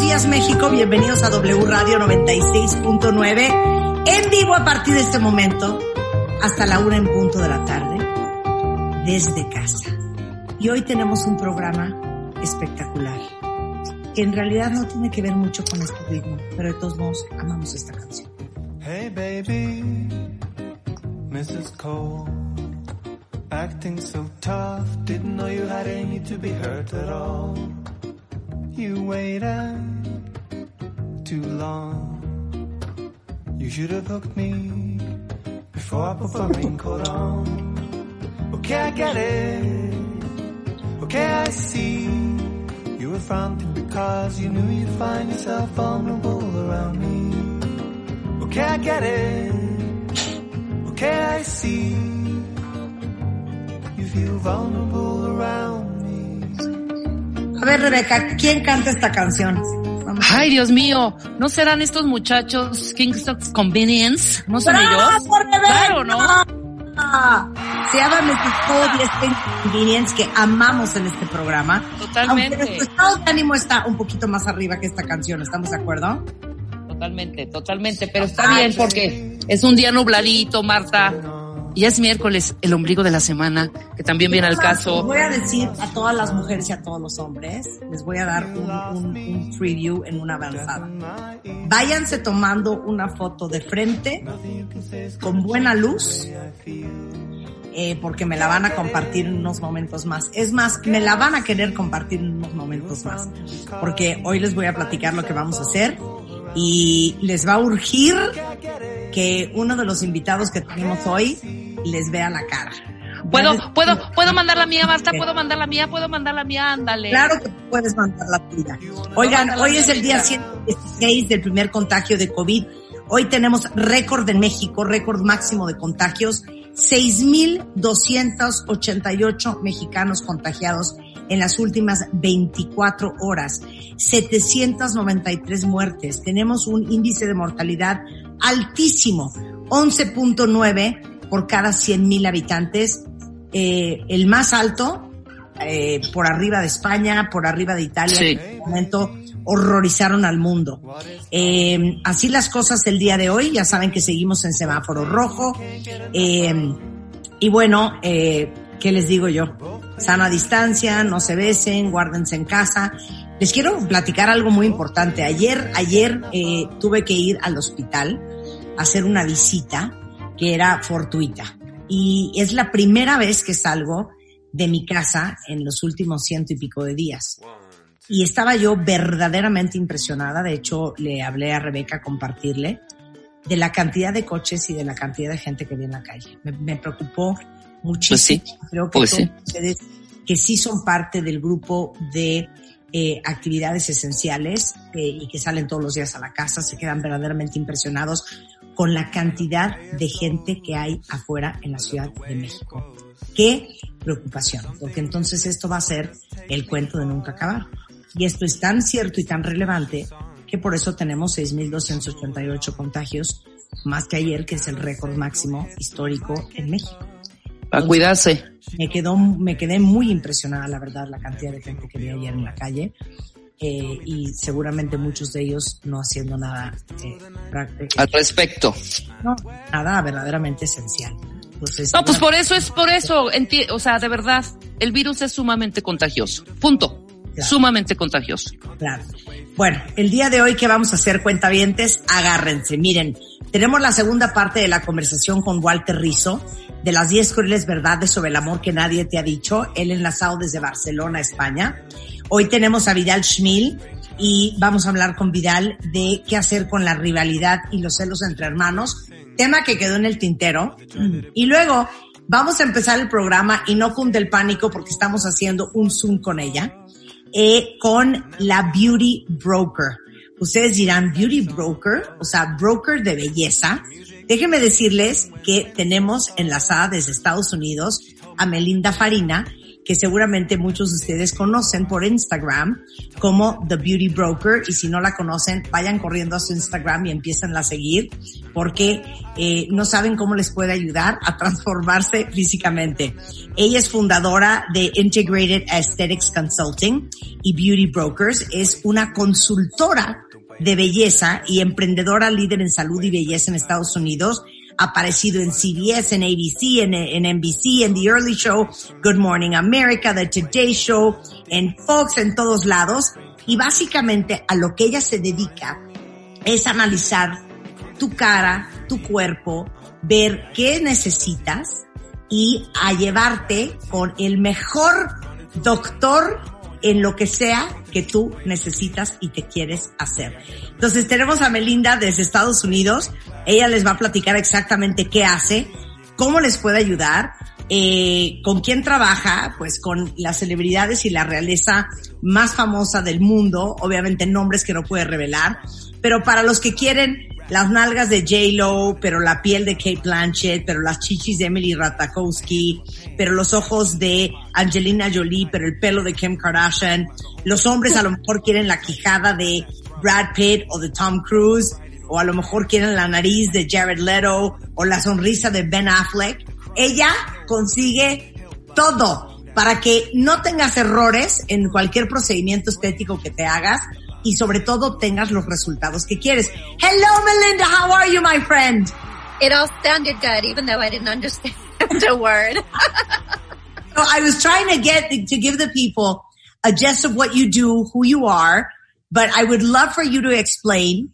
Buenos días México, bienvenidos a W Radio 96.9, en vivo a partir de este momento, hasta la una en punto de la tarde, desde casa. Y hoy tenemos un programa espectacular, que en realidad no tiene que ver mucho con este ritmo, pero de todos modos amamos esta canción. Hey baby, Mrs. Cole, acting so tough, didn't know you had any to be hurt at all. You waited too long. You should have hooked me before I put my raincoat on. Okay, I get it. Okay, I see. You were fronting because you knew you'd find yourself vulnerable around me. Okay, I get it. Okay, I see. You feel vulnerable around me. A ver Rebeca, ¿quién canta esta canción? Ay, Dios mío, ¿no serán estos muchachos Kingstock's Convenience? ¿No son ellos? Claro, ¿no? Se y este Inconvenience que amamos en este programa. Totalmente. Aunque nuestro estado de ánimo está un poquito más arriba que esta canción, ¿estamos de acuerdo? Totalmente, totalmente, pero está bien porque es un día nubladito, Marta. Y es miércoles, el ombligo de la semana, que también viene al caso. voy a decir a todas las mujeres y a todos los hombres, les voy a dar un, un, un preview en una avanzada. Váyanse tomando una foto de frente, con buena luz, eh, porque me la van a compartir en unos momentos más. Es más, me la van a querer compartir en unos momentos más, porque hoy les voy a platicar lo que vamos a hacer y les va a urgir que uno de los invitados que tenemos hoy les vea la cara. ¿Puedo, puedo, puedo mandar la mía, Marta? ¿Puedo mandar la mía? ¿Puedo mandar la mía? Ándale. Claro que puedes mandar la tuya. Oigan, hoy es el día 116 del primer contagio de COVID. Hoy tenemos récord en México, récord máximo de contagios. 6.288 mexicanos contagiados en las últimas 24 horas. 793 muertes. Tenemos un índice de mortalidad altísimo. 11.9 por cada 100.000 habitantes. Eh, el más alto eh, por arriba de España, por arriba de Italia, Sí. en este momento horrorizaron al mundo. Eh, así las cosas el día de hoy, ya saben que seguimos en semáforo rojo. Eh, y bueno, eh, ¿qué les digo yo? Sana distancia, no se besen, guárdense en casa. Les quiero platicar algo muy importante. Ayer, ayer eh, tuve que ir al hospital a hacer una visita que era fortuita. Y es la primera vez que salgo de mi casa en los últimos ciento y pico de días. Y estaba yo verdaderamente impresionada, de hecho le hablé a Rebeca a compartirle, de la cantidad de coches y de la cantidad de gente que vi en la calle. Me, me preocupó muchísimo. Pues sí, Creo que pues todos sí. ustedes que sí son parte del grupo de eh, actividades esenciales eh, y que salen todos los días a la casa, se quedan verdaderamente impresionados con la cantidad de gente que hay afuera en la Ciudad de México. Qué preocupación, porque entonces esto va a ser el cuento de nunca acabar. Y esto es tan cierto y tan relevante que por eso tenemos 6.288 contagios más que ayer, que es el récord máximo histórico en México. A cuidarse. Me quedó, me quedé muy impresionada, la verdad, la cantidad de gente que vi ayer en la calle. eh, y seguramente muchos de ellos no haciendo nada, eh, práct- Al respecto. no, nada verdaderamente esencial. Entonces, No, pues por eso es por eso, enti- o sea, de verdad, el virus es sumamente contagioso. Punto. Claro. Sumamente contagioso. Claro. Bueno, el día de hoy, ¿qué vamos a hacer, cuentavientes? Agárrense. Miren, tenemos la segunda parte de la conversación con Walter Rizzo, de las 10 crueles verdades sobre el amor que nadie te ha dicho, él enlazado desde Barcelona, España. Hoy tenemos a Vidal Schmil y vamos a hablar con Vidal de qué hacer con la rivalidad y los celos entre hermanos, tema que quedó en el tintero. Y luego Vamos a empezar el programa y no cunde el pánico porque estamos haciendo un Zoom con ella, eh, con la Beauty Broker. Ustedes dirán, Beauty Broker, o sea, broker de belleza. Déjenme decirles que tenemos enlazada desde Estados Unidos a Melinda Farina, que seguramente muchos de ustedes conocen por Instagram como The Beauty Broker y si no la conocen, vayan corriendo a su Instagram y empiezan a seguir porque eh, no saben cómo les puede ayudar a transformarse físicamente. Ella es fundadora de Integrated Aesthetics Consulting y Beauty Brokers. Es una consultora de belleza y emprendedora líder en salud y belleza en Estados Unidos aparecido en CBS, en ABC, en, NBC, en The Early Show, Good Morning America, The Today Show, en Fox, en todos lados. Y básicamente a lo que ella se dedica es analizar tu cara, tu cuerpo, ver qué necesitas y a llevarte con el mejor doctor en lo que sea que tú necesitas y te quieres hacer. Entonces tenemos a Melinda desde Estados Unidos. Ella les va a platicar exactamente qué hace, cómo les puede ayudar, eh, con quién trabaja, pues con las celebridades y la realeza más famosa del mundo, obviamente nombres que no puede revelar, pero para los que quieren las nalgas de J-Lo, pero la piel de Kate Blanchett, pero las chichis de Emily Ratajkowski, pero los ojos de Angelina Jolie, pero el pelo de Kim Kardashian. Los hombres a lo mejor quieren la quijada de Brad Pitt o de Tom Cruise, o a lo mejor quieren la nariz de Jared Leto o la sonrisa de Ben Affleck. Ella consigue todo para que no tengas errores en cualquier procedimiento estético que te hagas y sobre todo tengas los resultados que quieres. Hello Melinda, how are you my friend? It all sounded good even though I didn't understand a word. so I was trying to get to give the people a gist of what you do, who you are, but I would love for you to explain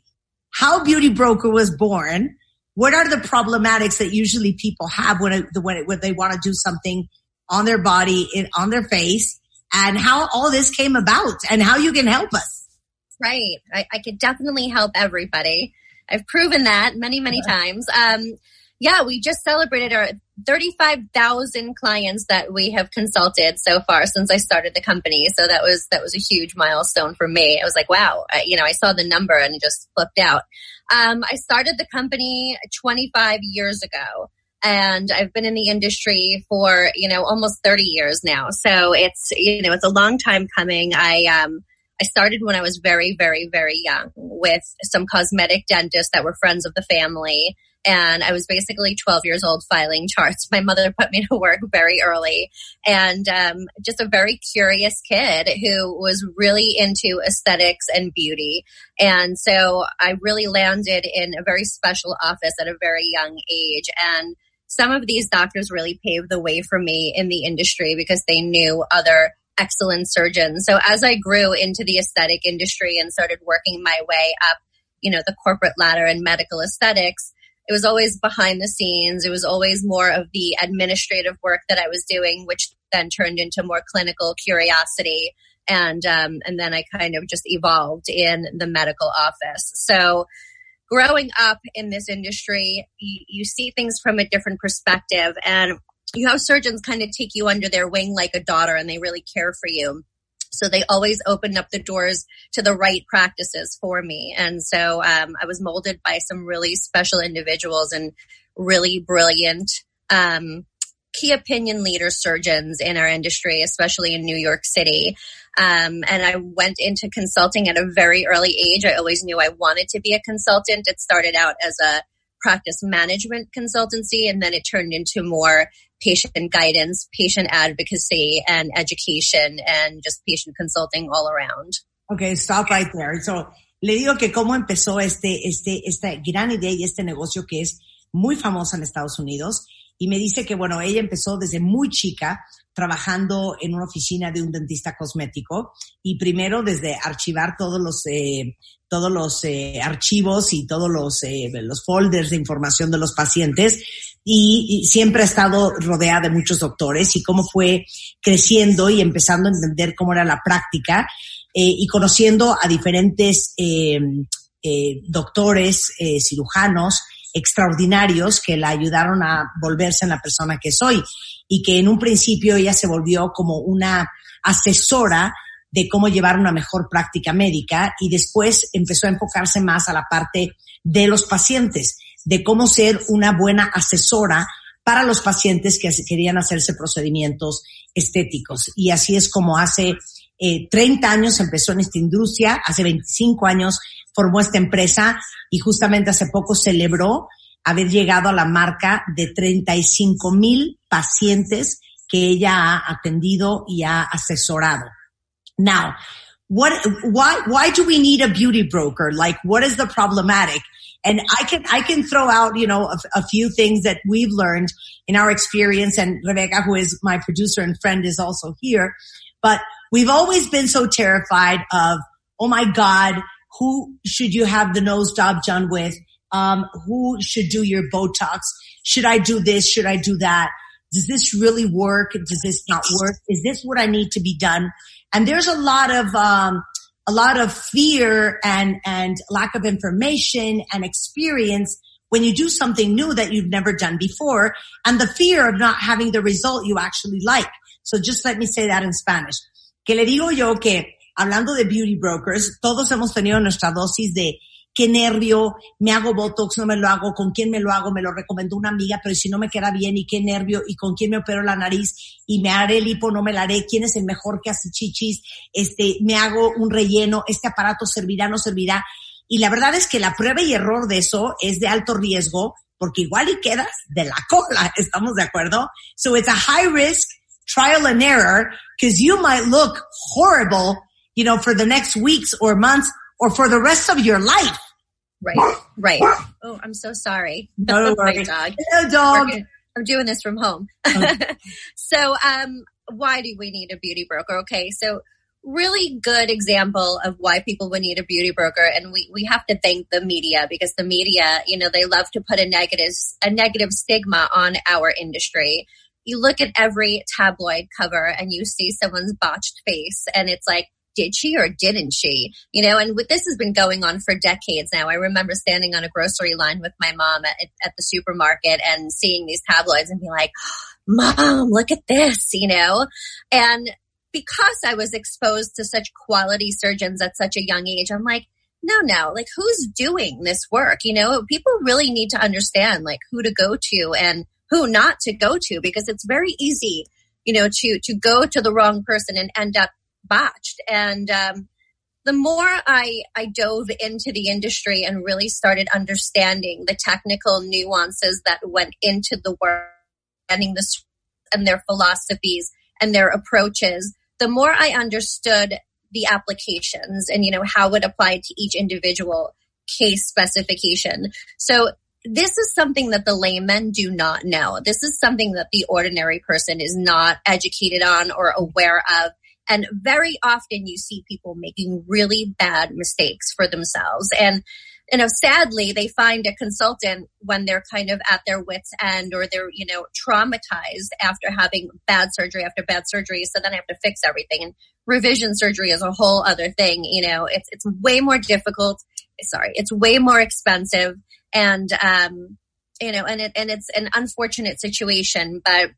how Beauty Broker was born. What are the problematics that usually people have when, it, when, it, when they want to do something on their body, in, on their face, and how all this came about and how you can help us? Right. I, I could definitely help everybody. I've proven that many, many times. Um, yeah, we just celebrated our 35,000 clients that we have consulted so far since I started the company. So that was, that was a huge milestone for me. I was like, wow, I, you know, I saw the number and it just flipped out. Um, I started the company 25 years ago and I've been in the industry for, you know, almost 30 years now. So it's, you know, it's a long time coming. I, um, I started when I was very, very, very young with some cosmetic dentists that were friends of the family. And I was basically 12 years old filing charts. My mother put me to work very early and um, just a very curious kid who was really into aesthetics and beauty. And so I really landed in a very special office at a very young age. And some of these doctors really paved the way for me in the industry because they knew other excellent surgeon. So as I grew into the aesthetic industry and started working my way up, you know, the corporate ladder in medical aesthetics, it was always behind the scenes. It was always more of the administrative work that I was doing, which then turned into more clinical curiosity. And, um, and then I kind of just evolved in the medical office. So growing up in this industry, you, you see things from a different perspective. And you have surgeons kind of take you under their wing like a daughter and they really care for you. So they always opened up the doors to the right practices for me. And so um, I was molded by some really special individuals and really brilliant um, key opinion leader surgeons in our industry, especially in New York City. Um, and I went into consulting at a very early age. I always knew I wanted to be a consultant. It started out as a practice management consultancy and then it turned into more patient guidance, patient advocacy and education and just patient consulting all around. Okay, stop right there. So, le digo que cómo empezó este, este, esta gran idea y este negocio que es muy famosa en Estados Unidos. Y me dice que, bueno, ella empezó desde muy chica trabajando en una oficina de un dentista cosmético y primero desde archivar todos los eh, todos los eh, archivos y todos los eh, los folders de información de los pacientes y, siempre ha estado rodeada de muchos doctores y cómo fue creciendo y empezando a entender cómo era la práctica eh, y conociendo a diferentes doctores, cirujanos extraordinarios que la ayudaron a volverse en la persona que soy y que en un principio ella se volvió como una asesora de cómo llevar una mejor práctica médica y después empezó a enfocarse más a la parte de los pacientes, de cómo ser una buena asesora para los pacientes que querían hacerse procedimientos estéticos. Y así es como hace eh, 30 años empezó en esta industria, hace 25 años formó esta empresa y justamente hace poco celebró haber llegado a la marca de 35 mil pacientes que ella ha atendido y ha asesorado. Now, what, why, why do we need a beauty broker? Like, what is the problematic? And I can, I can throw out, you know, a, a, few things that we've learned in our experience. And Rebecca, who is my producer and friend is also here, but we've always been so terrified of, oh my God, who should you have the nose job done with? Um, who should do your Botox? Should I do this? Should I do that? Does this really work? Does this not work? Is this what I need to be done? And there's a lot of, um, a lot of fear and, and lack of information and experience when you do something new that you've never done before and the fear of not having the result you actually like. So just let me say that in Spanish. Que le digo yo que hablando de beauty brokers, todos hemos tenido nuestra dosis de qué nervio, me hago Botox, no me lo hago, con quién me lo hago, me lo recomendó una amiga, pero si no me queda bien, y qué nervio, y con quién me opero la nariz, y me haré el hipo, no me la haré, quién es el mejor que hace chichis, este, me hago un relleno, este aparato servirá, no servirá. Y la verdad es que la prueba y error de eso es de alto riesgo, porque igual y quedas de la cola, ¿estamos de acuerdo? So it's a high risk trial and error, because you might look horrible, you know, for the next weeks or months or for the rest of your life. Right, right. Oh, I'm so sorry. No, don't dog. Hello, dog. I'm doing this from home. so, um, why do we need a beauty broker? Okay, so really good example of why people would need a beauty broker, and we we have to thank the media because the media, you know, they love to put a negative a negative stigma on our industry. You look at every tabloid cover and you see someone's botched face, and it's like did she or didn't she? You know, and with this has been going on for decades now. I remember standing on a grocery line with my mom at, at the supermarket and seeing these tabloids and be like, mom, look at this, you know? And because I was exposed to such quality surgeons at such a young age, I'm like, no, no, like who's doing this work? You know, people really need to understand like who to go to and who not to go to because it's very easy, you know, to, to go to the wrong person and end up botched. And um, the more I, I dove into the industry and really started understanding the technical nuances that went into the work, and the and their philosophies and their approaches, the more I understood the applications and you know how it applied to each individual case specification. So this is something that the laymen do not know. This is something that the ordinary person is not educated on or aware of. And very often you see people making really bad mistakes for themselves. And, you know, sadly, they find a consultant when they're kind of at their wits end or they're, you know, traumatized after having bad surgery after bad surgery. So then I have to fix everything. And revision surgery is a whole other thing. You know, it's, it's way more difficult. Sorry, it's way more expensive. And, um, you know, and it, and it's an unfortunate situation, but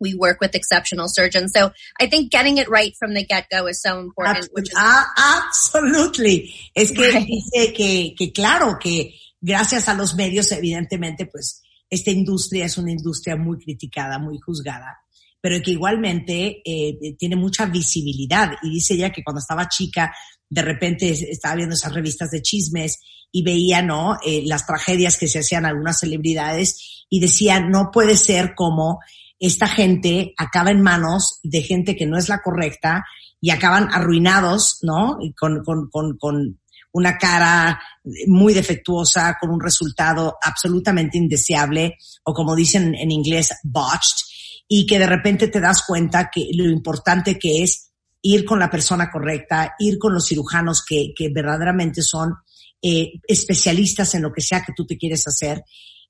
we work with exceptional surgeons. So I think getting it right from the get go is so important. Which is- Absolutely. Es que right. dice que, que claro que gracias a los medios, evidentemente, pues esta industria es una industria muy criticada, muy juzgada, pero que igualmente eh, tiene mucha visibilidad. Y dice ella que cuando estaba chica, de repente estaba viendo esas revistas de chismes y veía, ¿no? Eh, las tragedias que se hacían algunas celebridades y decía, no puede ser como esta gente acaba en manos de gente que no es la correcta y acaban arruinados, ¿no? Y con, con, con, con una cara muy defectuosa, con un resultado absolutamente indeseable, o como dicen en inglés, botched, y que de repente te das cuenta que lo importante que es ir con la persona correcta, ir con los cirujanos que, que verdaderamente son eh, especialistas en lo que sea que tú te quieres hacer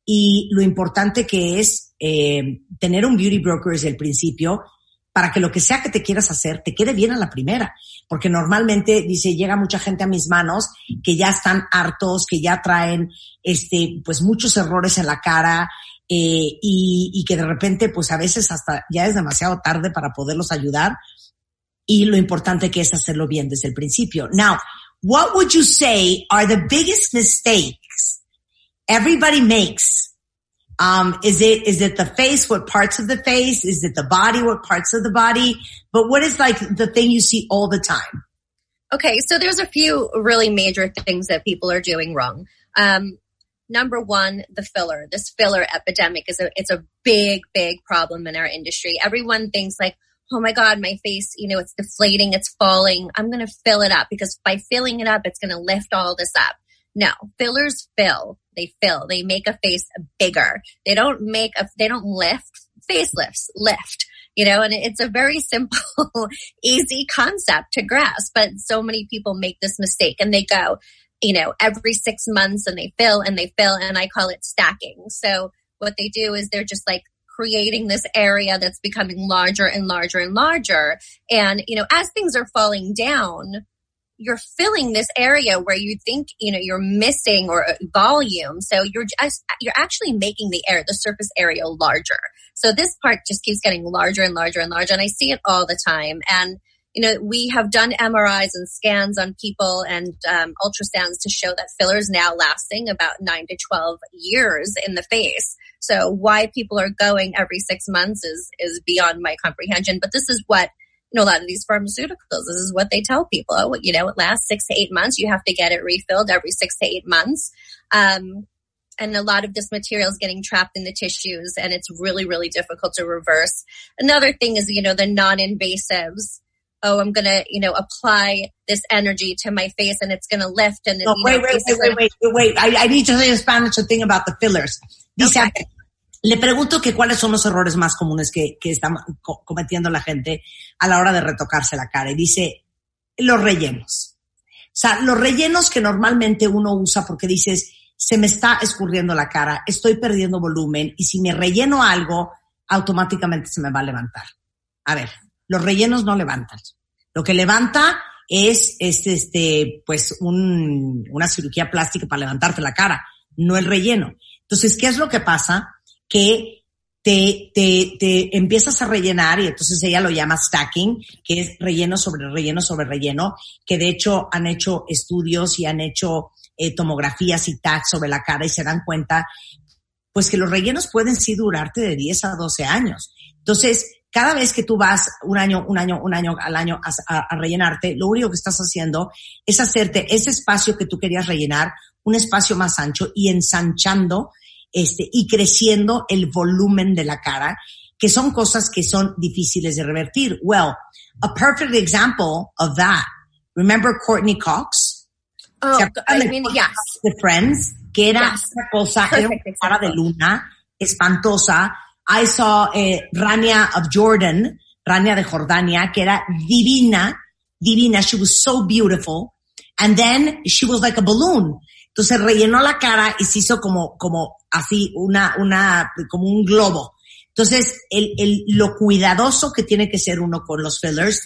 y lo importante que es eh, tener un beauty broker desde el principio para que lo que sea que te quieras hacer te quede bien a la primera. Porque normalmente, dice, llega mucha gente a mis manos que ya están hartos, que ya traen, este, pues muchos errores en la cara, eh, y, y que de repente, pues a veces hasta ya es demasiado tarde para poderlos ayudar. Y lo importante que es hacerlo bien desde el principio. Now, what would you say are the biggest mistakes everybody makes Um, is it, is it the face? What parts of the face? Is it the body? What parts of the body? But what is like the thing you see all the time? Okay. So there's a few really major things that people are doing wrong. Um, number one, the filler. This filler epidemic is a, it's a big, big problem in our industry. Everyone thinks like, oh my God, my face, you know, it's deflating, it's falling. I'm going to fill it up because by filling it up, it's going to lift all this up. No, fillers fill. They fill. They make a face bigger. They don't make a, they don't lift. Facelifts lift, you know, and it's a very simple, easy concept to grasp, but so many people make this mistake and they go, you know, every six months and they fill and they fill and I call it stacking. So what they do is they're just like creating this area that's becoming larger and larger and larger. And, you know, as things are falling down, you're filling this area where you think you know you're missing or uh, volume. So you're just you're actually making the air the surface area larger. So this part just keeps getting larger and larger and larger and i see it all the time. And you know we have done mris and scans on people and um, ultrasounds to show that fillers now lasting about 9 to 12 years in the face. So why people are going every six months is is beyond my comprehension. But this is what you know, a lot of these pharmaceuticals, this is what they tell people. Oh, you know, it lasts six to eight months. You have to get it refilled every six to eight months. Um, and a lot of this material is getting trapped in the tissues and it's really, really difficult to reverse. Another thing is, you know, the non-invasives. Oh, I'm going to, you know, apply this energy to my face and it's going to lift and, you wait, wait, wait, wait, wait, wait, wait. I, I need to say in Spanish a thing about the fillers. Dice, Okay. Le pregunto que cuáles son los errores más comunes que, que está co- cometiendo la gente a la hora de retocarse la cara. Y dice, los rellenos. O sea, los rellenos que normalmente uno usa porque dices, se me está escurriendo la cara, estoy perdiendo volumen y si me relleno algo, automáticamente se me va a levantar. A ver, los rellenos no levantan. Lo que levanta es, es este, pues un, una cirugía plástica para levantarte la cara, no el relleno. Entonces, ¿qué es lo que pasa? Que te, te, te empiezas a rellenar y entonces ella lo llama stacking, que es relleno sobre relleno sobre relleno, que de hecho han hecho estudios y han hecho eh, tomografías y tags sobre la cara y se dan cuenta, pues que los rellenos pueden sí durarte de 10 a 12 años. Entonces, cada vez que tú vas un año, un año, un año al año a, a, a rellenarte, lo único que estás haciendo es hacerte ese espacio que tú querías rellenar, un espacio más ancho y ensanchando este, y creciendo el volumen de la cara, que son cosas que son difíciles de revertir. Well, a perfect example of that. Remember Courtney Cox? Oh, ¿Se acuerdan I mean, yes. De Friends, que era Yes. una cosa, era una Perfect cara de luna, espantosa. I saw eh, Rania of Jordan, Rania de Jordania, que era divina, divina. She was so beautiful. And then she was like a balloon. Entonces rellenó la cara y se hizo como, como así, una, una, como un globo. Entonces, el, el, lo cuidadoso que tiene que ser uno con los fillers,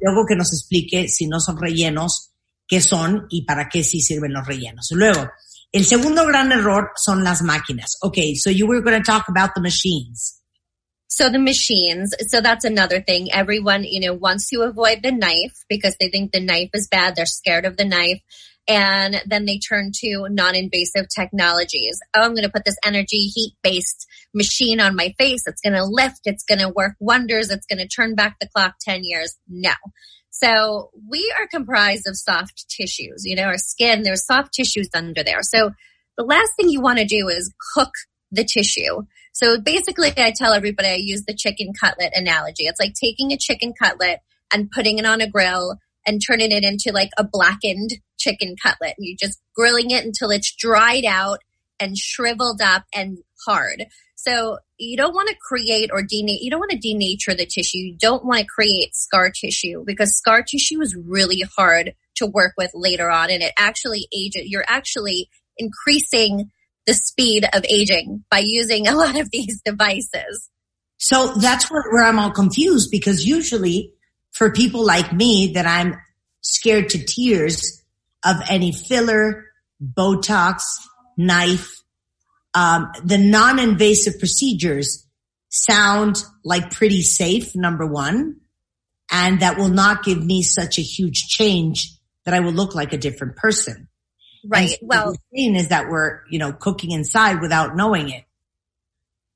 luego que nos explique si no son rellenos, qué son y para qué sí sirven los rellenos. Luego, el segundo gran error son las máquinas. Okay, so you were going to talk about the machines. So the machines, so that's another thing. Everyone, you know, wants to avoid the knife because they think the knife is bad. They're scared of the knife. And then they turn to non-invasive technologies. Oh, I'm going to put this energy heat-based machine on my face. It's going to lift. It's going to work wonders. It's going to turn back the clock 10 years. No. So we are comprised of soft tissues. You know, our skin, there's soft tissues under there. So the last thing you want to do is cook the tissue. So basically I tell everybody I use the chicken cutlet analogy. It's like taking a chicken cutlet and putting it on a grill and turning it into like a blackened chicken cutlet. And you're just grilling it until it's dried out and shriveled up and hard. So you don't want to create or denate, you don't want to denature the tissue. You don't want to create scar tissue because scar tissue is really hard to work with later on and it actually ages, you're actually increasing the speed of aging by using a lot of these devices. So that's where, where I'm all confused because usually for people like me that I'm scared to tears of any filler, Botox, knife, um, the non-invasive procedures sound like pretty safe, number one, and that will not give me such a huge change that I will look like a different person. Right. So well, what we're is that we're, you know, cooking inside without knowing it.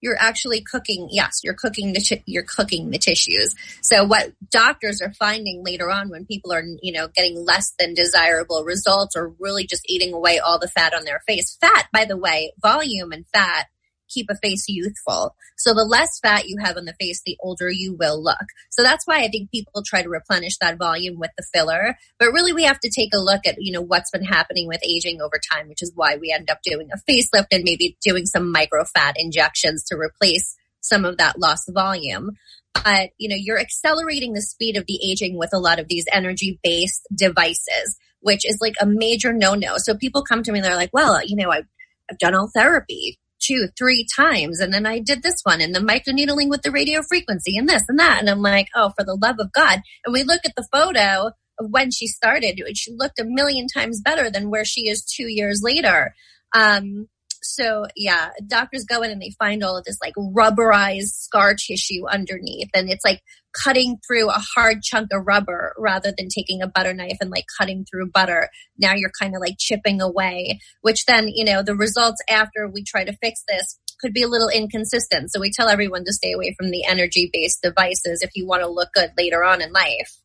You're actually cooking yes you're cooking the you're cooking the tissues. So what doctors are finding later on when people are you know getting less than desirable results or really just eating away all the fat on their face. Fat by the way volume and fat keep a face youthful. So the less fat you have on the face the older you will look. So that's why i think people try to replenish that volume with the filler. But really we have to take a look at you know what's been happening with aging over time which is why we end up doing a facelift and maybe doing some micro fat injections to replace some of that lost volume. But you know you're accelerating the speed of the aging with a lot of these energy based devices which is like a major no no so people come to me and they're like well you know I've, I've done all therapy two, three times. And then I did this one and the microneedling with the radio frequency and this and that. And I'm like, oh, for the love of God. And we look at the photo of when she started. She looked a million times better than where she is two years later. Um, so yeah, doctors go in and they find all of this like rubberized scar tissue underneath and it's like cutting through a hard chunk of rubber rather than taking a butter knife and like cutting through butter. Now you're kind of like chipping away, which then, you know, the results after we try to fix this could be a little inconsistent. So we tell everyone to stay away from the energy based devices if you want to look good later on in life.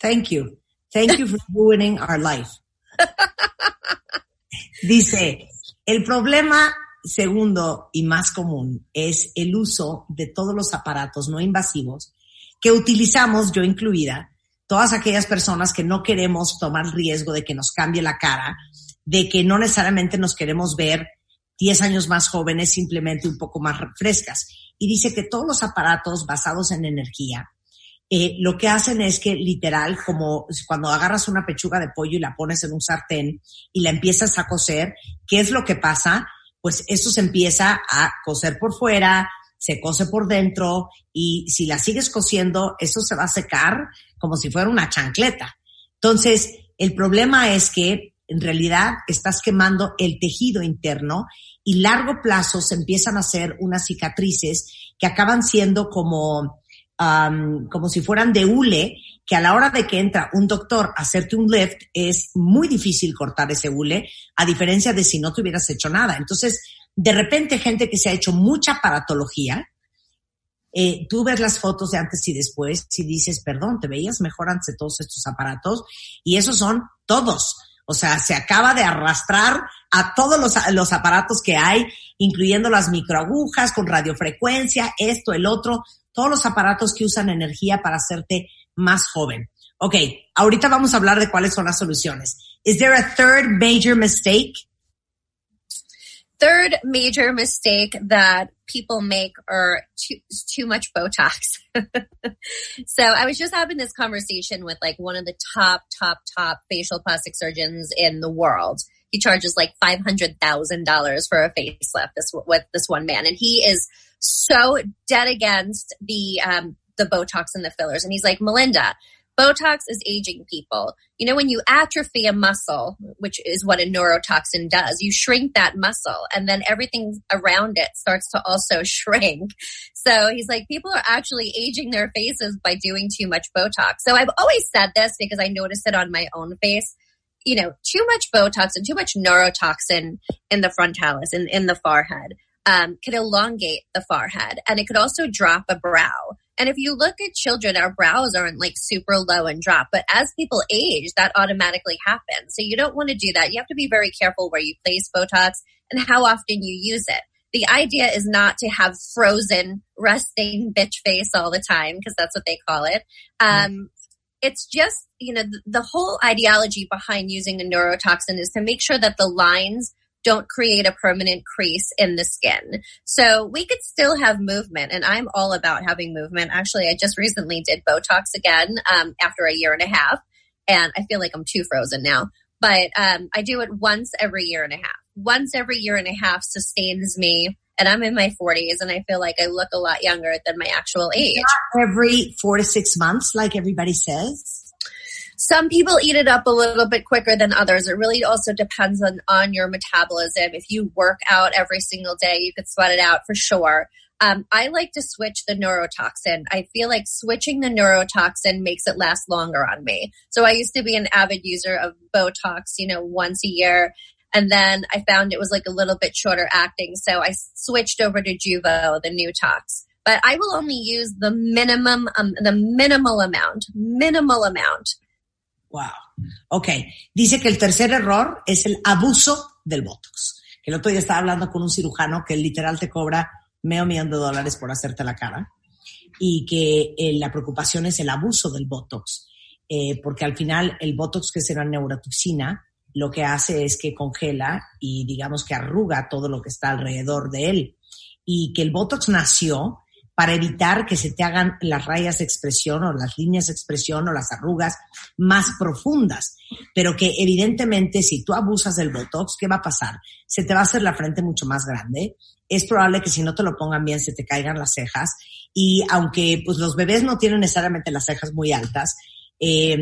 Thank you. Thank you for ruining our life. Dice, el problema segundo y más común es el uso de todos los aparatos no invasivos que utilizamos, yo incluida, todas aquellas personas que no queremos tomar riesgo de que nos cambie la cara, de que no necesariamente nos queremos ver 10 años más jóvenes, simplemente un poco más frescas. Y dice que todos los aparatos basados en energía, eh, lo que hacen es que literal, como cuando agarras una pechuga de pollo y la pones en un sartén y la empiezas a cocer, ¿qué es lo que pasa? Pues eso se empieza a cocer por fuera, se cose por dentro y si la sigues cociendo, eso se va a secar como si fuera una chancleta. Entonces, el problema es que en realidad estás quemando el tejido interno y largo plazo se empiezan a hacer unas cicatrices que acaban siendo como, um, como si fueran de hule, que a la hora de que entra un doctor a hacerte un lift es muy difícil cortar ese hule, a diferencia de si no te hubieras hecho nada. Entonces, de repente gente que se ha hecho mucha aparatología, eh, tú ves las fotos de antes y después y dices, perdón, te veías mejor antes de todos estos aparatos y esos son todos. O sea, se acaba de arrastrar a todos los, los aparatos que hay, incluyendo las microagujas con radiofrecuencia, esto, el otro, todos los aparatos que usan energía para hacerte más joven. Ok, ahorita vamos a hablar de cuáles son las soluciones. Is there a third major mistake? Third major mistake that people make are too, too much Botox. so I was just having this conversation with like one of the top, top, top facial plastic surgeons in the world. He charges like $500,000 for a facelift this, with this one man. And he is so dead against the, um, the Botox and the fillers. And he's like, Melinda, Botox is aging people. You know, when you atrophy a muscle, which is what a neurotoxin does, you shrink that muscle and then everything around it starts to also shrink. So he's like, people are actually aging their faces by doing too much Botox. So I've always said this because I noticed it on my own face. You know, too much Botox and too much neurotoxin in the frontalis, in, in the forehead, um, could elongate the forehead and it could also drop a brow. And if you look at children, our brows aren't like super low and drop, but as people age, that automatically happens. So you don't want to do that. You have to be very careful where you place Botox and how often you use it. The idea is not to have frozen, resting bitch face all the time, because that's what they call it. Um, it's just, you know, the, the whole ideology behind using a neurotoxin is to make sure that the lines don't create a permanent crease in the skin. So we could still have movement and I'm all about having movement. Actually, I just recently did Botox again, um, after a year and a half and I feel like I'm too frozen now, but, um, I do it once every year and a half. Once every year and a half sustains me and I'm in my 40s and I feel like I look a lot younger than my actual age. Not every four to six months, like everybody says. Some people eat it up a little bit quicker than others. It really also depends on, on your metabolism. If you work out every single day, you could sweat it out for sure. Um, I like to switch the neurotoxin. I feel like switching the neurotoxin makes it last longer on me. So I used to be an avid user of Botox, you know, once a year. And then I found it was like a little bit shorter acting. So I switched over to Juvo, the new tox. But I will only use the minimum, um, the minimal amount, minimal amount. Wow. Ok. Dice que el tercer error es el abuso del Botox. El otro día estaba hablando con un cirujano que literal te cobra medio millón de dólares por hacerte la cara y que eh, la preocupación es el abuso del Botox, eh, porque al final el Botox, que una neurotoxina, lo que hace es que congela y digamos que arruga todo lo que está alrededor de él. Y que el Botox nació para evitar que se te hagan las rayas de expresión o las líneas de expresión o las arrugas más profundas. Pero que evidentemente si tú abusas del Botox, ¿qué va a pasar? Se te va a hacer la frente mucho más grande. Es probable que si no te lo pongan bien se te caigan las cejas. Y aunque pues los bebés no tienen necesariamente las cejas muy altas, eh,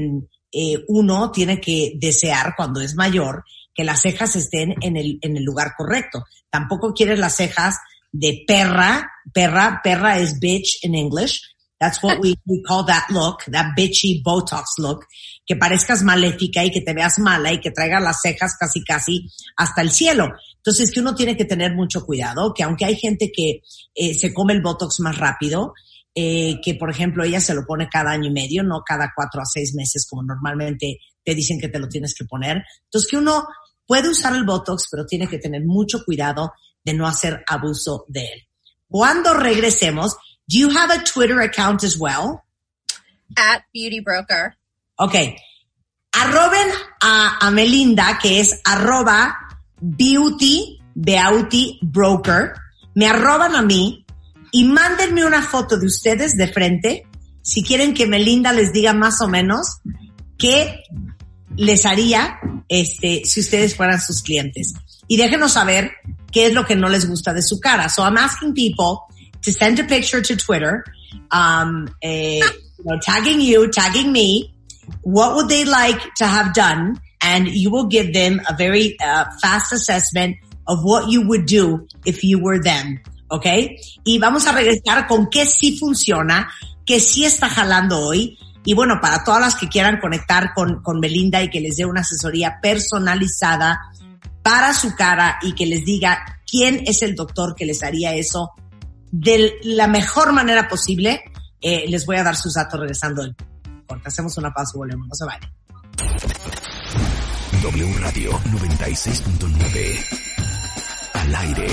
eh, uno tiene que desear cuando es mayor que las cejas estén en el, en el lugar correcto. Tampoco quieres las cejas de perra, perra, perra es bitch in English. That's what we, we call that look, that bitchy Botox look, que parezcas maléfica y que te veas mala y que traiga las cejas casi casi hasta el cielo. Entonces que uno tiene que tener mucho cuidado, que aunque hay gente que eh, se come el Botox más rápido, eh, que por ejemplo ella se lo pone cada año y medio, no cada cuatro a seis meses como normalmente te dicen que te lo tienes que poner. Entonces que uno puede usar el Botox, pero tiene que tener mucho cuidado de no hacer abuso de él. Cuando regresemos, do you have a Twitter account as well? At Beauty Broker. Ok. Arroben a, a Melinda, que es arroba beauty, beauty broker. Me arroban a mí y mándenme una foto de ustedes de frente si quieren que Melinda les diga más o menos qué les haría este, si ustedes fueran sus clientes. Y déjenos saber qué es lo que no les gusta de su cara. So I'm asking people to send a picture to Twitter, um, eh, you know, tagging you, tagging me. What would they like to have done? And you will give them a very uh, fast assessment of what you would do if you were them. ¿Ok? Y vamos a regresar con qué sí funciona, qué sí está jalando hoy. Y bueno, para todas las que quieran conectar con, con Melinda y que les dé una asesoría personalizada para su cara y que les diga quién es el doctor que les haría eso de la mejor manera posible, eh, les voy a dar sus datos regresando del corte. Hacemos una pausa y volvemos. No se vayan. W Radio 96.9. Al aire.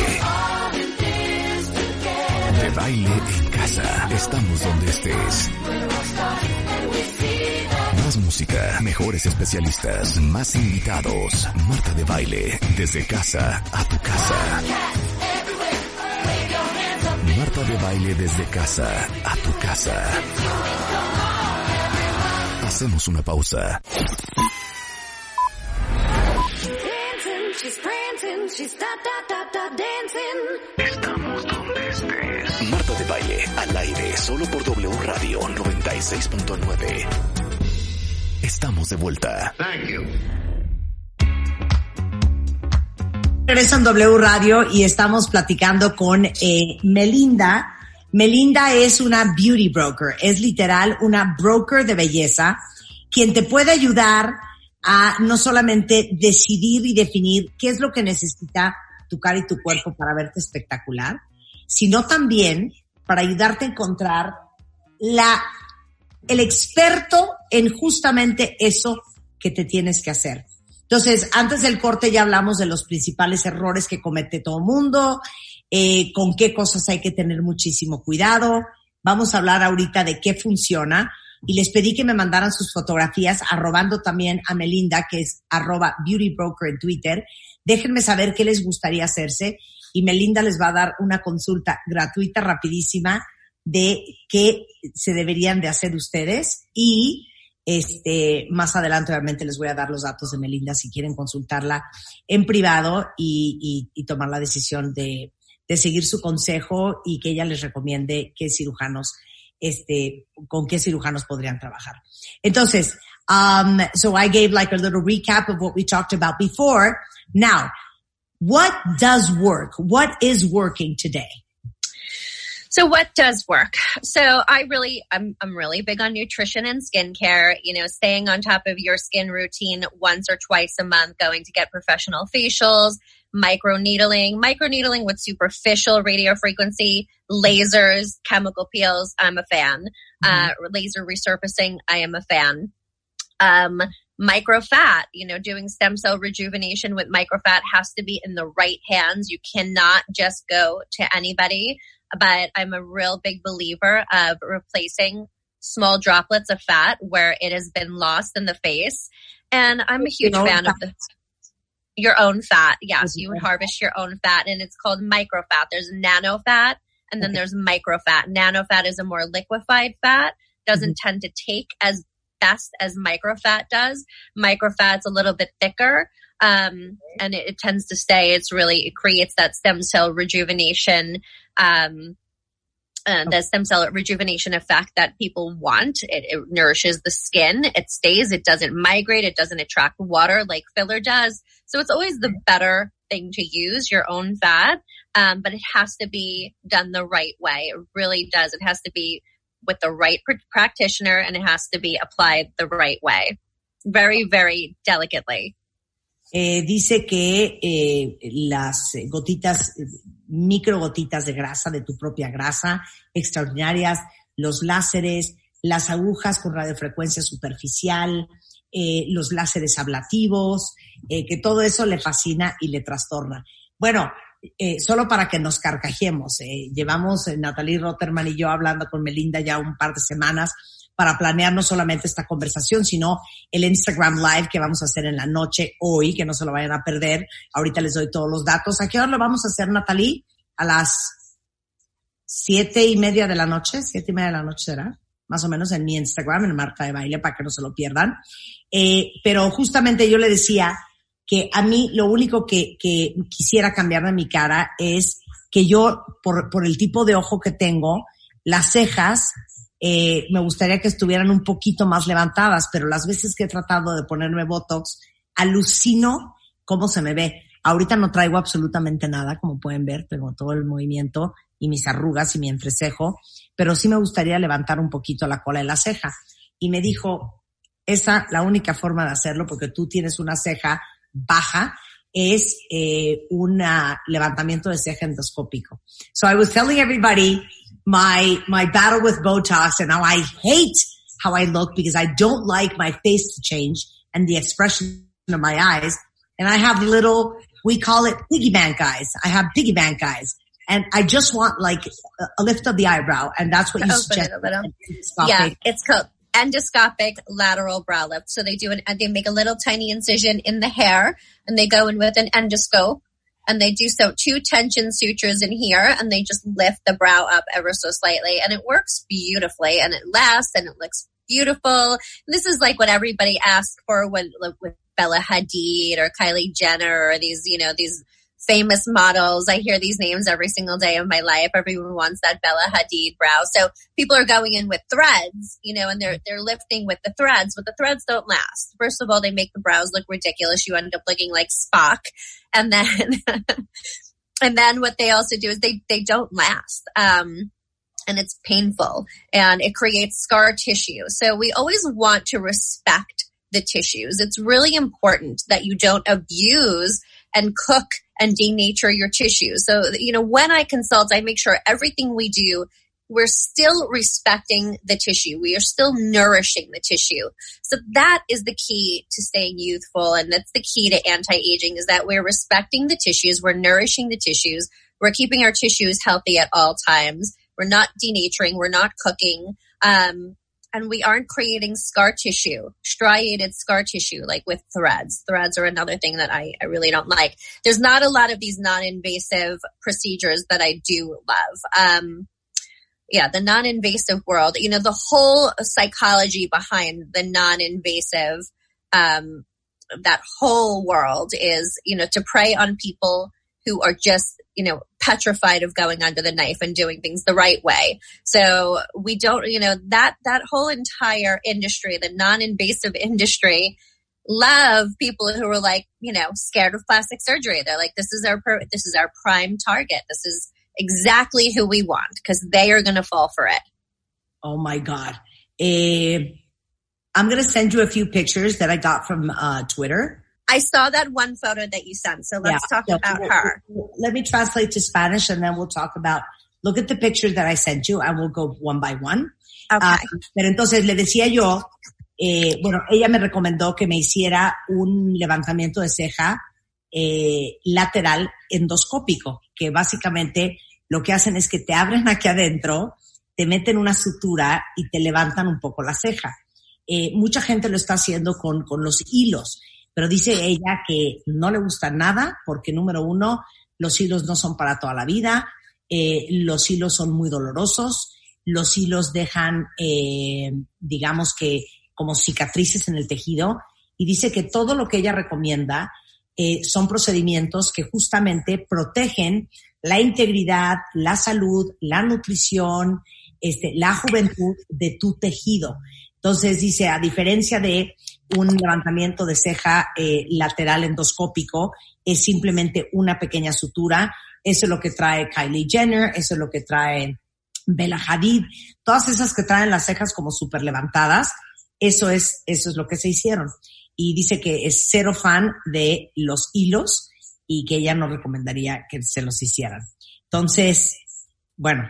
De baile en casa. Estamos donde estés. Más música, mejores especialistas, más invitados. Marta de baile, desde casa a tu casa. Marta de baile desde casa a tu casa. Hacemos una pausa. Estamos donde estés. Marta de baile, al aire, solo por W Radio 96.9. Estamos de vuelta. Regreso en W Radio y estamos platicando con eh, Melinda. Melinda es una beauty broker, es literal una broker de belleza, quien te puede ayudar a no solamente decidir y definir qué es lo que necesita tu cara y tu cuerpo para verte espectacular, sino también para ayudarte a encontrar la, el experto en justamente eso que te tienes que hacer. Entonces, antes del corte ya hablamos de los principales errores que comete todo mundo, eh, con qué cosas hay que tener muchísimo cuidado. Vamos a hablar ahorita de qué funciona y les pedí que me mandaran sus fotografías, arrobando también a Melinda, que es arroba Beauty Broker en Twitter. Déjenme saber qué les gustaría hacerse y Melinda les va a dar una consulta gratuita, rapidísima, de qué se deberían de hacer ustedes y este, más adelante obviamente les voy a dar los datos de Melinda si quieren consultarla en privado y, y, y tomar la decisión de, de seguir su consejo y que ella les recomiende qué cirujanos, este, con qué cirujanos podrían trabajar. Entonces, um, so I gave like a little recap of what we talked about before. Now, what does work? What is working today? So what does work? So I really, I'm, I'm really big on nutrition and skincare, you know, staying on top of your skin routine once or twice a month, going to get professional facials, micro needling, micro needling with superficial radio frequency, lasers, chemical peels. I'm a fan. Uh, laser resurfacing. I am a fan. Um, microfat, you know, doing stem cell rejuvenation with microfat has to be in the right hands. You cannot just go to anybody but I'm a real big believer of replacing small droplets of fat where it has been lost in the face. And I'm a huge fan of the your own fat. Yes, you would harvest your own fat and it's called microfat. There's nano fat and then Okay. there's microfat. Nano fat is a more liquefied fat, doesn't Mm-hmm. tend to take as best as microfat does. Microfat's a little bit thicker. Um, and it, it tends to stay. It's really, it creates that stem cell rejuvenation, um, uh, the stem cell rejuvenation effect that people want. It, it nourishes the skin. It stays. It doesn't migrate. It doesn't attract water like filler does. So it's always the better thing to use your own fat. Um, but it has to be done the right way. It really does. It has to be with the right pr- practitioner and it has to be applied the right way. Very, very delicately. Eh, dice que eh, las gotitas, micro gotitas de grasa, de tu propia grasa, extraordinarias, los láseres, las agujas con radiofrecuencia superficial, eh, los láseres ablativos, eh, que todo eso le fascina y le trastorna. Bueno, eh, solo para que nos carcajemos, llevamos Natalie Rotterman y yo hablando con Melinda ya un par de semanas para planear no solamente esta conversación, sino el Instagram Live que vamos a hacer en la noche hoy, que no se lo vayan a perder. Ahorita les doy todos los datos. ¿A qué hora lo vamos a hacer, Natalie? A las siete y media de la noche, siete y media de la noche será, más o menos en mi Instagram, en Marca de Baile, para que no se lo pierdan. Eh, pero justamente yo le decía que a mí lo único que, quisiera cambiar de mi cara es que yo, por el tipo de ojo que tengo, las cejas, eh, me gustaría que estuvieran un poquito más levantadas, pero las veces que he tratado de ponerme Botox, alucino cómo se me ve. Ahorita no traigo absolutamente nada, como pueden ver, tengo todo el movimiento y mis arrugas y mi entrecejo, pero sí me gustaría levantar un poquito la cola de la ceja. Y me dijo, esa, la única forma de hacerlo, porque tú tienes una ceja baja, es eh, un levantamiento de ceja endoscópico. So I was telling everybody my my battle with Botox and how I hate how I look because I don't like my face to change and the expression of my eyes. And I have little, we call it piggy bank eyes. I have piggy bank eyes. And I just want like a, lift of the eyebrow. And that's what you suggest. it a little. Yeah, it's called endoscopic lateral brow lift. So they do an, and they make a little tiny incision in the hair and they go in with an endoscope and they do so two tension sutures in here and they just lift the brow up ever so slightly and it works beautifully and it lasts and it looks beautiful. This is like what everybody asks for when like, with Bella Hadid or Kylie Jenner or these, you know, these famous models. I hear these names every single day of my life. Everyone wants that Bella Hadid brow. So people are going in with threads, you know, and they're they're lifting with the threads, but the threads don't last. First of all, they make the brows look ridiculous. You end up looking like Spock. And then and then what they also do is they they don't last. Um and it's painful and it creates scar tissue. So we always want to respect the tissues. It's really important that you don't abuse and cook and denature your tissues. So, you know, when I consult, I make sure everything we do, we're still respecting the tissue. We are still nourishing the tissue. So that is the key to staying youthful. And that's the key to anti-aging is that we're respecting the tissues. We're nourishing the tissues. We're keeping our tissues healthy at all times. We're not denaturing. We're not cooking. Um, and we aren't creating scar tissue, striated scar tissue, like with threads. Threads are another thing that I, I really don't like. There's not a lot of these non-invasive procedures that I do love. Um, yeah, the non-invasive world, you know, the whole psychology behind the non-invasive, um, that whole world is, you know, to prey on people who are just you know, petrified of going under the knife and doing things the right way. So we don't, you know, that, that whole entire industry, the non-invasive industry, love people who are like, you know, scared of plastic surgery. They're like, this is our, this is our prime target. This is exactly who we want because they are going to fall for it. Oh my God. Eh, I'm going to send you a few pictures that I got from uh, Twitter. I saw that one photo that you sent. So let's Yeah. talk about her. Let me translate to Spanish and then we'll talk about, look at the picture that I sent you and we'll go one by one. Okay. Ah, pero entonces le decía yo, eh, bueno, ella me recomendó que me hiciera un levantamiento de ceja eh, lateral endoscópico, que básicamente lo que hacen es que te abren aquí adentro, te meten una sutura y te levantan un poco la ceja. Eh, mucha gente lo está haciendo con, con los hilos, pero dice ella que no le gusta nada porque número uno, los hilos no son para toda la vida, eh, los hilos son muy dolorosos, los hilos dejan, eh, digamos que como cicatrices en el tejido y dice que todo lo que ella recomienda eh, son procedimientos que justamente protegen la integridad, la salud, la nutrición, este, la juventud de tu tejido. Entonces dice, a diferencia de un levantamiento de ceja eh, lateral endoscópico, es simplemente una pequeña sutura. Eso es lo que trae Kylie Jenner, eso es lo que trae Bella Hadid, todas esas que traen las cejas como súper levantadas, eso es, eso es lo que se hicieron. Y dice que es cero fan de los hilos y que ella no recomendaría que se los hicieran. Entonces, bueno,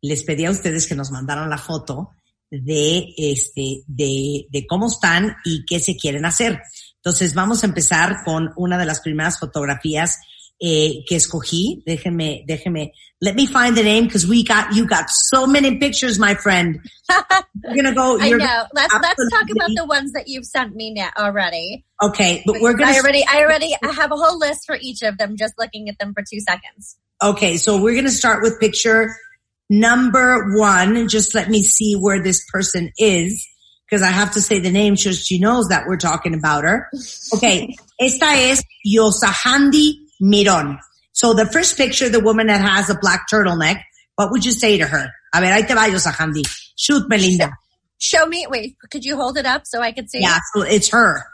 les pedí a ustedes que nos mandaran la foto de este, de, de cómo están y qué se quieren hacer. Entonces vamos a empezar con una de las primeras fotografías eh, que escogí. Déjenme, déjenme, let me find the name because we got, you got so many pictures, my friend. We're gonna go, I know. Let's let's talk about the ones that you've sent me now already. Okay, but we're gonna I already I already I have a whole list for each of them just looking at them for two seconds. Okay, so we're going to start with picture number one. Just let me see where this person is because I have to say the name so she knows that we're talking about her. Okay, esta es Yosahandi Miron. So the first picture, the woman that has a black turtleneck, what would you say to her? A ver, ahí te va Yosahandi. Shoot, Melinda. Show me wait, could you hold it up so I could see? Yeah, so it's her.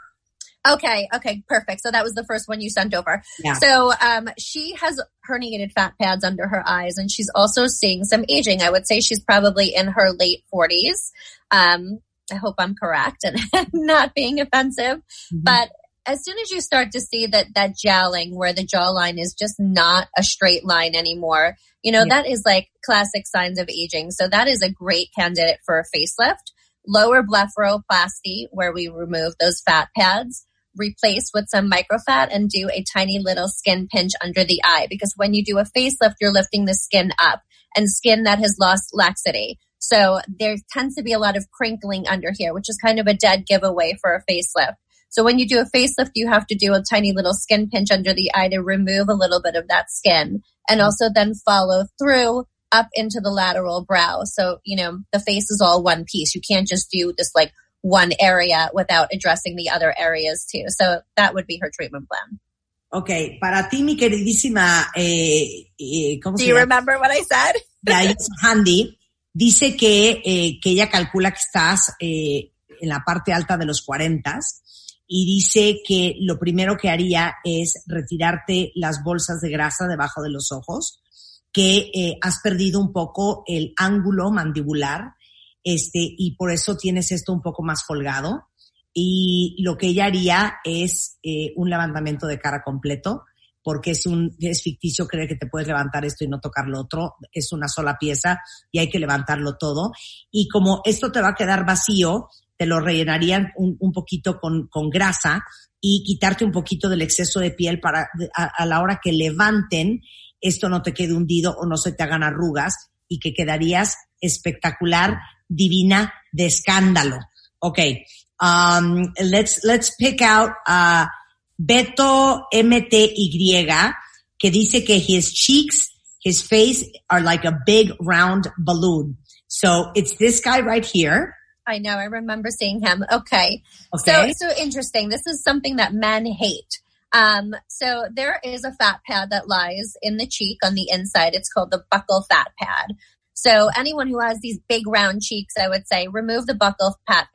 Okay, okay, perfect. So that was the first one you sent over. Yeah. So um she has herniated fat pads under her eyes and she's also seeing some aging. I would say she's probably in her late 40s. Um I hope I'm correct and not being offensive. Mhm. But as soon as you start to see that that jowling where the jawline is just not a straight line anymore, you know, Yeah. that is like classic signs of aging. So that is a great candidate for a facelift. Lower blepharoplasty where we remove those fat pads, replace with some microfat and do a tiny little skin pinch under the eye because when you do a facelift, you're lifting the skin up and skin that has lost laxity. So there tends to be a lot of crinkling under here, which is kind of a dead giveaway for a facelift. So when you do a facelift, you have to do a tiny little skin pinch under the eye to remove a little bit of that skin and also then follow through up into the lateral brow. So, you know, the face is all one piece. You can't just do this like one area without addressing the other areas too. So that would be her treatment plan. Okay, para ti, mi queridísima, eh, eh, ¿cómo Do se you llama? remember what I said? de Handy dice que, eh, que ella calcula que estás eh, en la parte alta de los 40 y dice que lo primero que haría es retirarte las bolsas de grasa debajo de los ojos, que eh, has perdido un poco el ángulo mandibular este, y por eso tienes esto un poco más colgado. Y lo que ella haría es eh, un levantamiento de cara completo, porque es un, es ficticio creer que te puedes levantar esto y no tocar lo otro. Es una sola pieza y hay que levantarlo todo. Y como esto te va a quedar vacío, te lo rellenarían un, un poquito con, con grasa y quitarte un poquito del exceso de piel para a, a la hora que levanten, esto no te quede hundido o no se te hagan arrugas y que quedarías espectacular, divina, de escándalo. Okay. Um, let's, let's pick out, uh, Beto MTY, que dice que his cheeks, his face are like a big round balloon. So it's this guy right here. I know. I remember seeing him. Okay. Okay. So, so interesting. This is something that men hate. Um, so there is a fat pad that lies in the cheek on the inside. It's called the buccal fat pad. So anyone who has these big round cheeks, I would say remove the buckle fat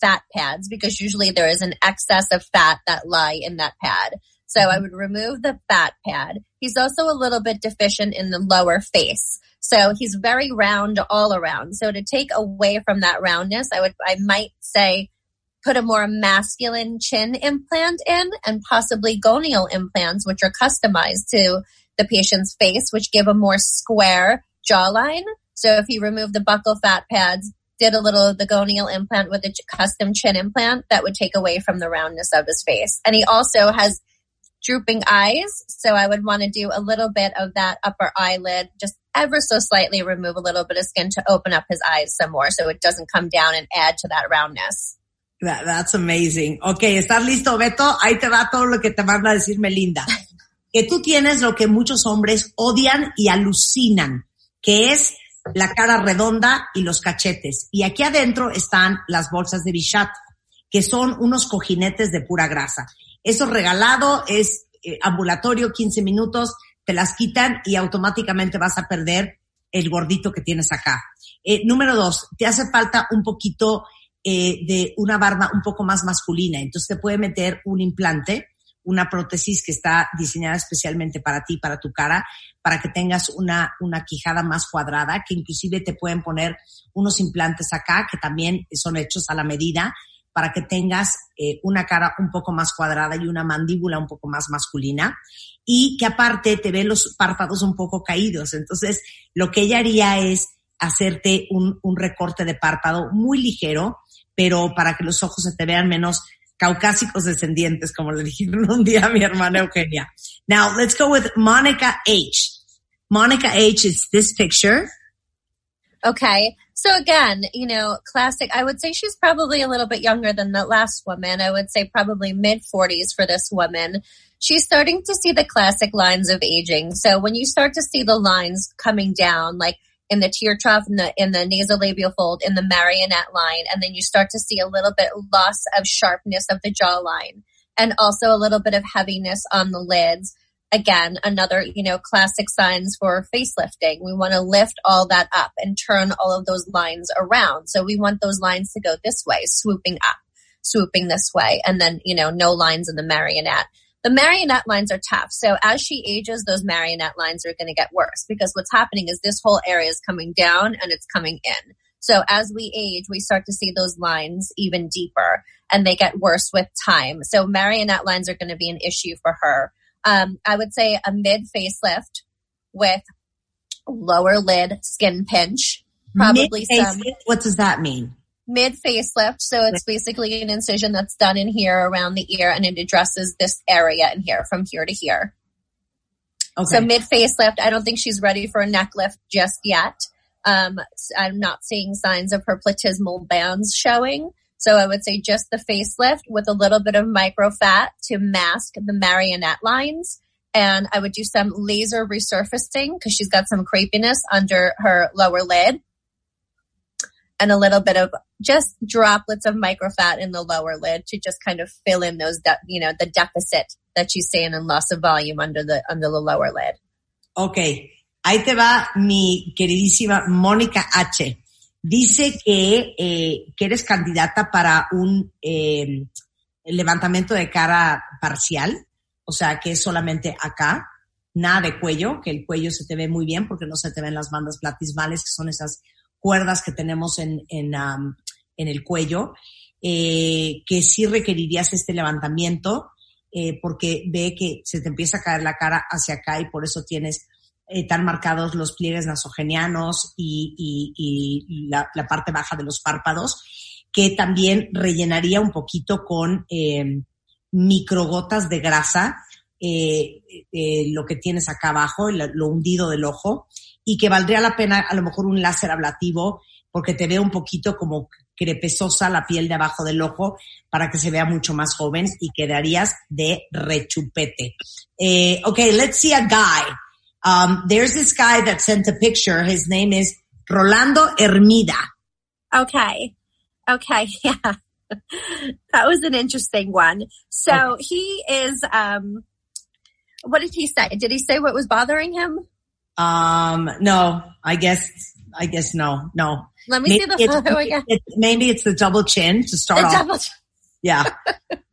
fat pads because usually there is an excess of fat that lie in that pad. So I would remove the fat pad. He's also a little bit deficient in the lower face. So he's very round all around. So to take away from that roundness, I would, I might say put a more masculine chin implant in and possibly gonial implants, which are customized to the patient's face, which give a more square jawline. So if you remove the buccal fat pads, did a little of the gonial implant with a custom chin implant, that would take away from the roundness of his face. And he also has drooping eyes. So I would want to do a little bit of that upper eyelid, just ever so slightly remove a little bit of skin to open up his eyes some more so it doesn't come down and add to that roundness. That- that's amazing. Ok, ¿estás listo, Beto? Ahí te va todo lo que te van a decir Melinda. Que tú tienes lo que muchos hombres odian y alucinan, que es la cara redonda y los cachetes. Y aquí adentro están las bolsas de Bichat, que son unos cojinetes de pura grasa. Eso regalado, es eh, ambulatorio, 15 minutos, te las quitan y automáticamente vas a perder el gordito que tienes acá. Eh, número dos, te hace falta un poquito eh, de una barba un poco más masculina. Entonces te puede meter un implante, una prótesis que está diseñada especialmente para ti, para tu cara, para que tengas una, una quijada más cuadrada, que inclusive te pueden poner unos implantes acá que también son hechos a la medida para que tengas eh, una cara un poco más cuadrada y una mandíbula un poco más masculina y que aparte te ve los párpados un poco caídos. Entonces, lo que ella haría es hacerte un, un recorte de párpado muy ligero, pero para que los ojos se te vean menos caucásicos descendientes, como le dijeron un día a mi hermana Eugenia. Now, let's go with Monica H. Monica H is this picture. Okay. So again, you know, classic, I would say she's probably a little bit younger than the last woman. I would say probably mid 40s for this woman. She's starting to see the classic lines of aging. So when you start to see the lines coming down, like in the tear trough, in the, in the nasolabial fold, in the marionette line, and then you start to see a little bit loss of sharpness of the jawline and also a little bit of heaviness on the lids again, another, you know, classic signs for facelifting. We want to lift all that up and turn all of those lines around. So we want those lines to go this way, swooping up, swooping this way, and then, you know, no lines in the marionette. The marionette lines are tough. So as she ages, those marionette lines are going to get worse because what's happening is this whole area is coming down and it's coming in. So as we age, we start to see those lines even deeper and they get worse with time. So marionette lines are going to be an issue for her um, I would say a mid facelift with lower lid skin pinch, probably some What does that mean? Mid facelift. So it's basically an incision that's done in here around the ear and it addresses this area in here from here to here. Okay. So mid facelift, I don't think she's ready for a neck lift just yet. Um, I'm not seeing signs of her platysmal bands showing. So I would say just the facelift with a little bit of micro fat to mask the marionette lines. And I would do some laser resurfacing because she's got some crepiness under her lower lid and a little bit of just droplets of microfat in the lower lid to just kind of fill in those, de- you know, the deficit that she's seeing in loss of volume under the, under the lower lid. Ok, ahí te va mi queridísima Mónica H. Dice que, eh, que eres candidata para un eh, levantamiento de cara parcial, o sea, que es solamente acá, nada de cuello, que el cuello se te ve muy bien porque no se te ven las bandas platismales, que son esas cuerdas que tenemos en, en, el cuello, eh, que sí requerirías este levantamiento eh, porque ve que se te empieza a caer la cara hacia acá y por eso tienes eh, tan marcados los pliegues nasogenianos y, la, parte baja de los párpados, que también rellenaría un poquito con eh, microgotas de grasa lo que tienes acá abajo, lo hundido del ojo, y que valdría la pena a lo mejor un láser ablativo porque te ve un poquito como crepesosa la piel de abajo del ojo para que se vea mucho más joven y quedarías de rechupete. Eh, okay, let's see a guy. Um, there's this guy that sent a picture. His name is Rolando Hermida. Okay. Okay. Yeah. that was an interesting one. So he is, um, what did he say? Did he say what was bothering him? Um, no, I guess, I guess no, no. Let me see the it's, photo again. it- maybe it's the double chin to start The off. double- Yeah.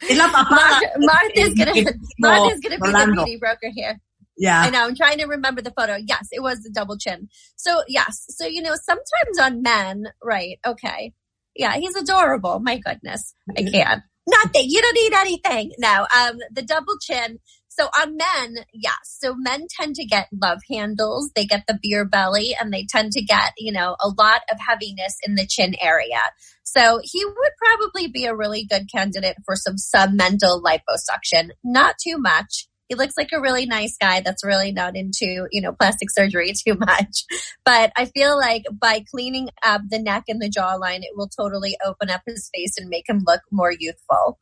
Es la Martha's gonna, Martha's gonna be the beauty broker here. Yeah. I know. I'm trying to remember the photo. Yes, it was the double chin. So yes. So, you know, sometimes on men, right? Okay. Yeah, he's adorable. My goodness. I can't. Nothing. You don't need anything. No. Um, the double chin. So on men, yes. So men tend to get love handles. They get the beer belly and they tend to get, you know, a lot of heaviness in the chin area. So he would probably be a really good candidate for some submental liposuction. Not too much. He looks like a really nice guy that's really not into, you know, plastic surgery too much. But I feel like by cleaning up the neck and the jawline, it will totally open up his face and make him look more youthful.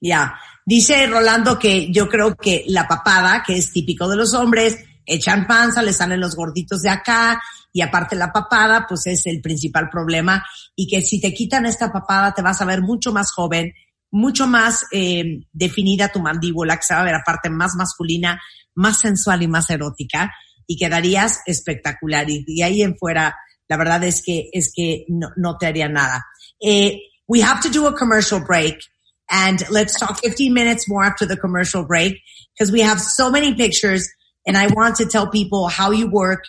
Ya. Dice Rolando que yo creo que la papada, que es típico de los hombres, echan panza, le salen los gorditos de acá y aparte la papada, pues es el principal problema y que si te quitan esta papada te vas a ver mucho más joven, mucho más eh, definida tu mandíbula, que se va a ver aparte más masculina, más sensual y más erótica y quedarías espectacular y de ahí en fuera la verdad es que es que no, no te haría nada. Eh, we have to do a commercial break. And let's talk 15 minutes more after the commercial break because we have so many pictures and I want to tell people how you work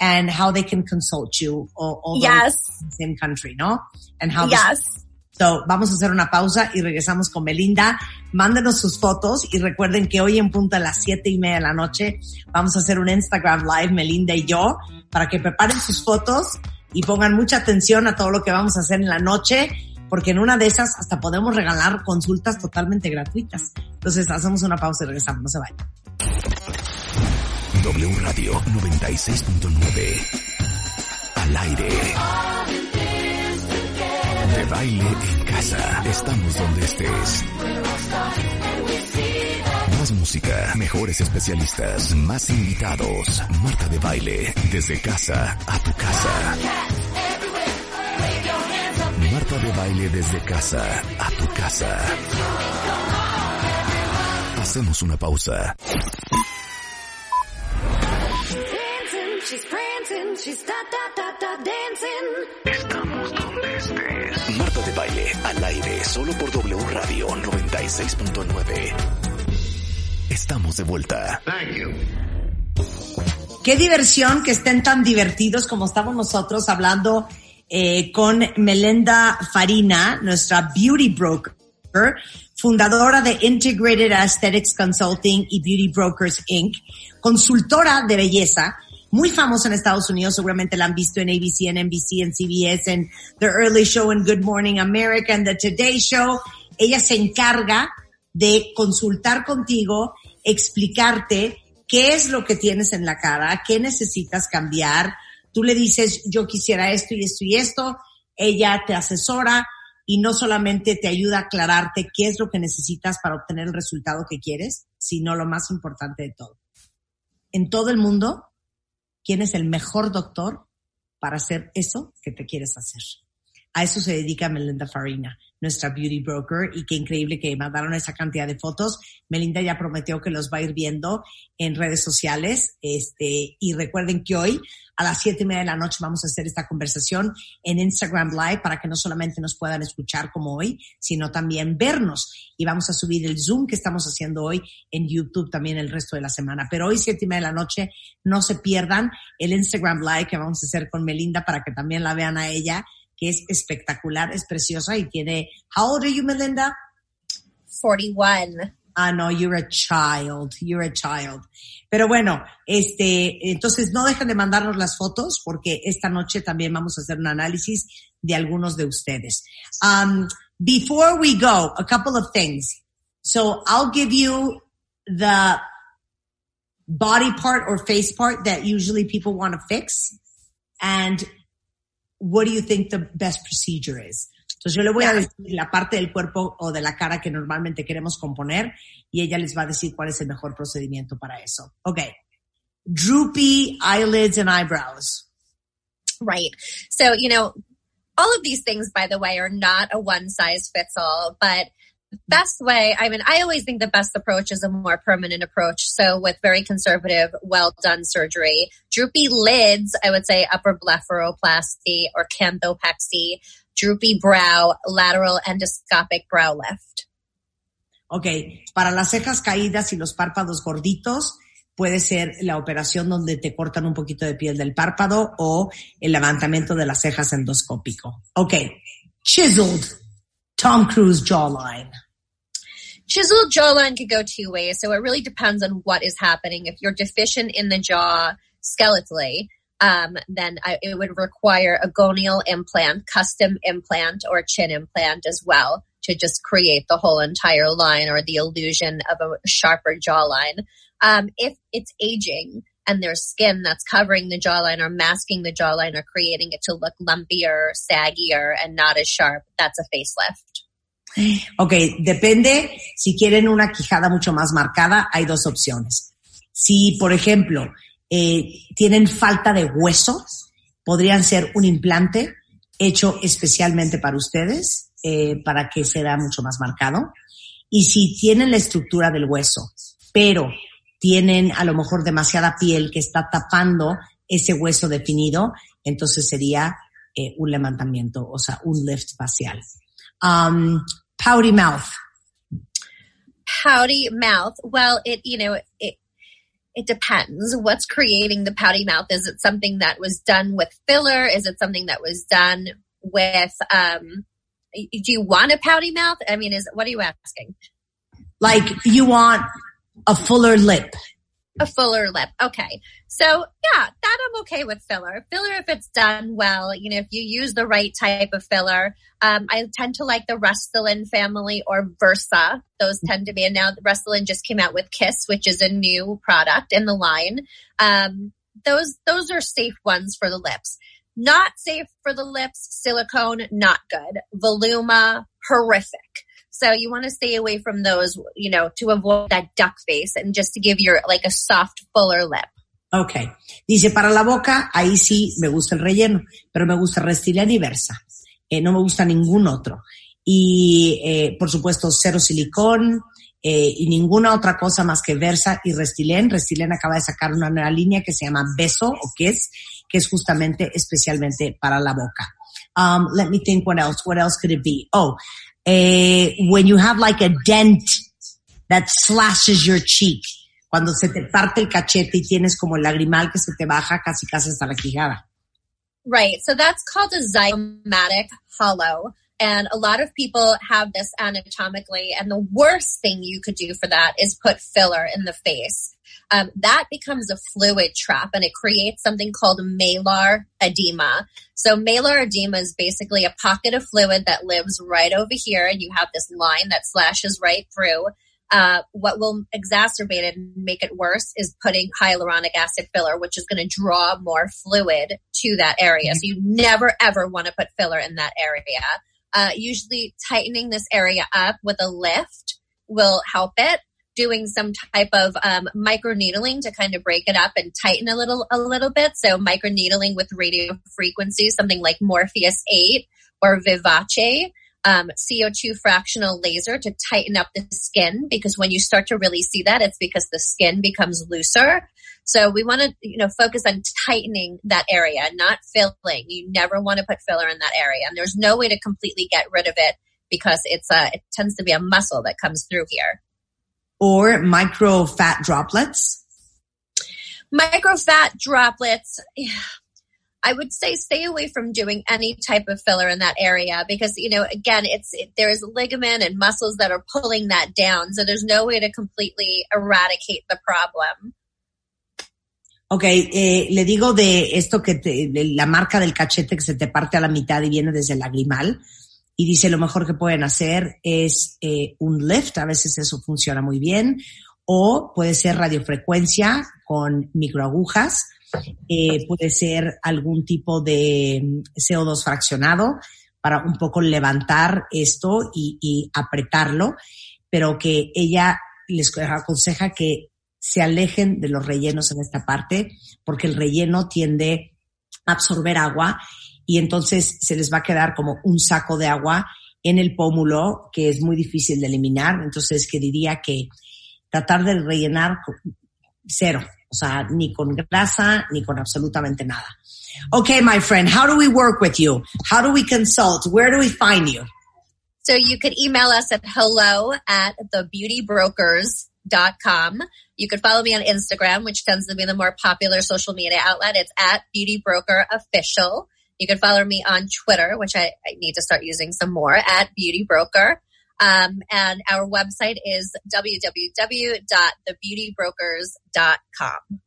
and how they can consult you all, all Yes. in the same country, ¿no? And how Yes. So, vamos a hacer una pausa y regresamos con Melinda. Mándenos sus fotos y recuerden que hoy en punto a las siete y media de la noche vamos a hacer un Instagram Live, Melinda y yo, para que preparen sus fotos y pongan mucha atención a todo lo que vamos a hacer en la noche, porque en una de esas hasta podemos regalar consultas totalmente gratuitas. Entonces, hacemos una pausa y regresamos. No se vayan. W Radio 96.9. Al aire. De baile en casa. Estamos donde estés. Más música, mejores especialistas, más invitados. Marta de baile, desde casa a tu casa. Marta de baile desde casa a tu casa. Hacemos una pausa. Estamos donde estés. Marta de baile, al aire, solo por W Radio 96.9. Estamos de vuelta. Qué diversión que estén tan divertidos como estamos nosotros hablando eh, con Melinda Farina, nuestra beauty broker, fundadora de Integrated Aesthetics Consulting y Beauty Brokers Inc., consultora de belleza, muy famosa en Estados Unidos, seguramente la han visto en ABC, en NBC, en CBS, en The Early Show, en Good Morning America, en The Today Show. Ella se encarga de consultar contigo, explicarte qué es lo que tienes en la cara, qué necesitas cambiar. Tú le dices, yo quisiera esto y esto y esto. Ella te asesora y no solamente te ayuda a aclararte qué es lo que necesitas para obtener el resultado que quieres, sino lo más importante de todo. En todo el mundo, ¿quién es el mejor doctor para hacer eso que te quieres hacer? A eso se dedica Melinda Farina, nuestra beauty broker, y qué increíble que mandaron esa cantidad de fotos. Melinda ya prometió que los va a ir viendo en redes sociales. Este, y recuerden que hoy a las siete y media de la noche vamos a hacer esta conversación en Instagram Live para que no solamente nos puedan escuchar como hoy, sino también vernos. Y vamos a subir el Zoom que estamos haciendo hoy en YouTube también el resto de la semana. Pero hoy siete y media de la noche no se pierdan el Instagram Live que vamos a hacer con Melinda para que también la vean a ella que es espectacular, es preciosa y tiene, how old are you, Melinda? 41. Ah, no, you're a child, you're a child. Pero bueno, este, entonces no dejen de mandarnos las fotos porque esta noche también vamos a hacer un análisis de algunos de ustedes. Um, before we go, a couple of things. So I'll give you the body part or face part that usually people want to fix. And what do you think the best procedure is? Entonces yo le voy a decir la parte del cuerpo o de la cara que normalmente queremos componer y ella les va a decir cuál es el mejor procedimiento para eso. Okay. Droopy eyelids and eyebrows. Right. So, you know, all of these things, by the way, are not a one size fits all, but best way, I mean, I always think the best approach is a more permanent approach. So with very conservative, well done surgery, droopy lids, I would say upper blepharoplasty or canthopexy, droopy brow, lateral endoscopic brow lift. Ok, para las cejas caídas y los párpados gorditos, puede ser la operación donde te cortan un poquito de piel del párpado o el levantamiento de las cejas endoscópico. Ok, chiseled Tom Cruise jawline. Chiseled jawline could go two ways. So it really depends on what is happening. If you're deficient in the jaw skeletally, um, then I, it would require a gonial implant, custom implant, or chin implant as well to just create the whole entire line or the illusion of a sharper jawline. Um, if it's aging and there's skin that's covering the jawline or masking the jawline or creating it to look lumpier, saggier, and not as sharp, that's a facelift. Ok, depende. Si quieren una quijada mucho más marcada, hay dos opciones. Si, por ejemplo, eh, tienen falta de hueso, podrían ser un implante hecho especialmente para ustedes, eh, para que se vea mucho más marcado. Y si tienen la estructura del hueso, pero tienen a lo mejor demasiada piel que está tapando ese hueso definido, entonces sería eh, un levantamiento, o sea, un lift facial. Um, pouty mouth. Pouty mouth. Well, it, you know, it, it depends. What's creating the pouty mouth? Is it something that was done with filler? Is it something that was done with, um, do you want a pouty mouth? I mean, is, what are you asking? Like you want a fuller lip. A fuller lip. Okay. So yeah, that I'm okay with filler. Filler if it's done well, you know, if you use the right type of filler. Um, I tend to like the Restylane family or Versa. Those tend to be, and now Restylane just came out with Kiss, which is a new product in the line. Um, those, those are safe ones for the lips. Not safe for the lips, silicone, not good. Voluma, horrific. So you want to stay away from those, you know, to avoid that duck face and just to give your, like a soft, fuller lip. Ok. Dice, para la boca, ahí sí me gusta el relleno, pero me gusta Restylane y Versa. Eh, no me gusta ningún otro. Y, eh, por supuesto, cero silicón eh, y ninguna otra cosa más que Versa y Restylane. Restylane acaba de sacar una nueva línea que se llama Beso o Kiss, que es justamente especialmente para la boca. Um, let me think what else. What else could it be? Oh, eh, when you have like a dent that slashes your cheek. Cuando se te parte el cachete y tienes como el lagrimal que se te baja casi casi hasta la quijada. Right. So that's called a zygomatic hollow. And a lot of people have this anatomically. And the worst thing you could do for that is put filler in the face. Um, that becomes a fluid trap and it creates something called malar edema. So malar edema is basically a pocket of fluid that lives right over here and you have this line that slashes right through. Uh, what will exacerbate it and make it worse is putting hyaluronic acid filler, which is going to draw more fluid to that area. So you never ever want to put filler in that area. Uh, usually tightening this area up with a lift will help it. Doing some type of um, microneedling to kind of break it up and tighten a little a little bit. So microneedling with radio frequency, something like Morpheus 8 or Vivace um, CO2 fractional laser to tighten up the skin because when you start to really see that, it's because the skin becomes looser. So we want to, you know, focus on tightening that area, not filling. You never want to put filler in that area. And there's no way to completely get rid of it because it's a, it tends to be a muscle that comes through here. Or micro fat droplets. Micro fat droplets. I would say stay away from doing any type of filler in that area because, you know, again, it's, it, there's ligament and muscles that are pulling that down. So there's no way to completely eradicate the problem. Ok, eh, le digo de esto que te, de la marca del cachete que se te parte a la mitad y viene desde el lagrimal. Y dice lo mejor que pueden hacer es eh, un lift, a veces eso funciona muy bien, o puede ser radiofrecuencia con microagujas, eh, puede ser algún tipo de mm, CO2 fraccionado para un poco levantar esto y, y apretarlo, pero que ella les aconseja que se alejen de los rellenos en esta parte, porque el relleno tiende a absorber agua y entonces se les va a quedar como un saco de agua en el pómulo que es muy difícil de eliminar. Entonces, que diría que tratar de rellenar cero, o sea, ni con grasa ni con absolutamente nada. Okay, my friend, how do we work with you? How do we consult? Where do we find you? So you could email us at hello at thebeautybrokers.com. You could follow me on Instagram, which tends to be the more popular social media outlet. It's at Beauty Broker Official. You can follow me on Twitter, which I, I need to start using some more at Beauty Broker. Um, and our website is www.thebeautybrokers.com.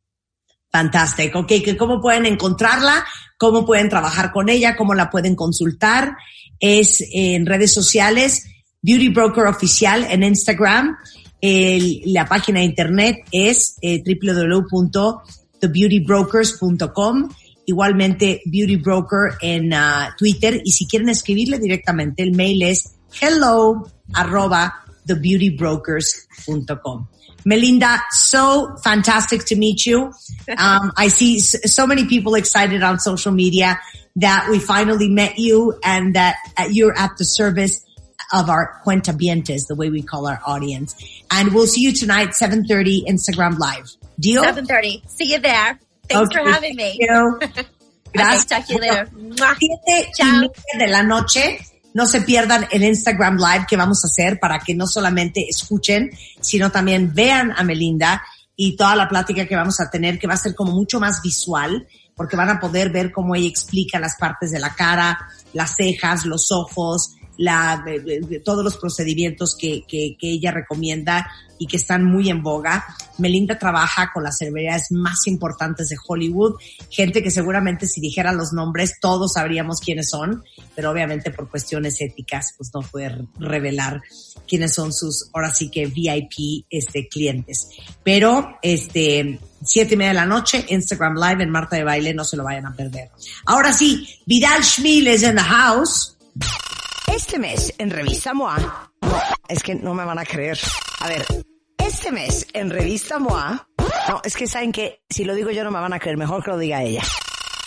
Fantástico. Ok, cómo pueden encontrarla, cómo pueden trabajar con ella, cómo la pueden consultar. Es en redes sociales, Beauty Broker Oficial en Instagram. El- la página de internet es eh, www.thebeautybrokers.com. Igualmente Beauty Broker en ah, Twitter. Y si quieren escribirle directamente, el mail es hello arroba thebeautybrokers.com. Melinda, so fantastic to meet you. Um, I see so many people excited on social media that we finally met you and that uh, you're at the service of our cuentavientes, the way we call our audience. And we'll see you tonight, 7.30 Instagram Live. Deal? 7.30. See you there. Thanks for Okay, having me. Gracias. Siete y media de la noche. No se pierdan el Instagram Live que vamos a hacer para que no solamente escuchen, sino también vean a Melinda y toda la plática que vamos a tener, que va a ser como mucho más visual, porque van a poder ver cómo ella explica las partes de la cara, las cejas, los ojos, la, de- de- todos los procedimientos que, que, que ella recomienda y que están muy en boga. Melinda trabaja con las celebridades más importantes de Hollywood, gente que seguramente si dijera los nombres todos sabríamos quiénes son, pero obviamente por cuestiones éticas pues no puede revelar quiénes son sus, ahora sí que VIP este, clientes. Pero este, siete y media de la noche, Instagram Live en Marta de Baile, no se lo vayan a perder. Ahora sí, Vidal Schmil is in the house. Este mes en Revista MOA. Es que no me van a creer. A ver, este mes en Revista MOA. No, es que saben que si lo digo yo no me van a creer. Mejor que lo diga ella.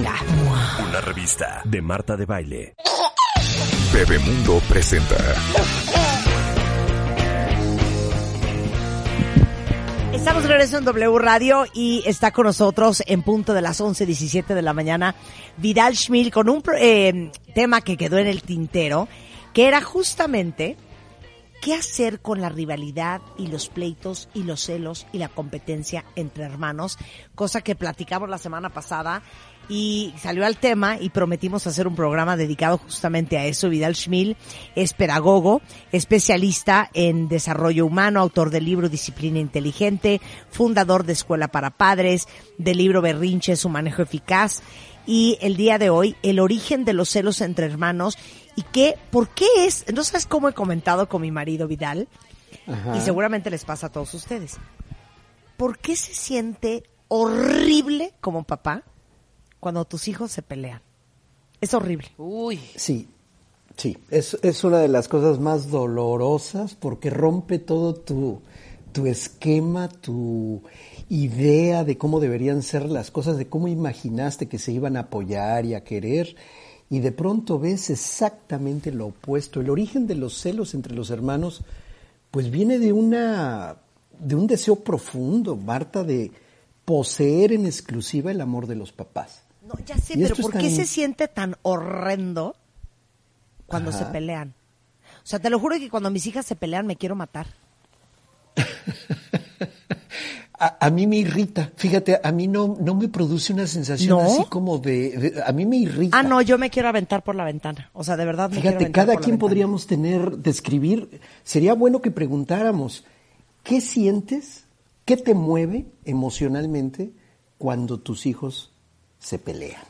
Una revista de Marta de Baile. Bebemundo presenta. Estamos regreso en W Radio y está con nosotros en punto de las 11.17 de la mañana Vidal Schmil con un eh, tema que quedó en el tintero, que era justamente qué hacer con la rivalidad y los pleitos y los celos y la competencia entre hermanos, cosa que platicamos la semana pasada y salió al tema y prometimos hacer un programa dedicado justamente a eso. Vidal Schmil es pedagogo, especialista en desarrollo humano, autor del libro Disciplina Inteligente, fundador de Escuela para Padres, del libro Berrinche, su manejo eficaz y el día de hoy el origen de los celos entre hermanos y qué, por qué es, no sabes cómo he comentado con mi marido Vidal y seguramente les pasa a todos ustedes. ¿Por qué se siente horrible como papá cuando tus hijos se pelean? Es horrible. Uy, Sí, sí, es, es una de las cosas más dolorosas porque rompe todo tu, tu esquema, tu idea de cómo deberían ser las cosas, de cómo imaginaste que se iban a apoyar y a querer, y de pronto ves exactamente lo opuesto. El origen de los celos entre los hermanos, pues viene de una, de un deseo profundo, Marta, de poseer en exclusiva el amor de los papás. No, ya sé, pero ¿por qué tan- se siente tan horrendo cuando se pelean? O sea, te lo juro que cuando mis hijas se pelean me quiero matar. A, a mí me irrita, fíjate, a mí no, no me produce una sensación ¿No? así como de, de- a mí me irrita. Ah, no, yo me quiero aventar por la ventana. O sea, de verdad me Fíjate, cada por quien podríamos tener, describir, sería bueno que preguntáramos, ¿qué sientes, qué te mueve emocionalmente cuando tus hijos se pelean?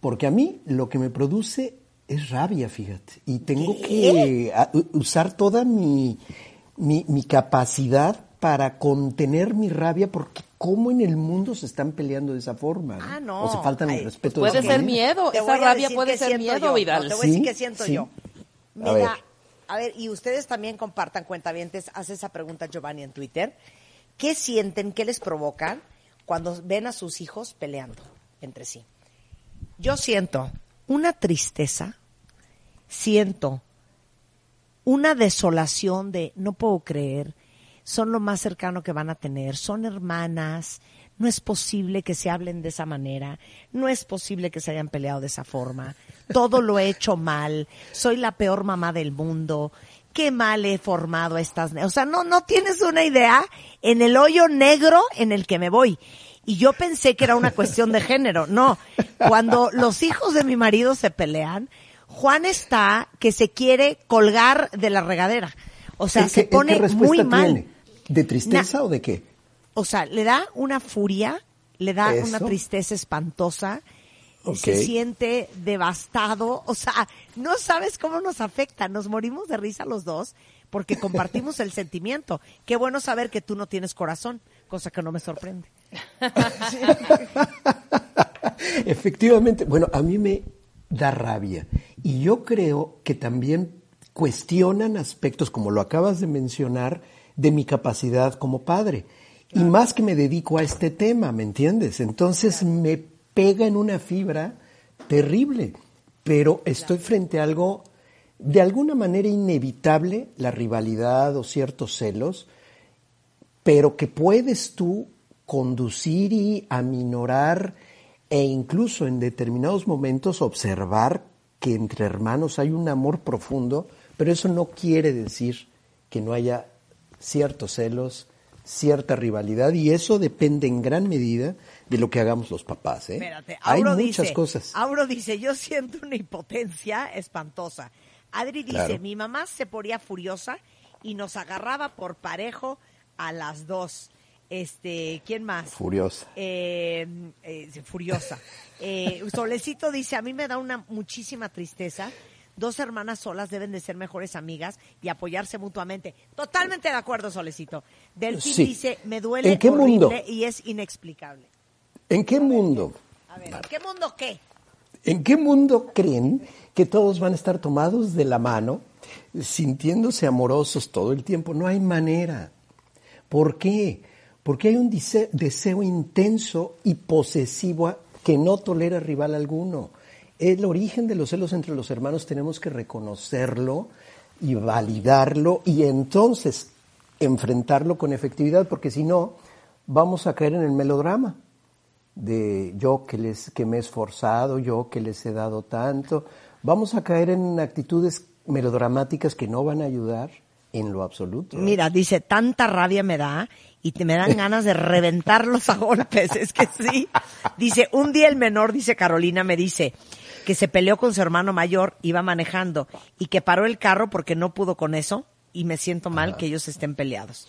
Porque a mí lo que me produce es rabia, fíjate. Y tengo que usar toda mi, mi, mi capacidad para contener mi rabia porque cómo en el mundo se están peleando de esa forma. Ah, no. O se faltan el Ay, respeto Puede de esa ser manera. miedo, Te esa rabia puede ser miedo, yo. Vidal. No, te voy a decir qué siento sí. yo. Me A ver. da- a ver, y ustedes también compartan cuentavientes, hace esa pregunta Giovanni en Twitter. ¿Qué sienten, qué les provocan cuando ven a sus hijos peleando entre sí? Yo siento una tristeza, siento una desolación de no puedo creer, son lo más cercano que van a tener, son hermanas, no es posible que se hablen de esa manera, no es posible que se hayan peleado de esa forma, todo lo he hecho mal, soy la peor mamá del mundo, qué mal he formado a estas, o sea, no, no tienes una idea en el hoyo negro en el que me voy. Y yo pensé que era una cuestión de género, no, cuando los hijos de mi marido se pelean, Juan está que se quiere colgar de la regadera. O sea, ¿El se pone qué respuesta muy mal. tiene? ¿De tristeza Na- o de qué? O sea, le da una furia, le da Eso. una tristeza espantosa, se siente devastado, o sea, no sabes cómo nos afecta, nos morimos de risa los dos porque compartimos el sentimiento. Qué bueno saber que tú no tienes corazón, cosa que no me sorprende. Efectivamente, bueno, a mí me da rabia. Y yo creo que también cuestionan aspectos, como lo acabas de mencionar, de mi capacidad como padre. Y más que me dedico a este tema, ¿me entiendes? Entonces me pega en una fibra terrible. Pero estoy frente a algo de alguna manera inevitable, la rivalidad o ciertos celos, pero que puedes tú conducir y aminorar e incluso en determinados momentos observar que entre hermanos hay un amor profundo, pero eso no quiere decir que no haya ciertos celos, cierta rivalidad y eso depende en gran medida de lo que hagamos los papás. ¿eh? Espérate, hay muchas dice, cosas. Auro dice, yo siento una impotencia espantosa. Adri dice, Claro. mi mamá se ponía furiosa y nos agarraba por parejo a las dos. Este, ¿quién más? Furiosa. Eh, eh, furiosa. Eh, Solecito dice, a mí me da una muchísima tristeza. Dos hermanas solas deben de ser mejores amigas y apoyarse mutuamente. Totalmente de acuerdo, Solecito. Delfín Sí. dice, me duele ¿En qué horrible mundo? y es inexplicable. ¿En qué mundo? A ver, ¿qué mundo qué? ¿En qué mundo creen que todos van a estar tomados de la mano, sintiéndose amorosos todo el tiempo? No hay manera. ¿Por qué? Porque hay un deseo intenso y posesivo que no tolera rival alguno. El origen de los celos entre los hermanos tenemos que reconocerlo y validarlo y entonces enfrentarlo con efectividad, porque si no, vamos a caer en el melodrama de yo que les que me he esforzado, yo que les he dado tanto, vamos a caer en actitudes melodramáticas que no van a ayudar en lo absoluto. Mira, dice, tanta rabia me da y te me dan ganas de reventarlos a golpes. Es que sí. Dice, un día el menor, dice Carolina, me dice que se peleó con su hermano mayor, iba manejando y que paró el carro porque no pudo con eso y me siento mal que ellos estén peleados.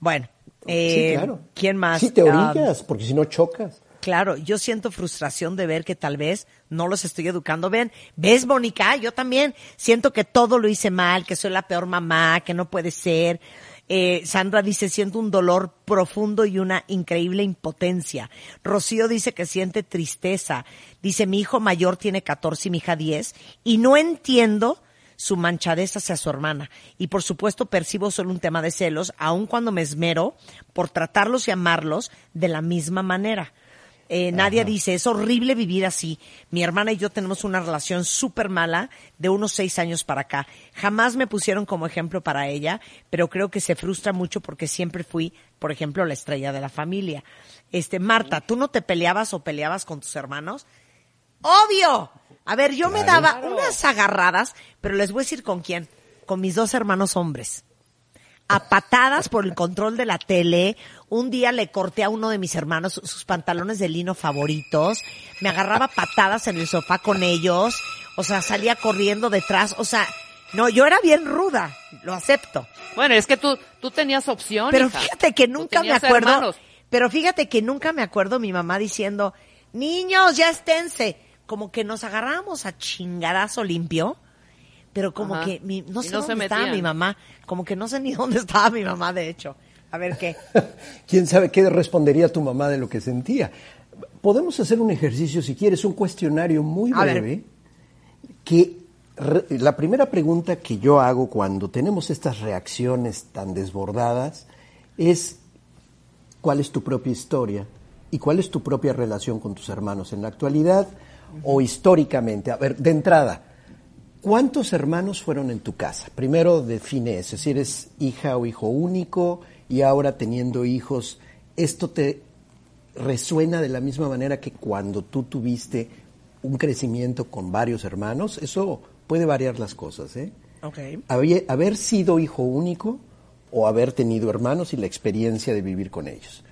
Bueno, eh, sí, claro. ¿quién más? Sí, te Ah, orillas, porque si no chocas. Claro, yo siento frustración de ver que tal vez no los estoy educando bien. ¿Ves, Mónica? Yo también siento que todo lo hice mal, que soy la peor mamá, que no puede ser. Eh, Sandra dice, siento un dolor profundo y una increíble impotencia. Rocío dice que siente tristeza. Dice, mi hijo mayor tiene 14 y mi hija 10 y no entiendo su manchadez hacia su hermana. Y por supuesto percibo solo un tema de celos, aun cuando me esmero por tratarlos y amarlos de la misma manera. Eh, Nadia dice, es horrible vivir así. Mi hermana y yo tenemos una relación súper mala de unos seis años para acá. Jamás me pusieron como ejemplo para ella, pero creo que se frustra mucho porque siempre fui, por ejemplo, la estrella de la familia. Este, Marta, ¿tú no te peleabas o peleabas con tus hermanos? ¡Obvio! A ver, yo me daba unas agarradas, pero les voy a decir con quién. Con mis dos hermanos hombres. A patadas por el control de la tele. Un día le corté a uno de mis hermanos sus pantalones de lino favoritos. Me agarraba patadas en el sofá con ellos. O sea, salía corriendo detrás. O sea, no, yo era bien ruda. Lo acepto. Bueno, es que tú, tú tenías opción. Pero hija. fíjate que nunca me acuerdo. hermanos. Pero fíjate que nunca me acuerdo mi mamá diciendo, niños, ya esténse. como que nos agarrábamos a chingadazo limpio, pero como Ajá. que mi- no sé no se dónde estaba mi mamá, como que no sé ni dónde estaba mi mamá, de hecho. A ver qué. ¿Quién sabe qué respondería tu mamá de lo que sentía? Podemos hacer un ejercicio, si quieres, un cuestionario muy A ver. breve, que re- la primera pregunta que yo hago cuando tenemos estas reacciones tan desbordadas es cuál es tu propia historia y cuál es tu propia relación con tus hermanos en la actualidad o históricamente. A ver, de entrada, ¿cuántos hermanos fueron en tu casa? Primero define eso, si eres hija o hijo único y ahora teniendo hijos, ¿esto te resuena de la misma manera que cuando tú tuviste un crecimiento con varios hermanos? Eso puede variar las cosas, ¿eh? Había- haber sido hijo único o haber tenido hermanos y la experiencia de vivir con ellos.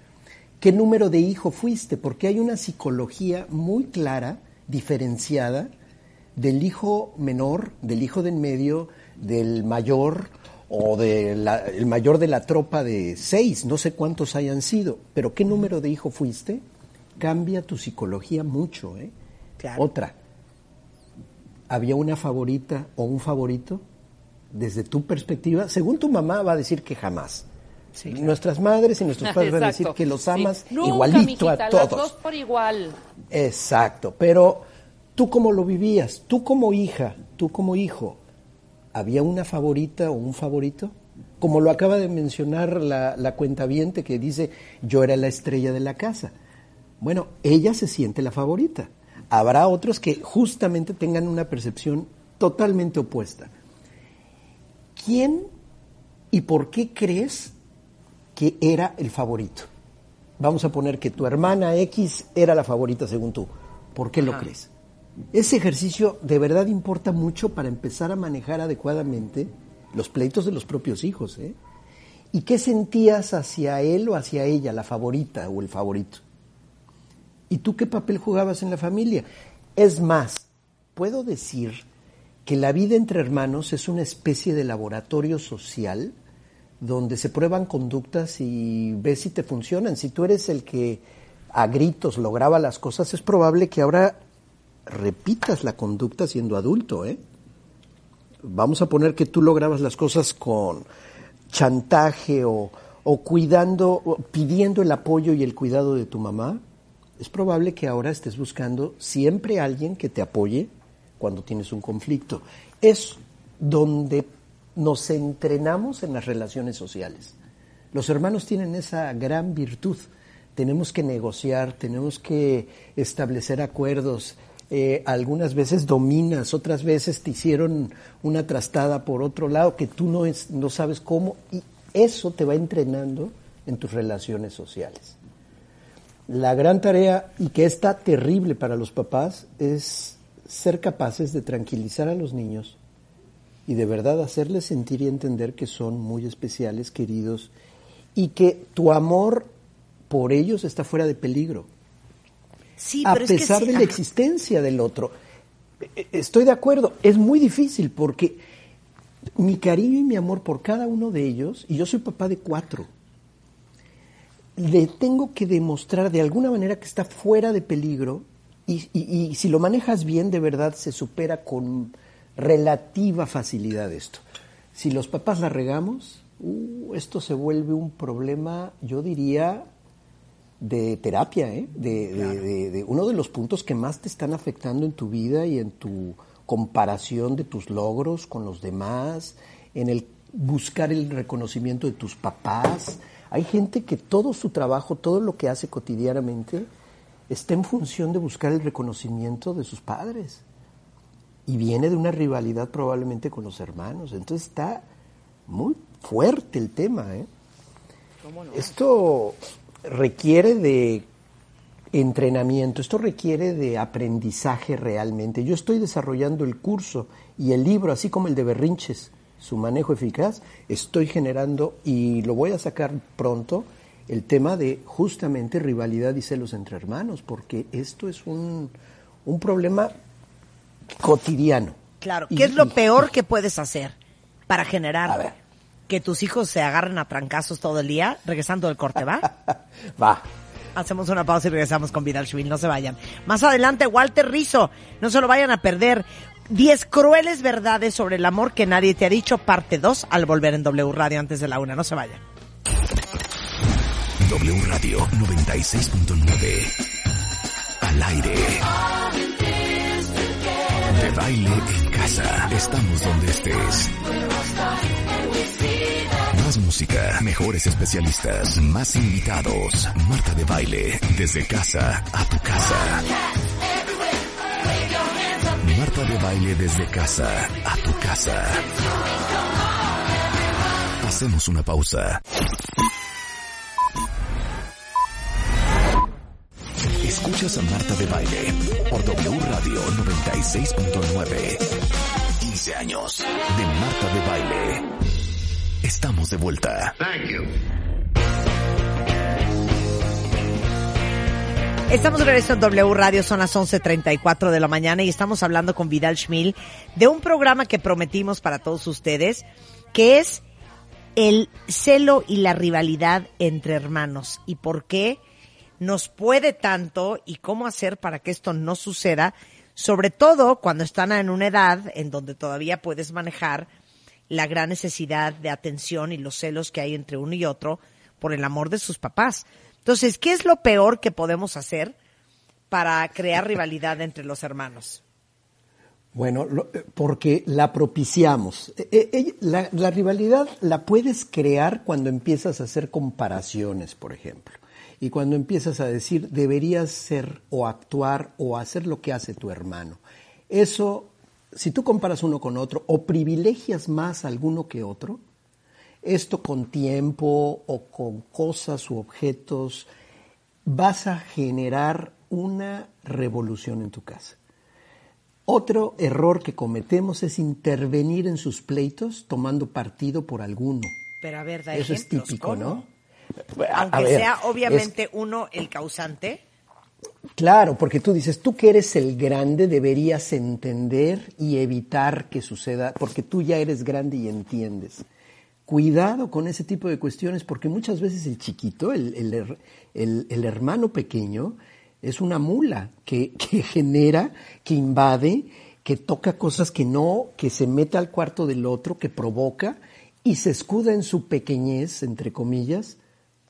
¿Qué número de hijo fuiste? Porque hay una psicología muy clara, diferenciada, del hijo menor, del hijo de en medio, del mayor o del el mayor de la tropa de seis, no sé cuántos hayan sido, pero ¿qué número de hijo fuiste? Cambia tu psicología mucho, ¿eh? Claro. Otra, ¿había una favorita o un favorito? Desde tu perspectiva, según tu mamá va a decir que jamás. Nuestras madres y nuestros padres van a decir que los Sí. amas Nunca, igualito mijita, a todos. dos por igual. Exacto, pero tú cómo lo vivías, tú como hija, tú como hijo, ¿había una favorita o un favorito? Como lo acaba de mencionar la, la cuentaviente que dice, yo era la estrella de la casa. Bueno, ella se siente la favorita. Habrá otros que justamente tengan una percepción totalmente opuesta. ¿Quién y por qué crees que era el favorito? Vamos a poner que tu hermana X era la favorita según tú. ¿Por qué lo crees? Ese ejercicio de verdad importa mucho para empezar a manejar adecuadamente los pleitos de los propios hijos. ¿eh? ¿Y qué sentías hacia él o hacia ella, la favorita o el favorito? ¿Y tú qué papel jugabas en la familia? Es más, puedo decir que la vida entre hermanos es una especie de laboratorio social donde se prueban conductas y ves si te funcionan. Si tú eres el que a gritos lograba las cosas, es probable que ahora repitas la conducta siendo adulto, ¿eh? Vamos a poner que tú lograbas las cosas con chantaje o, o cuidando, o pidiendo el apoyo y el cuidado de tu mamá. Es probable que ahora estés buscando siempre alguien que te apoye cuando tienes un conflicto. Es donde nos entrenamos en las relaciones sociales. Los hermanos tienen esa gran virtud. Tenemos que negociar, tenemos que establecer acuerdos. Eh, algunas veces dominas, otras veces te hicieron una trastada por otro lado que tú no, es, no sabes cómo. Y eso te va entrenando en tus relaciones sociales. La gran tarea, y que está terrible para los papás, es ser capaces de tranquilizar a los niños y de verdad hacerles sentir y entender que son muy especiales, queridos, y que tu amor por ellos está fuera de peligro. Sí, a pesar sí- de la ajá. existencia del otro. Eh, Estoy de acuerdo, es muy difícil porque mi cariño y mi amor por cada uno de ellos, y yo soy papá de cuatro, le tengo que demostrar de alguna manera que está fuera de peligro y, y- y si lo manejas bien, de verdad se supera con relativa facilidad esto. Si los papás la regamos, uh, esto se vuelve un problema, yo diría, de terapia, ¿eh? de, de- de- de uno de los puntos que más te están afectando en tu vida y en tu comparación de tus logros con los demás, en el buscar el reconocimiento de tus papás. Hay gente que todo su trabajo, todo lo que hace cotidianamente, está en función de buscar el reconocimiento de sus padres. Y viene de una rivalidad probablemente con los hermanos. Entonces está muy fuerte el tema. ¿eh? Esto requiere de entrenamiento, esto requiere de aprendizaje realmente. Yo estoy desarrollando el curso y el libro, así como el de Berrinches, su manejo eficaz, estoy generando y lo voy a sacar pronto el tema de justamente rivalidad y celos entre hermanos, porque esto es un, un problema cotidiano. Claro, Y- ¿qué es lo y- peor que puedes hacer para generar A ver. Que tus hijos se agarren a trancazos todo el día, regresando del corte, va? Va. Hacemos una pausa y regresamos con Vidal Schmil, no se vayan. Más adelante, Walter Rizzo, no se lo vayan a perder. 10 crueles verdades sobre el amor que nadie te ha dicho, parte 2, al volver en W Radio antes de la una, no se vayan. W Radio 96.9. Al aire. De baile en casa. Estamos donde estés. Música, mejores especialistas, más invitados. Marta de baile, desde casa a tu casa. Marta de baile desde casa a tu casa. Hacemos una pausa. Escuchas a Marta de Baile por W Radio 96.9. 15 años de Marta de Baile. Estamos de vuelta. Estamos de regreso en W Radio, son las 11.34 de la mañana y estamos hablando con Vidal Schmil de un programa que prometimos para todos ustedes, que es el celo y la rivalidad entre hermanos y por qué nos puede tanto y cómo hacer para que esto no suceda, sobre todo cuando están en una edad en donde todavía puedes manejar la gran necesidad de atención y los celos que hay entre uno y otro por el amor de sus papás. Entonces, ¿qué es lo peor que podemos hacer para crear rivalidad entre los hermanos? Bueno, eh, porque la propiciamos. Eh, eh, la rivalidad la puedes crear cuando empiezas a hacer comparaciones, por ejemplo. Y cuando empiezas a decir, deberías ser o actuar o hacer lo que hace tu hermano. Eso, si tú comparas uno con otro o privilegias más a alguno que otro, esto con tiempo o con cosas u objetos, vas a generar una revolución en tu casa. Otro error que cometemos es intervenir en sus pleitos tomando partido por alguno. Pero a ver, da Eso es típico, ¿cómo? ¿no? A- Aunque a ver, sea es- obviamente uno el causante. Claro, porque tú dices, tú que eres el grande deberías entender y evitar que suceda, porque tú ya eres grande y entiendes. Cuidado con ese tipo de cuestiones, porque muchas veces el chiquito, el, el el- el hermano pequeño, es una mula que, que genera, que invade, que toca cosas que no, que se mete al cuarto del otro, que provoca y se escuda en su pequeñez, entre comillas,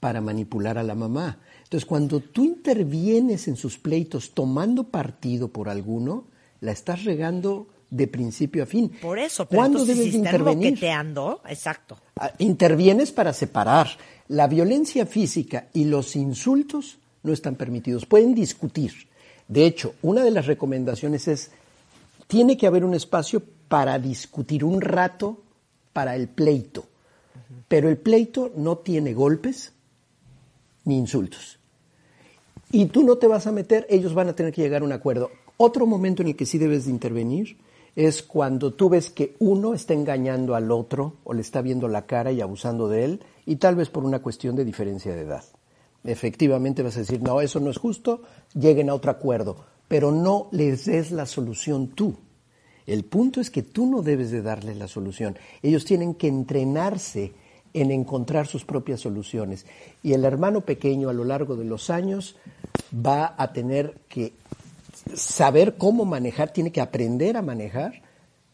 para manipular a la mamá. Entonces, cuando tú intervienes en sus pleitos tomando partido por alguno, la estás regando de principio a fin. Por eso, pero ¿Cuándo entonces debes si de están intervenir? exacto. Ah, Intervienes para separar. La violencia física y los insultos no están permitidos. Pueden discutir. De hecho, una de las recomendaciones es, tiene que haber un espacio para discutir, un rato para el pleito. Pero el pleito no tiene golpes ni insultos. Y tú no te vas a meter, ellos van a tener que llegar a un acuerdo. Otro momento en el que sí debes de intervenir es cuando tú ves que uno está engañando al otro o le está viendo la cara y abusando de él, y tal vez por una cuestión de diferencia de edad. Efectivamente vas a decir, no, eso no es justo, lleguen a otro acuerdo, pero no les des la solución tú. El punto es que tú no debes de darles la solución. Ellos tienen que entrenarse en encontrar sus propias soluciones. Y el hermano pequeño a lo largo de los años va a tener que saber cómo manejar, tiene que aprender a manejar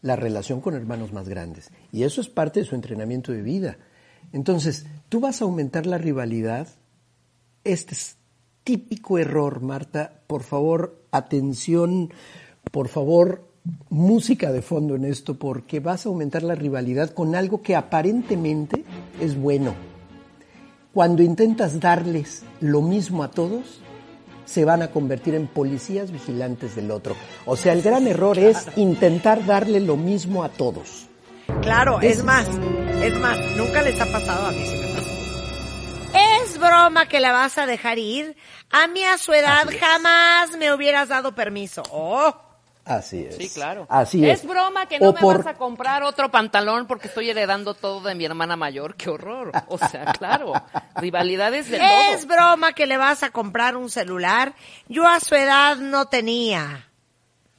la relación con hermanos más grandes. Y eso es parte de su entrenamiento de vida. Entonces, tú vas a aumentar la rivalidad. Este es típico error, Marta. Por favor, atención, por favor, música de fondo en esto, porque vas a aumentar la rivalidad con algo que aparentemente es bueno. Cuando intentas darles lo mismo a todos, se van a convertir en policías vigilantes del otro. O sea, el gran error es intentar darle lo mismo a todos. Claro, es más, es más, nunca les ha pasado a mí sí me pasó. Es broma que la vas a dejar ir. A mí a su edad jamás me hubieras dado permiso. Oh, Así es. Sí, claro. Así es. Es broma que no O me por- vas a comprar otro pantalón porque estoy heredando todo de mi hermana mayor. Qué horror. O sea, claro. Rivalidades de es todo. broma que le vas a comprar un celular. Yo a su edad no tenía.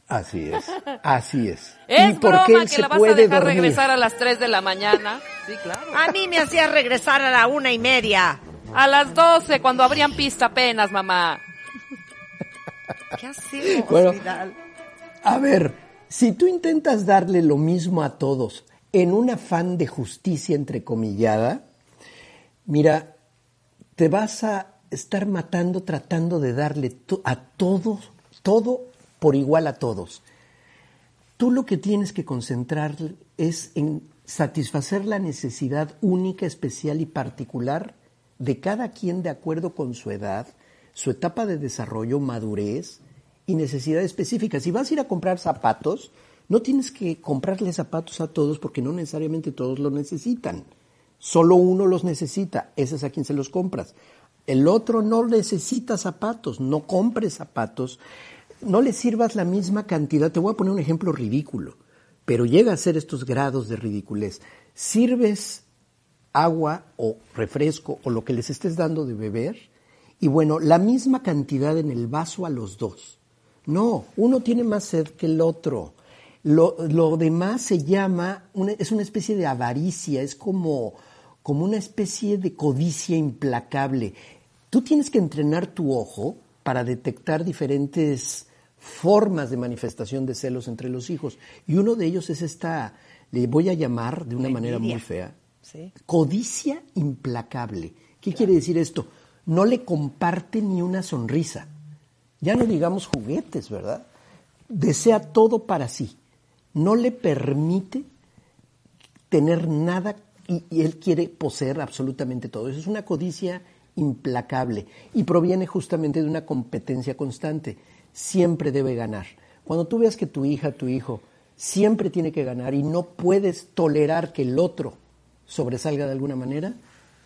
Así es. Así es. Es ¿Y por broma qué que se la vas a dejar dormir? regresar a las 3 de la mañana. Sí, claro. A mí me hacía regresar a la una y media. A las 12, cuando abrían pista apenas, mamá. ¿Qué hacemos, Bueno. Vidal? A ver, si tú intentas darle lo mismo a todos en un afán de justicia entrecomillada, mira, te vas a estar matando tratando de darle a todos, todo por igual a todos. Tú lo que tienes que concentrar es en satisfacer la necesidad única, especial y particular de cada quien de acuerdo con su edad, su etapa de desarrollo, madurez y necesidades específicas. Si vas a ir a comprar zapatos, no tienes que comprarle zapatos a todos porque no necesariamente todos lo necesitan. Solo uno los necesita, ese es a quien se los compras. El otro no necesita zapatos, no compres zapatos, no le sirvas la misma cantidad. Te voy a poner un ejemplo ridículo, pero llega a ser estos grados de ridiculez. Sirves agua o refresco o lo que les estés dando de beber y bueno, la misma cantidad en el vaso a los dos. No, uno tiene más sed que el otro. Lo, lo demás se llama, una- es una especie de avaricia, es como, como una especie de codicia implacable. Tú tienes que entrenar tu ojo para detectar diferentes formas de manifestación de celos entre los hijos. Y uno de ellos es esta, le voy a llamar de una La manera muy fea, Sí. codicia implacable. ¿Qué quiere decir esto? No le comparte ni una sonrisa. Ya no digamos juguetes, ¿verdad? Desea todo para sí. No le permite tener nada y, y él quiere poseer absolutamente todo. Eso es una codicia implacable y proviene justamente de una competencia constante. Siempre debe ganar. Cuando tú veas que tu hija, tu hijo, siempre tiene que ganar y no puedes tolerar que el otro sobresalga de alguna manera,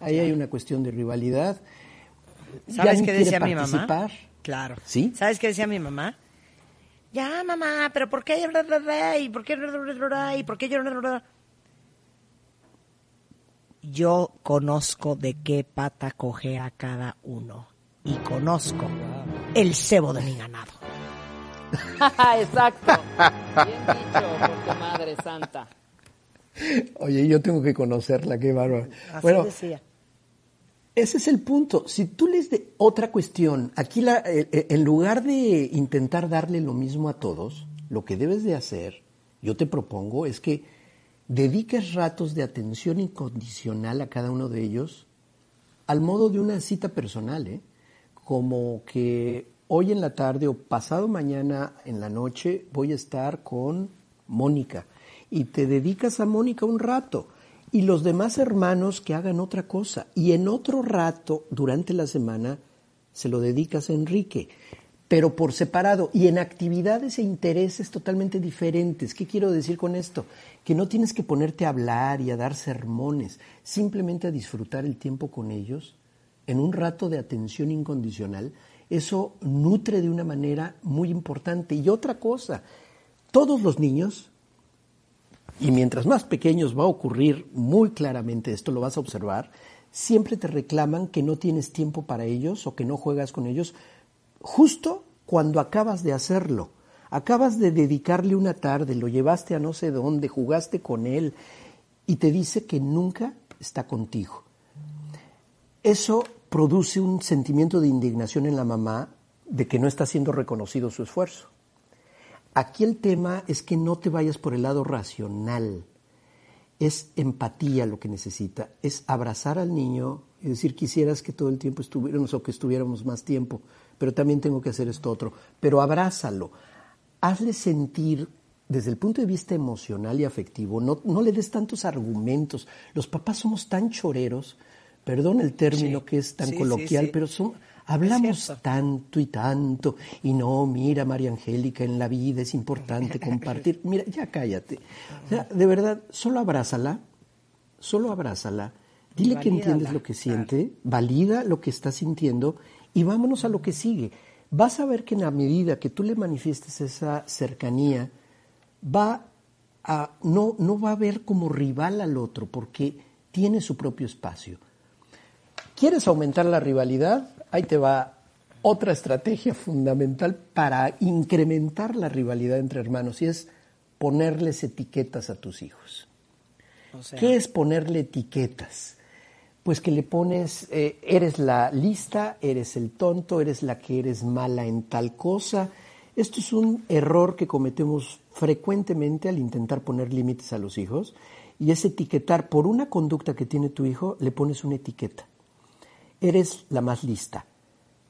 ahí hay una cuestión de rivalidad. ¿Sabes qué decía mi mamá? Claro. ¿Sí? ¿Sabes qué decía mi mamá? Ya, mamá, pero ¿por qué? ¿Y por qué? ¿Y por qué yo? conozco de qué pata coge a cada uno. Y conozco el cebo de mi ganado. Exacto. Bien dicho, por tu madre santa. Oye, yo tengo que conocerla, qué bárbaro. Así Bueno, decía. Ese es el punto. Si tú les de otra cuestión, aquí la- eh, eh, en lugar de intentar darle lo mismo a todos, lo que debes de hacer, yo te propongo, es que dediques ratos de atención incondicional a cada uno de ellos al modo de una cita personal, ¿eh? como que hoy en la tarde o pasado mañana en la noche voy a estar con Mónica y te dedicas a Mónica un rato y los demás hermanos que hagan otra cosa y en otro rato durante la semana se lo dedicas a Enrique, pero por separado y en actividades e intereses totalmente diferentes. ¿Qué quiero decir con esto? Que no tienes que ponerte a hablar y a dar sermones, simplemente a disfrutar el tiempo con ellos en un rato de atención incondicional. Eso nutre de una manera muy importante. Y otra cosa, todos los niños, y mientras más pequeños va a ocurrir muy claramente esto, lo vas a observar, siempre te reclaman que no tienes tiempo para ellos o que no juegas con ellos justo cuando acabas de hacerlo. Acabas de dedicarle una tarde, lo llevaste a no sé dónde, jugaste con él y te dice que nunca está contigo. Eso produce un sentimiento de indignación en la mamá de que no está siendo reconocido su esfuerzo. Aquí el tema es que no te vayas por el lado racional. Es empatía lo que necesita, es abrazar al niño y decir quisieras que todo el tiempo estuviéramos o que estuviéramos más tiempo, pero también tengo que hacer esto otro. Pero abrázalo, hazle sentir desde el punto de vista emocional y afectivo, no, no le des tantos argumentos. Los papás somos tan choreros, perdón el término Sí, que es tan sí, sí. pero son, hablamos tanto y tanto, y no, mira, María Angélica, en la vida es importante compartir. Mira, ya cállate. O sea, de verdad, solo abrázala, solo abrázala, dile que entiendes lo que siente, valida lo que está sintiendo y vámonos a lo que sigue. Vas a ver que en la medida que tú le manifiestes esa cercanía, va a, no, no va a ver como rival al otro, porque tiene su propio espacio. ¿Quieres aumentar la rivalidad? Ahí te va otra estrategia fundamental para incrementar la rivalidad entre hermanos y es ponerles etiquetas a tus hijos. O sea, ¿Qué es ponerle etiquetas? Pues que le pones, eh, eres la lista, eres el tonto, eres la que eres mala en tal cosa. Esto es un error que cometemos frecuentemente al intentar poner límites a los hijos y es etiquetar por una conducta que tiene tu hijo, le pones una etiqueta. Eres la más lista.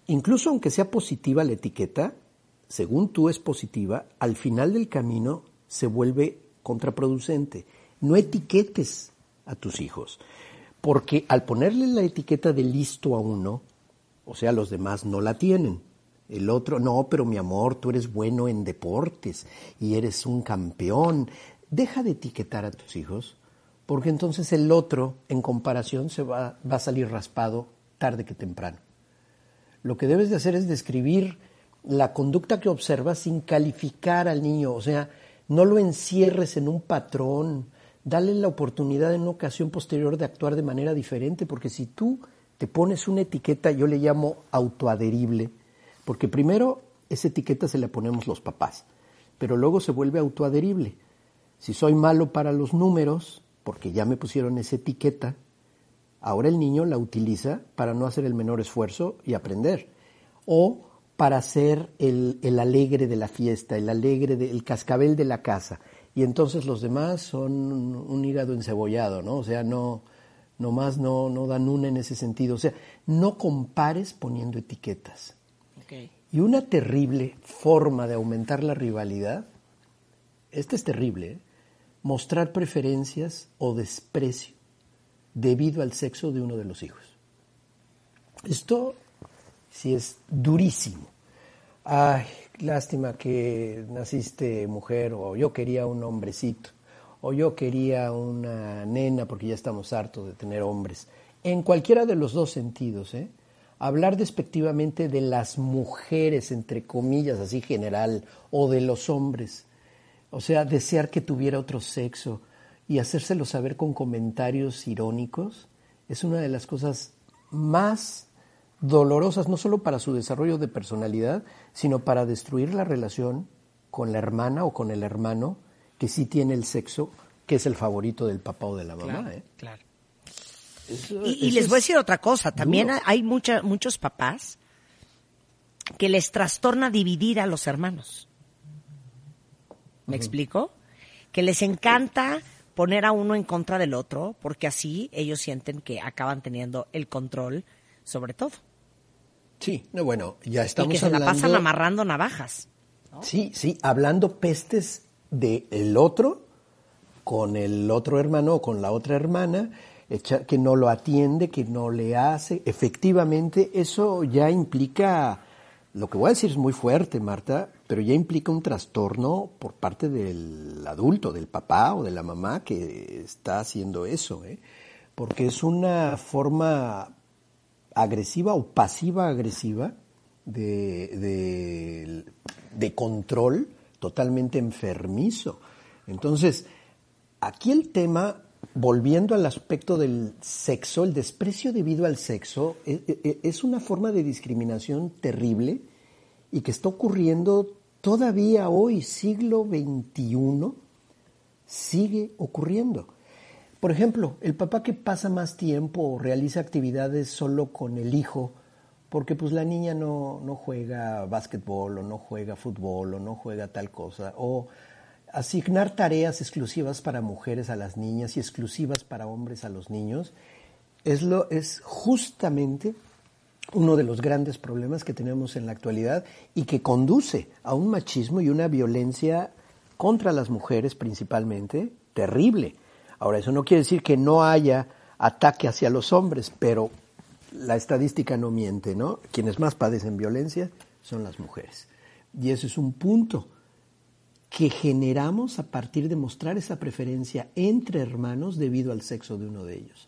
Incluso aunque sea positiva la etiqueta, según tú es positiva, al final del camino se vuelve contraproducente. No etiquetes a tus hijos, porque al ponerle la etiqueta de listo a uno, o sea, los demás no la tienen. El otro, no, pero mi amor, tú eres bueno en deportes y eres un campeón. Deja de etiquetar a tus hijos, porque entonces el otro, en comparación, se va, va a salir raspado tarde que temprano. Lo que debes de hacer es describir la conducta que observas sin calificar al niño, o sea, no lo encierres en un patrón, dale la oportunidad en una ocasión posterior de actuar de manera diferente, porque si tú te pones una etiqueta, yo le llamo autoadherible, porque primero esa etiqueta se la ponemos los papás, pero luego se vuelve autoadherible. Si soy malo para los números, porque ya me pusieron esa etiqueta, ahora el niño la utiliza para no hacer el menor esfuerzo y aprender. O para ser el, el alegre de la fiesta, el alegre, de, el cascabel de la casa. Y entonces los demás son un, un hígado encebollado, ¿no? O sea, no, nomás no, no dan una en ese sentido. O sea, no compares poniendo etiquetas. Ok. Y una terrible forma de aumentar la rivalidad, esta es terrible, ¿eh? mostrar preferencias o desprecio debido al sexo de uno de los hijos. Esto sí es durísimo. Ay, lástima que naciste mujer o yo quería un hombrecito o yo quería una nena porque ya estamos hartos de tener hombres. En cualquiera de los dos sentidos, ¿eh? Hablar despectivamente de las mujeres, entre comillas, así general, o de los hombres. O sea, desear que tuviera otro sexo y hacérselo saber con comentarios irónicos es una de las cosas más dolorosas, no solo para su desarrollo de personalidad, sino para destruir la relación con la hermana o con el hermano que sí tiene el sexo, que es el favorito del papá o de la mamá. ¿eh? Claro. Eso- Y, les voy a decir otra cosa, también duro. hay mucha- muchos papás que les trastorna dividir a los hermanos. ¿Me explico? Que les encanta poner a uno en contra del otro, porque así ellos sienten que acaban teniendo el control sobre todo. Sí, no, bueno, ya estamos y que se hablando... la pasan amarrando navajas. Sí, sí, hablando pestes del otro con el otro hermano o con la otra hermana, que no lo atiende, que no le hace. Efectivamente, eso ya implica, lo que voy a decir es muy fuerte, Marta, pero ya implica un trastorno por parte del adulto, del papá o de la mamá que está haciendo eso, ¿eh? porque es una forma agresiva o pasiva agresiva de, de, de control totalmente enfermizo. Entonces, aquí el tema, volviendo al aspecto del sexo, el desprecio debido al sexo, e- e- es una forma de discriminación terrible y que está ocurriendo todavía hoy, siglo XXI, sigue ocurriendo. Por ejemplo, el papá que pasa más tiempo o realiza actividades solo con el hijo, porque pues la niña no, no juega básquetbol o no juega fútbol o no juega tal cosa, o asignar tareas exclusivas para mujeres a las niñas y exclusivas para hombres a los niños, es, lo, es justamente uno de los grandes problemas que tenemos en la actualidad y que conduce a un machismo y una violencia contra las mujeres principalmente terrible. Ahora, eso no quiere decir que no haya ataque hacia los hombres, pero la estadística no miente, ¿no? Quienes más padecen violencia son las mujeres. Y ese es un punto que generamos a partir de mostrar esa preferencia entre hermanos debido al sexo de uno de ellos.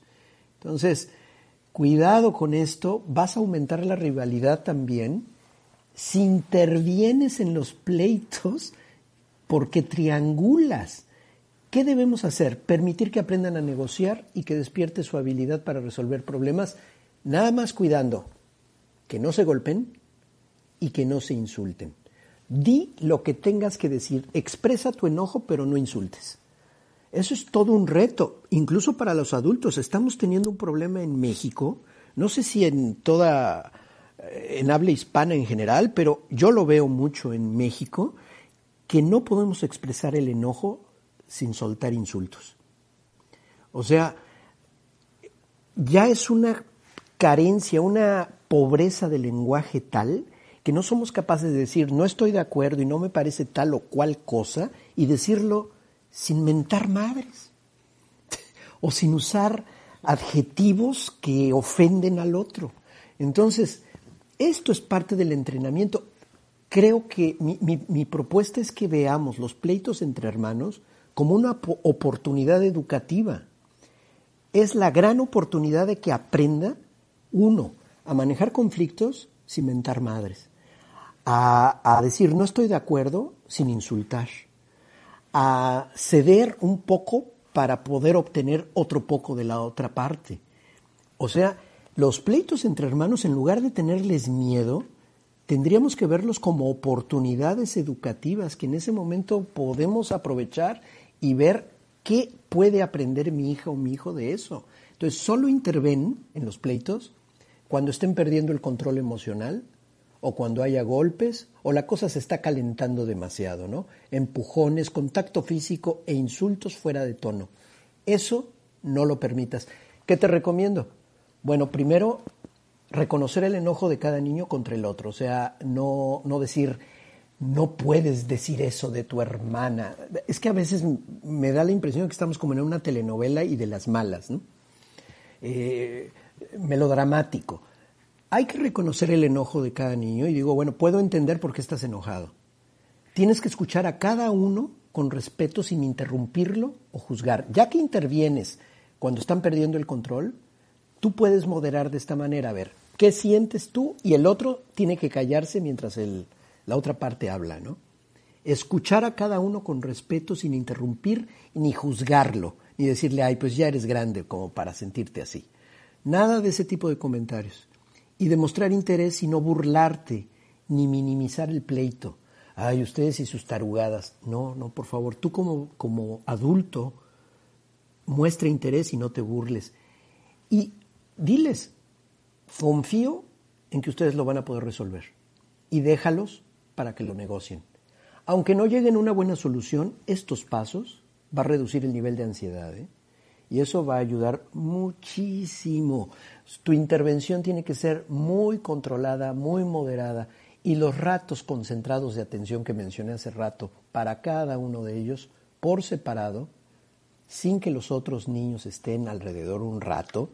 Entonces, cuidado con esto, vas a aumentar la rivalidad también si intervienes en los pleitos porque triangulas. ¿Qué debemos hacer? Permitir que aprendan a negociar y que despierte su habilidad para resolver problemas, nada más cuidando que no se golpen y que no se insulten. Di lo que tengas que decir, expresa tu enojo, pero no insultes. Eso es todo un reto, incluso para los adultos. Estamos teniendo un problema en México, no sé si en toda, eh, en habla hispana en general, pero yo lo veo mucho en México, que no podemos expresar el enojo sin soltar insultos. O sea, ya es una carencia, una pobreza de lenguaje tal que no somos capaces de decir no estoy de acuerdo y no me parece tal o cual cosa y decirlo sin mentar madres o sin usar adjetivos que ofenden al otro. Entonces, esto es parte del entrenamiento. Creo que mi, propuesta es que veamos los pleitos entre hermanos como una po- oportunidad educativa. Es la gran oportunidad de que aprenda, uno, a manejar conflictos sin mentar madres, a, decir no estoy de acuerdo sin insultar, a ceder un poco para poder obtener otro poco de la otra parte. O sea, los pleitos entre hermanos, en lugar de tenerles miedo, tendríamos que verlos como oportunidades educativas que en ese momento podemos aprovechar y ver qué puede aprender mi hija o mi hijo de eso. Entonces, solo interven en los pleitos cuando estén perdiendo el control emocional o cuando haya golpes o la cosa se está calentando demasiado, ¿no? Empujones, contacto físico e insultos fuera de tono. Eso no lo permitas. ¿Qué te recomiendo? Bueno, primero, reconocer el enojo de cada niño contra el otro. O sea, no, no decir, no puedes decir eso de tu hermana. Es que a veces me da la impresión de que estamos como en una telenovela y de las malas, ¿no? Eh, melodramático. Hay que reconocer el enojo de cada niño y digo, bueno, puedo entender por qué estás enojado. Tienes que escuchar a cada uno con respeto sin interrumpirlo o juzgar. Ya que intervienes cuando están perdiendo el control, tú puedes moderar de esta manera, a ver, ¿qué sientes tú? Y el otro tiene que callarse mientras el- la otra parte habla, ¿no? Escuchar a cada uno con respeto sin interrumpir ni juzgarlo, ni decirle, ay, pues ya eres grande como para sentirte así. Nada de ese tipo de comentarios. Y demostrar interés y no burlarte, ni minimizar el pleito. Ay, ustedes y sus tarugadas. No, no, por favor, tú como, como adulto, muestra interés y no te burles. Y diles, confío en que ustedes lo van a poder resolver. Y déjalos para que lo negocien. Aunque no lleguen a una buena solución, estos pasos va a reducir el nivel de ansiedad. ¿eh? Y eso va a ayudar muchísimo. Tu intervención tiene que ser muy controlada, muy moderada. Y los ratos concentrados de atención que mencioné hace rato, para cada uno de ellos, por separado, sin que los otros niños estén alrededor un rato,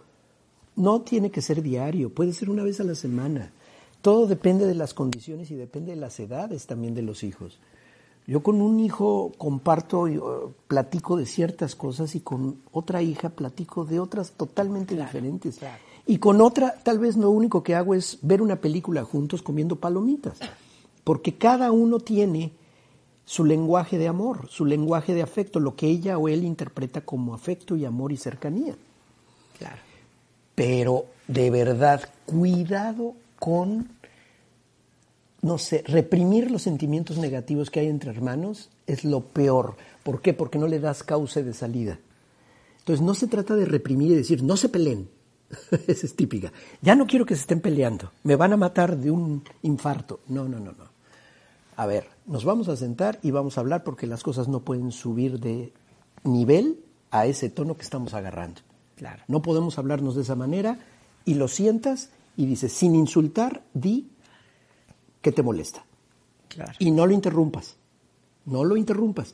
no tiene que ser diario, puede ser una vez a la semana. Todo depende de las condiciones y depende de las edades también de los hijos. Yo con un hijo comparto, yo, platico de ciertas cosas y con otra hija platico de otras totalmente diferentes. Y con otra, tal vez lo único que hago es ver una película juntos comiendo palomitas, porque cada uno tiene su lenguaje de amor, su lenguaje de afecto, lo que ella o él interpreta como afecto y amor y cercanía. Claro. Pero de verdad, cuidado con, no sé, reprimir los sentimientos negativos que hay entre hermanos es lo peor. ¿Por qué? Porque no le das cauce de salida. Entonces no se trata de reprimir y decir, no se peleen. Esa es típica. Ya no quiero que se estén peleando. Me van a matar de un infarto. No, no, no, no. A ver, nos vamos a sentar y vamos a hablar porque las cosas no pueden subir de nivel a ese tono que estamos agarrando. Claro. No podemos hablarnos de esa manera y lo sientas y dices, sin insultar, di que te molesta. Claro. Y no lo interrumpas. No lo interrumpas.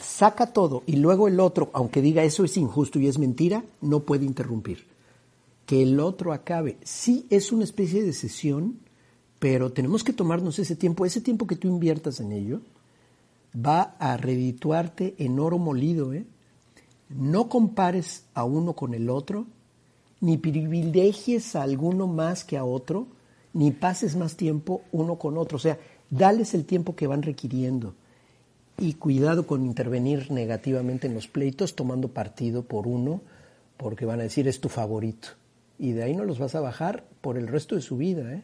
Saca todo y luego el otro, aunque diga eso es injusto y es mentira, no puede interrumpir. Que el otro acabe. Sí es una especie de sesión, pero tenemos que tomarnos ese tiempo. Ese tiempo que tú inviertas en ello va a redituarte en oro molido. ¿eh? No compares a uno con el otro, ni privilegies a alguno más que a otro, ni pases más tiempo uno con otro. O sea, dales el tiempo que van requiriendo. Y cuidado con intervenir negativamente en los pleitos tomando partido por uno, porque van a decir es tu favorito. Y de ahí no los vas a bajar por el resto de su vida. ¿eh?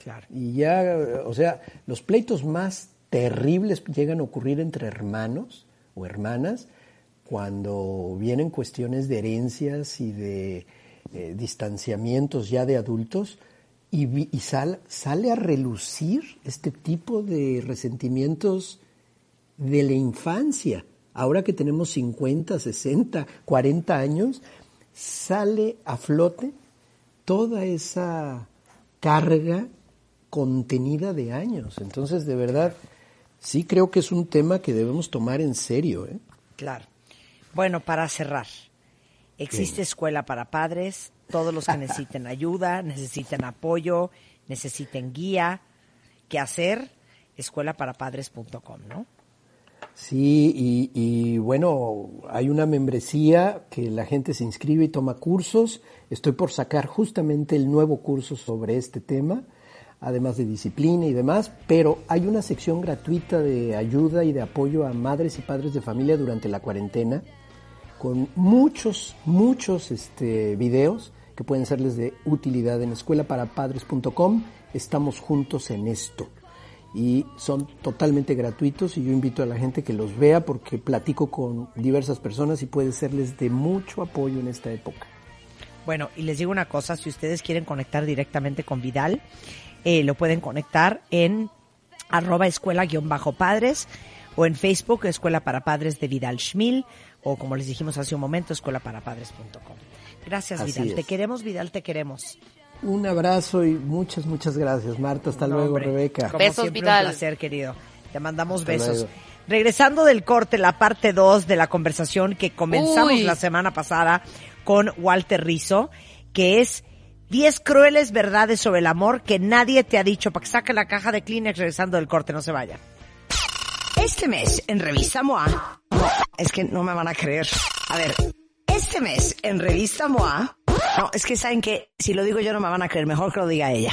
Claro. Y ya, o sea, los pleitos más terribles llegan a ocurrir entre hermanos o hermanas cuando vienen cuestiones de herencias y de eh, distanciamientos ya de adultos y, y sal- sale a relucir este tipo de resentimientos de la infancia. Ahora que tenemos 50, 60, 40 años, sale a flote toda esa carga contenida de años. Entonces, de verdad, sí creo que es un tema que debemos tomar en serio. ¿eh? Claro. Bueno, para cerrar, existe Bien. escuela para padres, todos los que necesiten ayuda, necesiten apoyo, necesiten guía, qué hacer, escuelaparapadres.com, ¿no? Sí, y, y bueno, hay una membresía que la gente se inscribe y toma cursos. Estoy por sacar justamente el nuevo curso sobre este tema, además de disciplina y demás, pero hay una sección gratuita de ayuda y de apoyo a madres y padres de familia durante la cuarentena, con muchos, muchos este, videos que pueden serles de utilidad en escuelaparapadres.com. Estamos juntos en esto y son totalmente gratuitos y yo invito a la gente que los vea porque platico con diversas personas y puede serles de mucho apoyo en esta época. Bueno, y les digo una cosa, si ustedes quieren conectar directamente con Vidal, eh, lo pueden conectar en arroba escuela-padres o en Facebook Escuela para Padres de Vidal Schmil o como les dijimos hace un momento, escuelaparapadres.com. Gracias Así Vidal, es. te queremos Vidal, te queremos. Un abrazo y muchas, muchas gracias Marta. Hasta No, luego hombre, Rebeca. Como Besos, siempre, Vidal. Un placer, querido. Te mandamos Hasta besos. luego. Regresando del corte, la parte 2 de la conversación que comenzamos Uy. la semana pasada con Walter Rizzo, que es 10 crueles verdades sobre el amor que nadie te ha dicho. Para que saque la caja de Kleenex regresando del corte, no se vaya. Este mes en Revista MOA, es que no me van a creer. A ver, este mes en Revista MOA, no, es que saben que si lo digo yo no me van a creer, mejor que lo diga ella.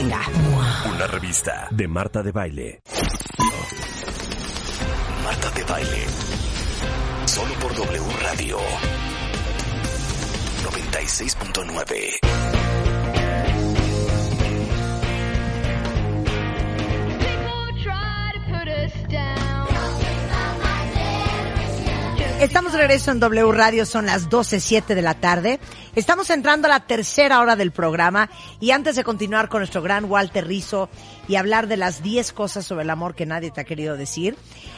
Una revista de Marta de Baile. Marta de Baile. Solo por W Radio. 96.9. Estamos de regreso en W Radio, son las 12.07 de la tarde. Estamos entrando a la tercera hora del programa y antes de continuar con nuestro gran Walter Rizzo y hablar de las 10 cosas sobre el amor que nadie te ha querido decir,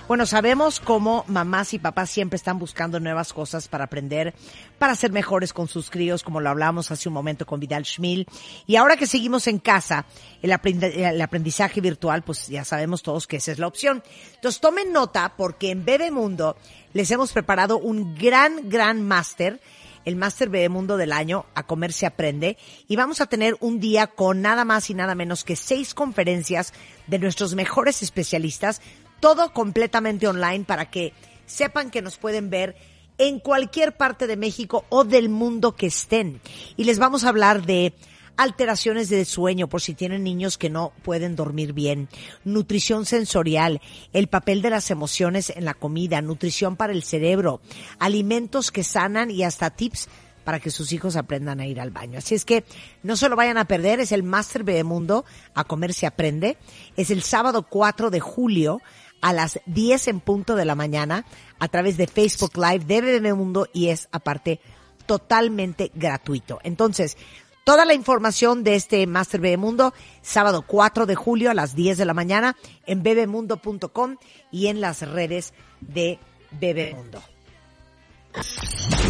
bueno, sabemos cómo mamás y papás siempre están buscando nuevas cosas para aprender, para ser mejores con sus críos, como lo hablábamos hace un momento con Vidal Schmil. Y ahora que seguimos en casa, el, el aprendizaje virtual, pues ya sabemos todos que esa es la opción. Entonces tomen nota porque en Bebemundo les hemos preparado un gran, gran máster, el máster Bebemundo del año, a comer se aprende, y vamos a tener un día con nada más y nada menos que seis conferencias de nuestros mejores especialistas, todo completamente online para que sepan que nos pueden ver en cualquier parte de México o del mundo que estén. Y les vamos a hablar de alteraciones de sueño por si tienen niños que no pueden dormir bien, nutrición sensorial, el papel de las emociones en la comida, nutrición para el cerebro, alimentos que sanan y hasta tips para que sus hijos aprendan a ir al baño. Así es que no se lo vayan a perder, es el Master Bebemundo, a comer se aprende, es el sábado 4 de julio a las 10 en punto de la mañana a través de Facebook Live de Bebemundo y es aparte totalmente gratuito. Entonces, toda la información de este Master Bebemundo, sábado 4 de julio a las 10 de la mañana en bebemundo.com y en las redes de Bebemundo.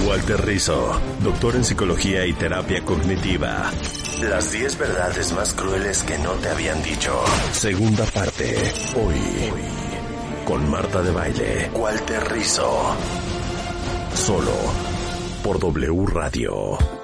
Walter Rizzo, doctor en psicología y terapia cognitiva. Las 10 verdades más crueles que no te habían dicho. Segunda parte. Hoy. Con Marta de Baile. Walter Rizzo. Solo por W Radio.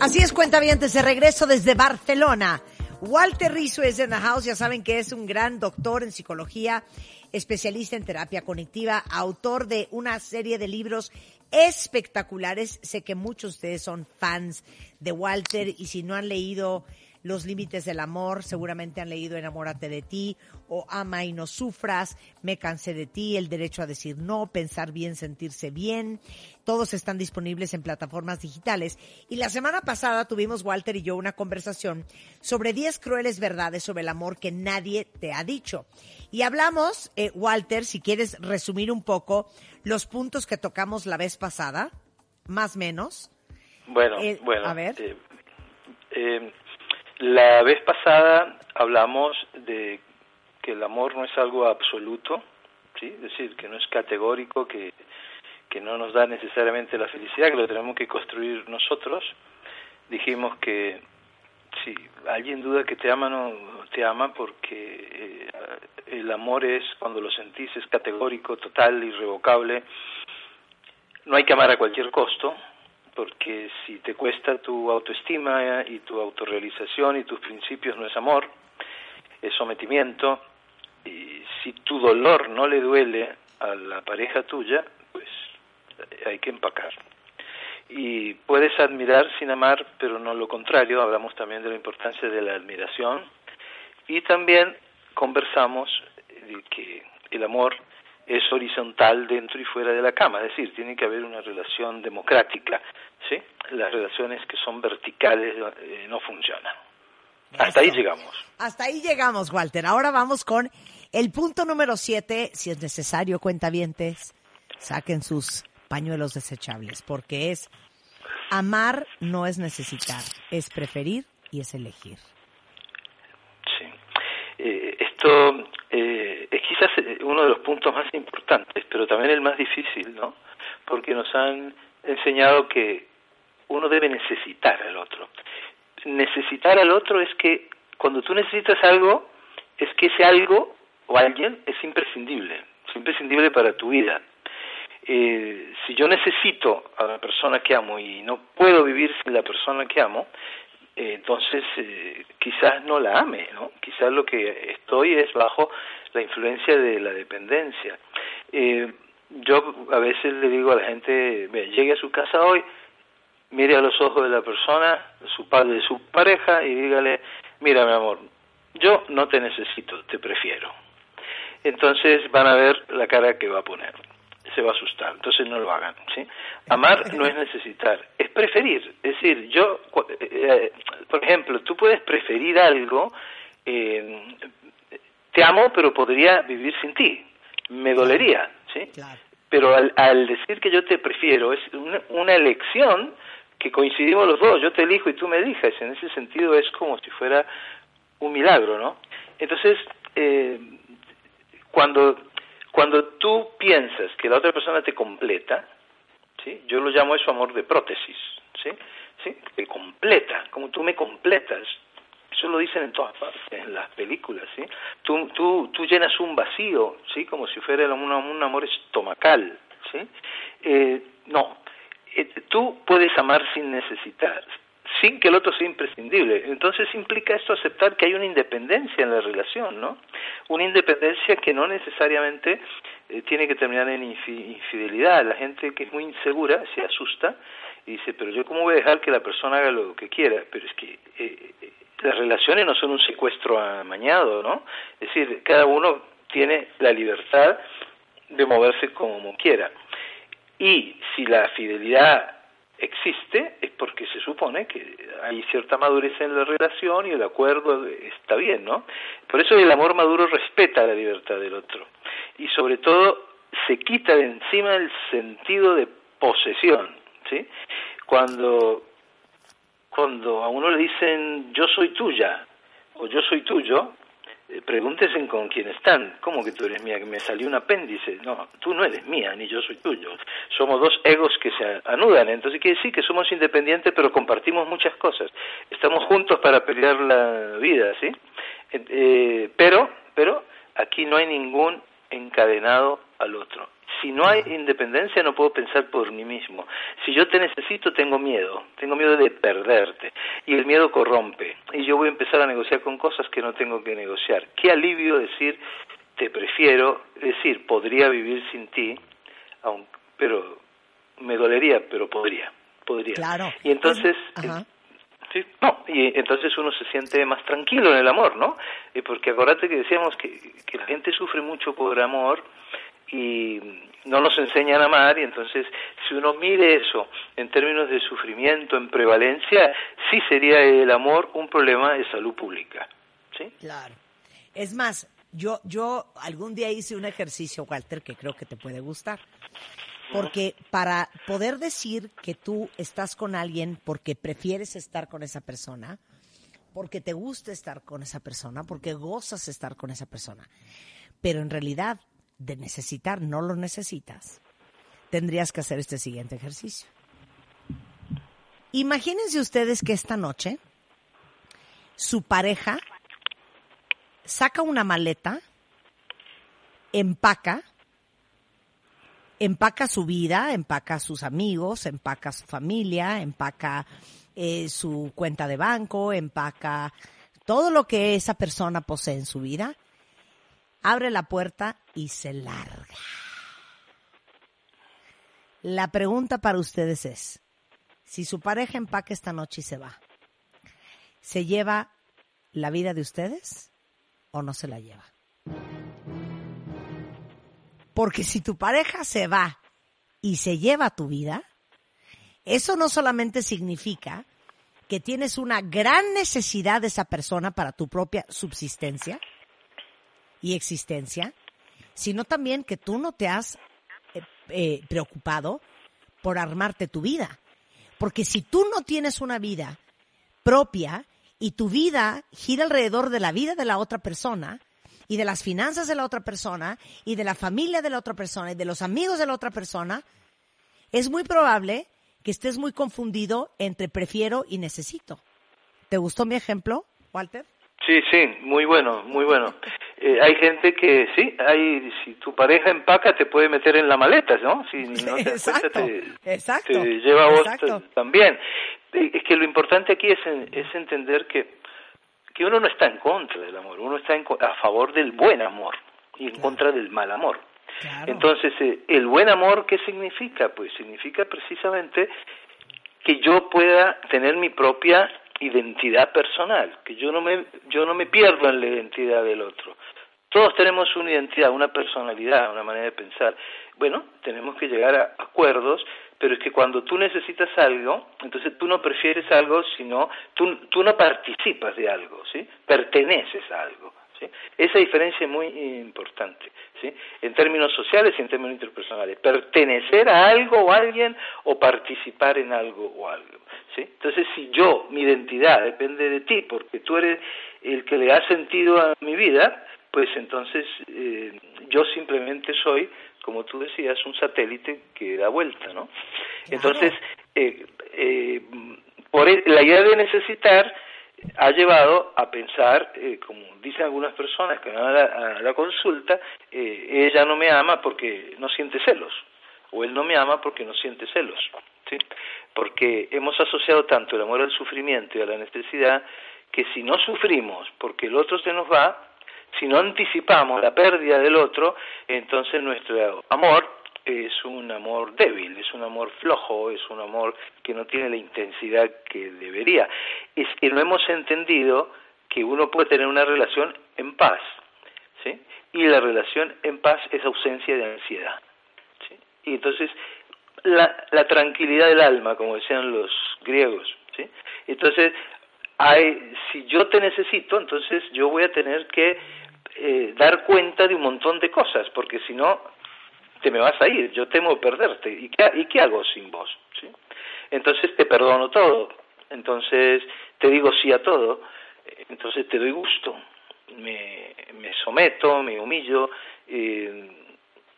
Así es, cuenta bien, de regreso desde Barcelona. Walter Rizzo es en the house, ya saben que es un gran doctor en psicología, especialista en terapia conectiva, autor de una serie de libros espectaculares. Sé que muchos de ustedes son fans de Walter y si no han leído Los Límites del Amor, seguramente han leído Enamórate de ti o Ama y no sufras, Me cansé de ti, El derecho a decir no, Pensar bien, sentirse bien. Todos están disponibles en plataformas digitales. Y la semana pasada tuvimos Walter y yo una conversación sobre 10 crueles verdades sobre el amor que nadie te ha dicho. Y hablamos, eh, Walter, si quieres resumir un poco los puntos que tocamos la vez pasada, más o menos. Bueno, Eh, bueno. a ver. eh, eh, la vez pasada hablamos de que el amor no es algo absoluto, ¿sí? Es decir, que no es categórico, que, que no nos da necesariamente la felicidad, que lo tenemos que construir nosotros. Dijimos que si alguien duda que te ama, no te ama porque eh, el amor es, cuando lo sentís, es categórico, total, irrevocable. No hay que amar a cualquier costo, porque si te cuesta tu autoestima y tu autorrealización y tus principios no es amor, es sometimiento. Y si tu dolor no le duele a la pareja tuya, pues hay que empacar. Y puedes admirar sin amar, pero no lo contrario. Hablamos también de la importancia de la admiración. Y también conversamos de que el amor es horizontal dentro y fuera de la cama, es decir, tiene que haber una relación democrática, ¿sí? Las relaciones que son verticales eh, no funcionan. Hasta ahí llegamos. Hasta ahí llegamos, Walter. Ahora vamos con el punto número siete. Si es necesario, cuentavientes, saquen sus pañuelos desechables, porque es amar no es necesitar, es preferir y es elegir. Sí. Eh, esto es quizás eh, uno de los puntos más importantes, pero también el más difícil, ¿no? Porque nos han enseñado que uno debe necesitar al otro. Necesitar al otro es que cuando tú necesitas algo, es que ese algo o alguien es imprescindible, es imprescindible para tu vida. Eh, si yo necesito a la persona que amo y no puedo vivir sin la persona que amo, eh, entonces eh, quizás no la ame, ¿no? Quizás lo que estoy es bajo la influencia de la dependencia. Eh, yo a veces le digo a la gente, "Ve, llegue a su casa hoy, mire a los ojos de la persona, su padre, su pareja y dígale, mira mi amor, yo no te necesito, te prefiero. Entonces van a ver la cara que va a poner, se va a asustar, entonces no lo hagan, ¿sí? Amar no es necesitar, es preferir, es decir, yo, cu- eh, por ejemplo, tú puedes preferir algo, eh, te amo pero podría vivir sin ti, me dolería, ¿sí? Pero al, al decir que yo te prefiero, es una, una elección que coincidimos los dos, yo te elijo y tú me elijas, en ese sentido es como si fuera un milagro, ¿no? Entonces, eh, cuando, cuando tú piensas que la otra persona te completa, ¿sí? Yo lo llamo eso amor de prótesis, ¿sí? ¿Sí? Te completa, como tú me completas. Eso lo dicen en todas partes, en las películas, ¿sí? Tú, tú, tú llenas un vacío, ¿sí? Como si fuera un, un amor estomacal, ¿sí? Eh, no, Eh, tú puedes amar sin necesitar, sin que el otro sea imprescindible. Entonces implica esto aceptar que hay una independencia en la relación, ¿no? Una independencia que no necesariamente eh, tiene que terminar en infi- infidelidad. La gente que es muy insegura se asusta y dice, pero yo cómo voy a dejar que la persona haga lo que quiera. Pero es que eh, eh, las relaciones no son un secuestro amañado, ¿no? Es decir, cada uno tiene la libertad de moverse como quiera. Y si la fidelidad existe es porque se supone que hay cierta madurez en la relación y el acuerdo está bien, ¿no? Por eso el amor maduro respeta la libertad del otro y sobre todo se quita de encima el sentido de posesión, ¿sí? Cuando cuando a uno le dicen yo soy tuya o yo soy tuyo, eh, pregúntese con quién están. ¿Cómo que tú eres mía? Que me salió un apéndice. No, tú no eres mía, ni yo soy tuyo. Somos dos egos que se anudan. Entonces quiere decir que somos independientes, pero compartimos muchas cosas. Estamos juntos para pelear la vida, ¿sí? Eh, eh, pero, pero aquí no hay ningún encadenado al otro. Si no hay independencia no puedo pensar por mí mismo. Si yo te necesito tengo miedo, tengo miedo de perderte y el miedo corrompe. y yo voy a empezar a negociar con cosas que no tengo que negociar. Qué alivio decir te prefiero, decir, podría vivir sin ti, aun- pero me dolería, pero podría, podría. Claro. Y entonces, Ajá. Sí, no, y entonces uno se siente más tranquilo en el amor, ¿no? Eh, porque acordate que decíamos que, que la gente sufre mucho por amor y no nos enseñan a amar y entonces si uno mide eso en términos de sufrimiento, en prevalencia, sí sería el amor un problema de salud pública, ¿sí? Claro. Es más, yo, yo algún día hice un ejercicio, Walter, que creo que te puede gustar. Porque para poder decir que tú estás con alguien porque prefieres estar con esa persona, porque te gusta estar con esa persona, porque gozas estar con esa persona, pero en realidad de necesitar no lo necesitas, tendrías que hacer este siguiente ejercicio. Imagínense ustedes que esta noche su pareja saca una maleta, empaca, empaca su vida, empaca sus amigos, empaca su familia, empaca eh, su cuenta de banco, empaca todo lo que esa persona posee en su vida, abre la puerta y se larga. La pregunta para ustedes es, si su pareja empaca esta noche y se va, ¿se lleva la vida de ustedes o no se la lleva? Porque si tu pareja se va y se lleva tu vida, eso no solamente significa que tienes una gran necesidad de esa persona para tu propia subsistencia y existencia, sino también que tú no te has eh, eh, preocupado por armarte tu vida. Porque si tú no tienes una vida propia y tu vida gira alrededor de la vida de la otra persona y de las finanzas de la otra persona y de la familia de la otra persona y de los amigos de la otra persona, es muy probable que estés muy confundido entre prefiero y necesito. ¿Te gustó mi ejemplo, Walter? Sí, sí, muy bueno, muy bueno. Eh, hay gente que sí, hay, si tu pareja empaca te puede meter en la maleta, ¿no? Si no te cuenta, Exacto, te, exacto, te lleva a vos exacto. también. Eh, Es que lo importante aquí es, es entender que, que uno no está en contra del amor, uno está en a favor del buen amor y en contra del mal amor. Entonces, eh, el buen amor, ¿qué significa? Pues significa precisamente que yo pueda tener mi propia identidad personal, que yo no me yo no me pierdo en la identidad del otro. Todos tenemos una identidad, una personalidad, una manera de pensar. Bueno, tenemos que llegar a acuerdos, pero es que cuando tú necesitas algo, entonces tú no prefieres algo, sino tú, tú no participas de algo, ¿sí? Perteneces a algo. ¿Sí? Esa diferencia es muy importante, ¿sí? En términos sociales y en términos interpersonales. Pertenecer a algo o a alguien o participar en algo o algo, ¿sí? Entonces, si yo, mi identidad depende de ti, porque tú eres el que le ha sentido a mi vida, pues entonces eh, yo simplemente soy, como tú decías, un satélite que da vuelta, ¿no? Entonces, eh, eh, por e- la idea de necesitar ha llevado a pensar, eh, como dicen algunas personas que van a la, a la consulta, eh, ella no me ama porque no siente celos, o él no me ama porque no siente celos. Porque hemos asociado tanto el amor al sufrimiento y a la necesidad que si no sufrimos porque el otro se nos va, si no anticipamos la pérdida del otro, entonces nuestro amor es un amor débil, es un amor flojo, es un amor que no tiene la intensidad que debería. Es que no hemos entendido que uno puede tener una relación en paz, ¿sí? Y la relación en paz es ausencia de ansiedad, ¿sí? Y entonces la, la tranquilidad del alma, como decían los griegos, ¿sí? Entonces, hay, si yo te necesito, entonces yo voy a tener que eh, dar cuenta de un montón de cosas, porque si no, te me vas a ir, yo temo perderte. ¿Y qué, y qué hago sin vos? ¿Sí? Entonces te perdono todo, entonces te digo sí a todo, entonces te doy gusto, me, me someto, me humillo eh,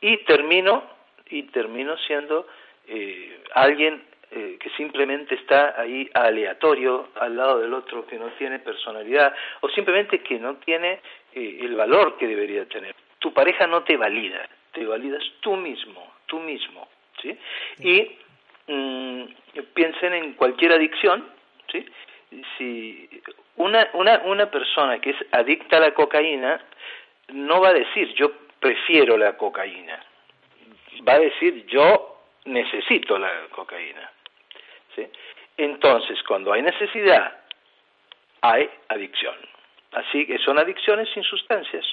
y termino y termino siendo eh, alguien eh, que simplemente está ahí aleatorio al lado del otro, que no tiene personalidad o simplemente que no tiene eh, el valor que debería tener. Tu pareja no te valida, te validas tú mismo, tú mismo, ¿sí? Y mm, piensen en cualquier adicción, ¿sí? si una, una, una persona que es adicta a la cocaína no va a decir yo prefiero la cocaína, va a decir yo necesito la cocaína. ¿sí? Entonces, cuando hay necesidad, hay adicción. Así que son adicciones sin sustancias.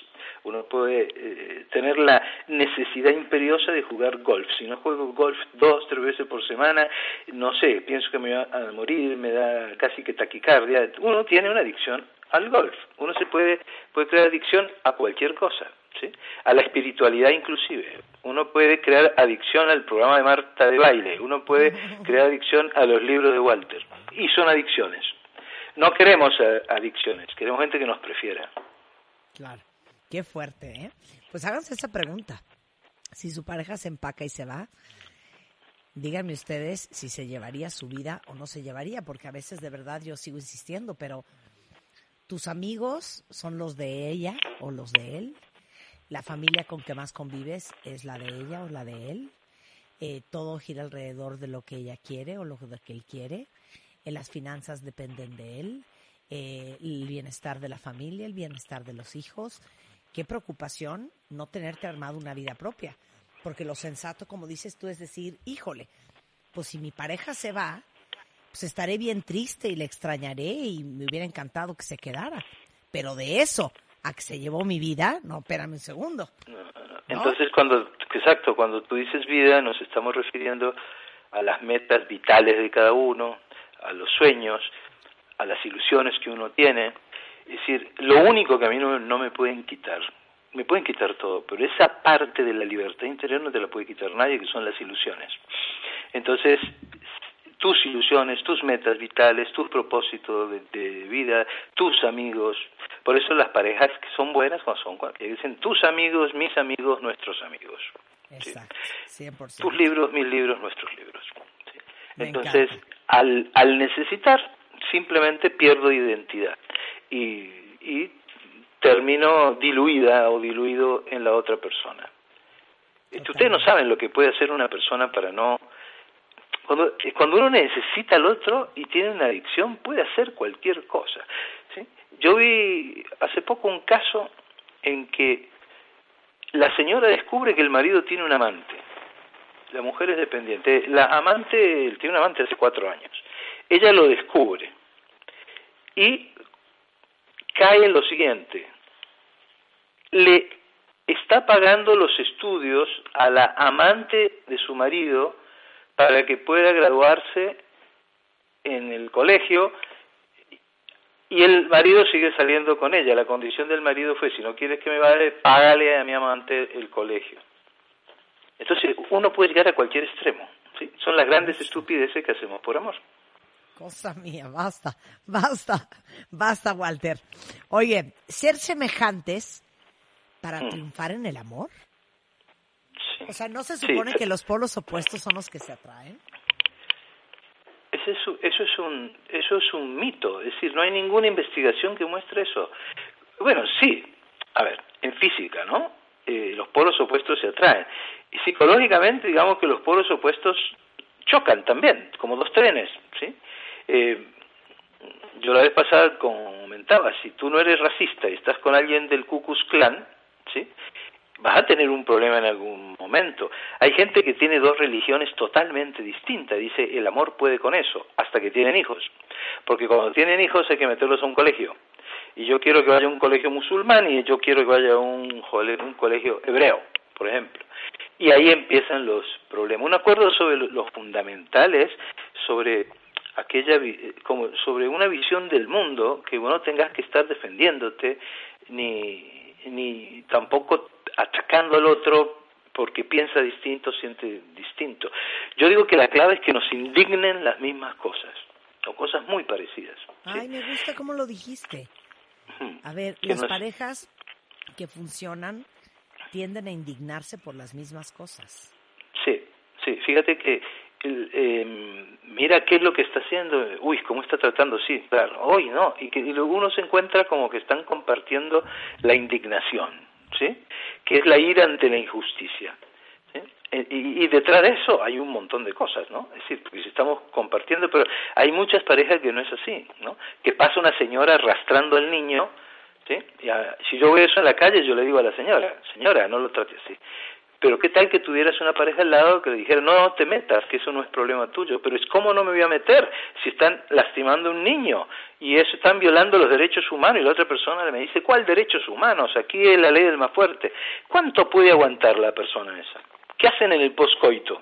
Uno puede eh, tener la necesidad imperiosa de jugar golf. Si no juego golf dos, tres veces por semana, no sé, pienso que me va a morir, me da casi que taquicardia. Uno tiene una adicción al golf. Uno se puede, puede crear adicción a cualquier cosa. ¿Sí? a la espiritualidad inclusive. Uno puede crear adicción al programa de Marta de baile, uno puede crear adicción a los libros de Walter, y son adicciones. No queremos eh, adicciones, queremos gente que nos prefiera. Claro. Qué fuerte, ¿eh? Pues háganse esa pregunta. Si su pareja se empaca y se va, díganme ustedes si se llevaría su vida o no se llevaría, porque a veces de verdad yo sigo insistiendo, pero tus amigos son los de ella o los de él, la familia con que más convives es la de ella o la de él, eh, todo gira alrededor de lo que ella quiere o lo que él quiere, eh, las finanzas dependen de él, eh, el bienestar de la familia, el bienestar de los hijos. Qué preocupación no tenerte armado una vida propia, porque lo sensato, como dices tú, es decir, híjole, pues si mi pareja se va, pues estaré bien triste y le extrañaré y me hubiera encantado que se quedara. Pero de eso a que se llevó mi vida, no, espérame un segundo. Entonces, cuando, exacto, cuando tú dices vida, nos estamos refiriendo a las metas vitales de cada uno, a los sueños, a las ilusiones que uno tiene. Es decir, lo único que a mí no, no me pueden quitar, me pueden quitar todo, pero esa parte de la libertad interior no te la puede quitar nadie, que son las ilusiones. Entonces, tus ilusiones, tus metas vitales, tus propósitos de, vida, tus amigos. Por eso las parejas que son buenas cuando son, que dicen tus amigos, mis amigos, nuestros amigos. Exacto, 100%. Tus libros, mis libros, nuestros libros. Entonces, al, al necesitar, simplemente pierdo identidad y, y termino diluida o diluido en la otra persona. Ustedes no saben lo que puede hacer una persona para no cuando, cuando uno necesita al otro y tiene una adicción, puede hacer cualquier cosa. ¿sí? Yo vi hace poco un caso en que la señora descubre que el marido tiene un amante. La mujer es dependiente. La amante, él tiene un amante hace cuatro años. Ella lo descubre y cae en lo siguiente. Le está pagando los estudios a la amante de su marido para que pueda graduarse en el colegio y el marido sigue saliendo con ella. La condición del marido fue, si no quieres que me vaya, págale a mi amante el colegio. Entonces, uno puede llegar a cualquier extremo. ¿sí? Son las grandes estupideces que hacemos por amor. Cosa mía, basta, basta, basta, Walter. Oye, ser semejantes para Mm. triunfar en el amor. Sí. O sea, ¿no se supone sí. que los polos opuestos son los que se atraen? Ese es un- eso, es un, eso es un mito, es decir, no hay ninguna investigación que muestre eso. Bueno, sí, a ver, en física, ¿no? Eh, los polos opuestos se atraen. Y psicológicamente, digamos que los polos opuestos chocan también, como dos trenes, ¿sí? Eh, yo la vez pasada comentaba, si tú no eres racista y estás con alguien del Ku Klux Klan, ¿sí? vas a tener un problema en algún momento. Hay gente que tiene dos religiones totalmente distintas. Dice, el amor puede con eso, hasta que tienen hijos. Porque cuando tienen hijos hay que meterlos a un colegio. Y yo quiero que vaya a un colegio musulmán y yo quiero que vaya a un, colegio hebreo, por ejemplo. Y ahí empiezan los problemas. Un acuerdo sobre lo- los fundamentales, sobre aquella eh, como sobre una visión del mundo que no tengas que estar defendiéndote ni ni tampoco atacando al otro porque piensa distinto, siente distinto. Yo digo que la clave es que nos indignen las mismas cosas o cosas muy parecidas. Ay, me gusta cómo lo dijiste. Ujú. A ver, las parejas que funcionan tienden a indignarse por las mismas cosas. Sí, sí, fíjate que el, eh, mira qué es lo que está haciendo, uy, cómo está tratando, sí, claro, hoy no, y que y luego uno se encuentra como que están compartiendo la indignación, ¿sí? Que es la ira ante la injusticia. Eh, Y, y detrás de eso hay un montón de cosas, ¿no? Es decir, porque si estamos compartiendo, pero hay muchas parejas que no es así, ¿no? Que pasa una señora arrastrando al niño, ¿sí? Y si yo veo eso en la calle, yo le digo a la señora, señora, no lo trate así. Pero qué tal que tuvieras una pareja al lado que le dijera, no, no te metas, que eso no es problema tuyo. Pero es cómo no me voy a meter si están lastimando a un niño y eso están violando los derechos humanos y la otra persona me dice, ¿cuál derechos humanos? Aquí es la ley del más fuerte. ¿Cuánto puede aguantar la persona esa? ¿Qué hacen en el poscoito?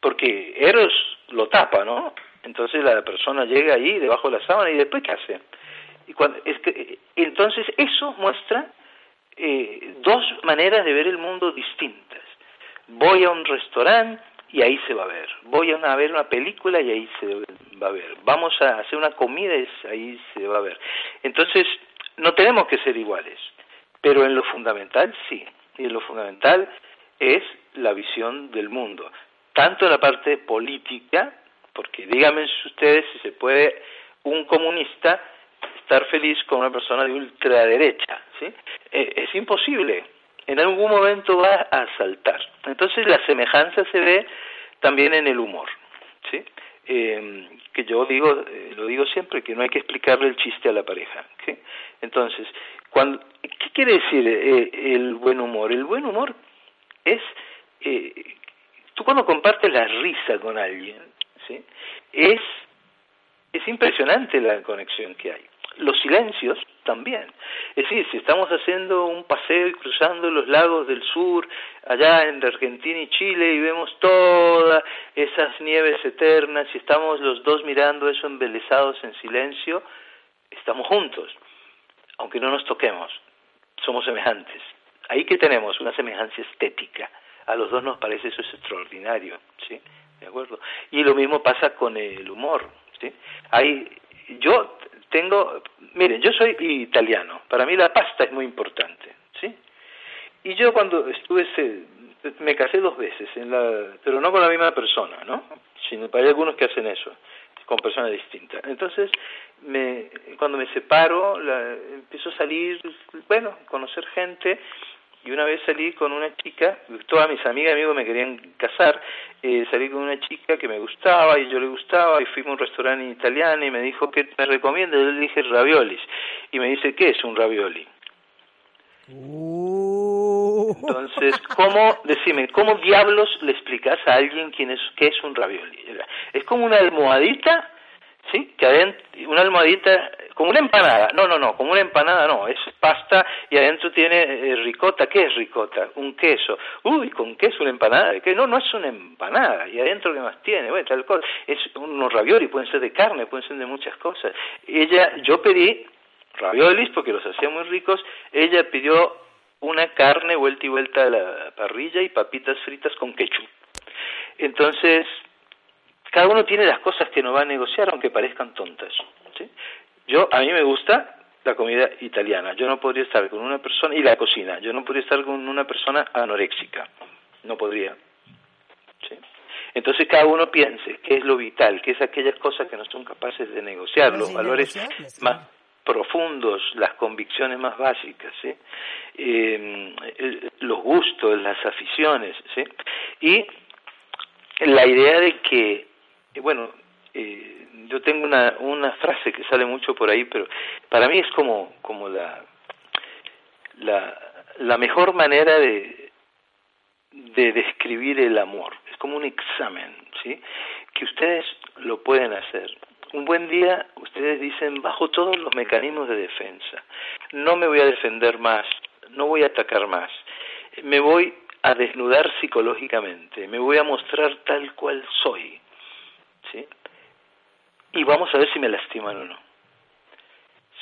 Porque Eros lo tapa, ¿no? Entonces la persona llega ahí debajo de la sábana y después ¿qué hace? Y cuando, es que, eh, entonces eso muestra eh, dos maneras de ver el mundo distintas. Voy a un restaurante y ahí se va a ver. Voy a, ver una película y ahí se va a ver. Vamos a hacer una comida y ahí se va a ver. Entonces, no tenemos que ser iguales, pero en lo fundamental sí. Y en lo fundamental es la visión del mundo. Tanto en la parte política, porque díganme ustedes si se puede un comunista estar feliz con una persona de ultraderecha, ¿sí? Eh, es imposible. En algún momento va a saltar. Entonces la semejanza se ve también en el humor, ¿sí? Eh, que yo digo, eh, lo digo siempre, que no hay que explicarle el chiste a la pareja. Entonces, cuando, ¿qué quiere decir eh, el buen humor? El buen humor es, eh, tú cuando compartes la risa con alguien, ¿sí? Es es impresionante la conexión que hay. Los silencios también. Es decir, si estamos haciendo un paseo y cruzando los lagos del sur, allá en Argentina y Chile, y vemos todas esas nieves eternas, y estamos los dos mirando eso embelesados en silencio, estamos juntos, aunque no nos toquemos, somos semejantes. Ahí que tenemos una semejanza estética. A los dos nos parece eso es extraordinario, ¿sí? ¿De acuerdo? Y lo mismo pasa con el humor, ¿sí? Hay, yo tengo, miren, yo soy italiano, para mí la pasta es muy importante, ¿sí? Y yo cuando estuve, me casé dos veces, en la, pero no con la misma persona, ¿no? Sino hay algunos que hacen eso, con personas distintas. Entonces, me, cuando me separo, la, empiezo a salir, bueno, conocer gente, y una vez salí con una chica, todas mis amigas y amigos me querían casar, eh, salí con una chica que me gustaba y yo le gustaba y fuimos a un restaurante italiano y me dijo que me recomienda, yo le dije raviolis y me dice, ¿qué es un ravioli? Entonces, ¿cómo, decime, cómo diablos le explicas a alguien quién es, qué es un ravioli? Es como una almohadita, ¿sí? Que adentro, una almohadita, como una empanada, no, no, no, como una empanada no, es pasta y adentro tiene eh, ricota, ¿qué es ricota? Un queso, uy, con queso una empanada, ¿de qué? No, no es una empanada, y adentro ¿qué más tiene? Bueno, tal cosa, es unos ravioli, pueden ser de carne, pueden ser de muchas cosas. Ella, yo pedí raviolis porque los hacía muy ricos, ella pidió una carne vuelta y vuelta a la parrilla y papitas fritas con ketchup. Entonces, cada uno tiene las cosas que no va a negociar, aunque parezcan tontas. ¿sí? Yo, a mí me gusta la comida italiana. Yo no podría estar con una persona, y la cocina, yo no podría estar con una persona anoréxica. No podría. ¿sí? Entonces cada uno piense qué es lo vital, qué es aquellas cosas que no son capaces de negociar, los valores más profundos, las convicciones más básicas, ¿sí? Eh, los gustos, las aficiones, ¿sí? Y la idea de que, eh, bueno, eh, yo tengo una, una frase que sale mucho por ahí, pero para mí es como, como la, la, la mejor manera de, de describir el amor. Es como un examen, ¿sí? Que ustedes lo pueden hacer. Un buen día ustedes dicen bajo todos los mecanismos de defensa. No me voy a defender más, no voy a atacar más. Me voy a desnudar psicológicamente, me voy a mostrar tal cual soy. ¿Sí? Y vamos a ver si me lastiman o no.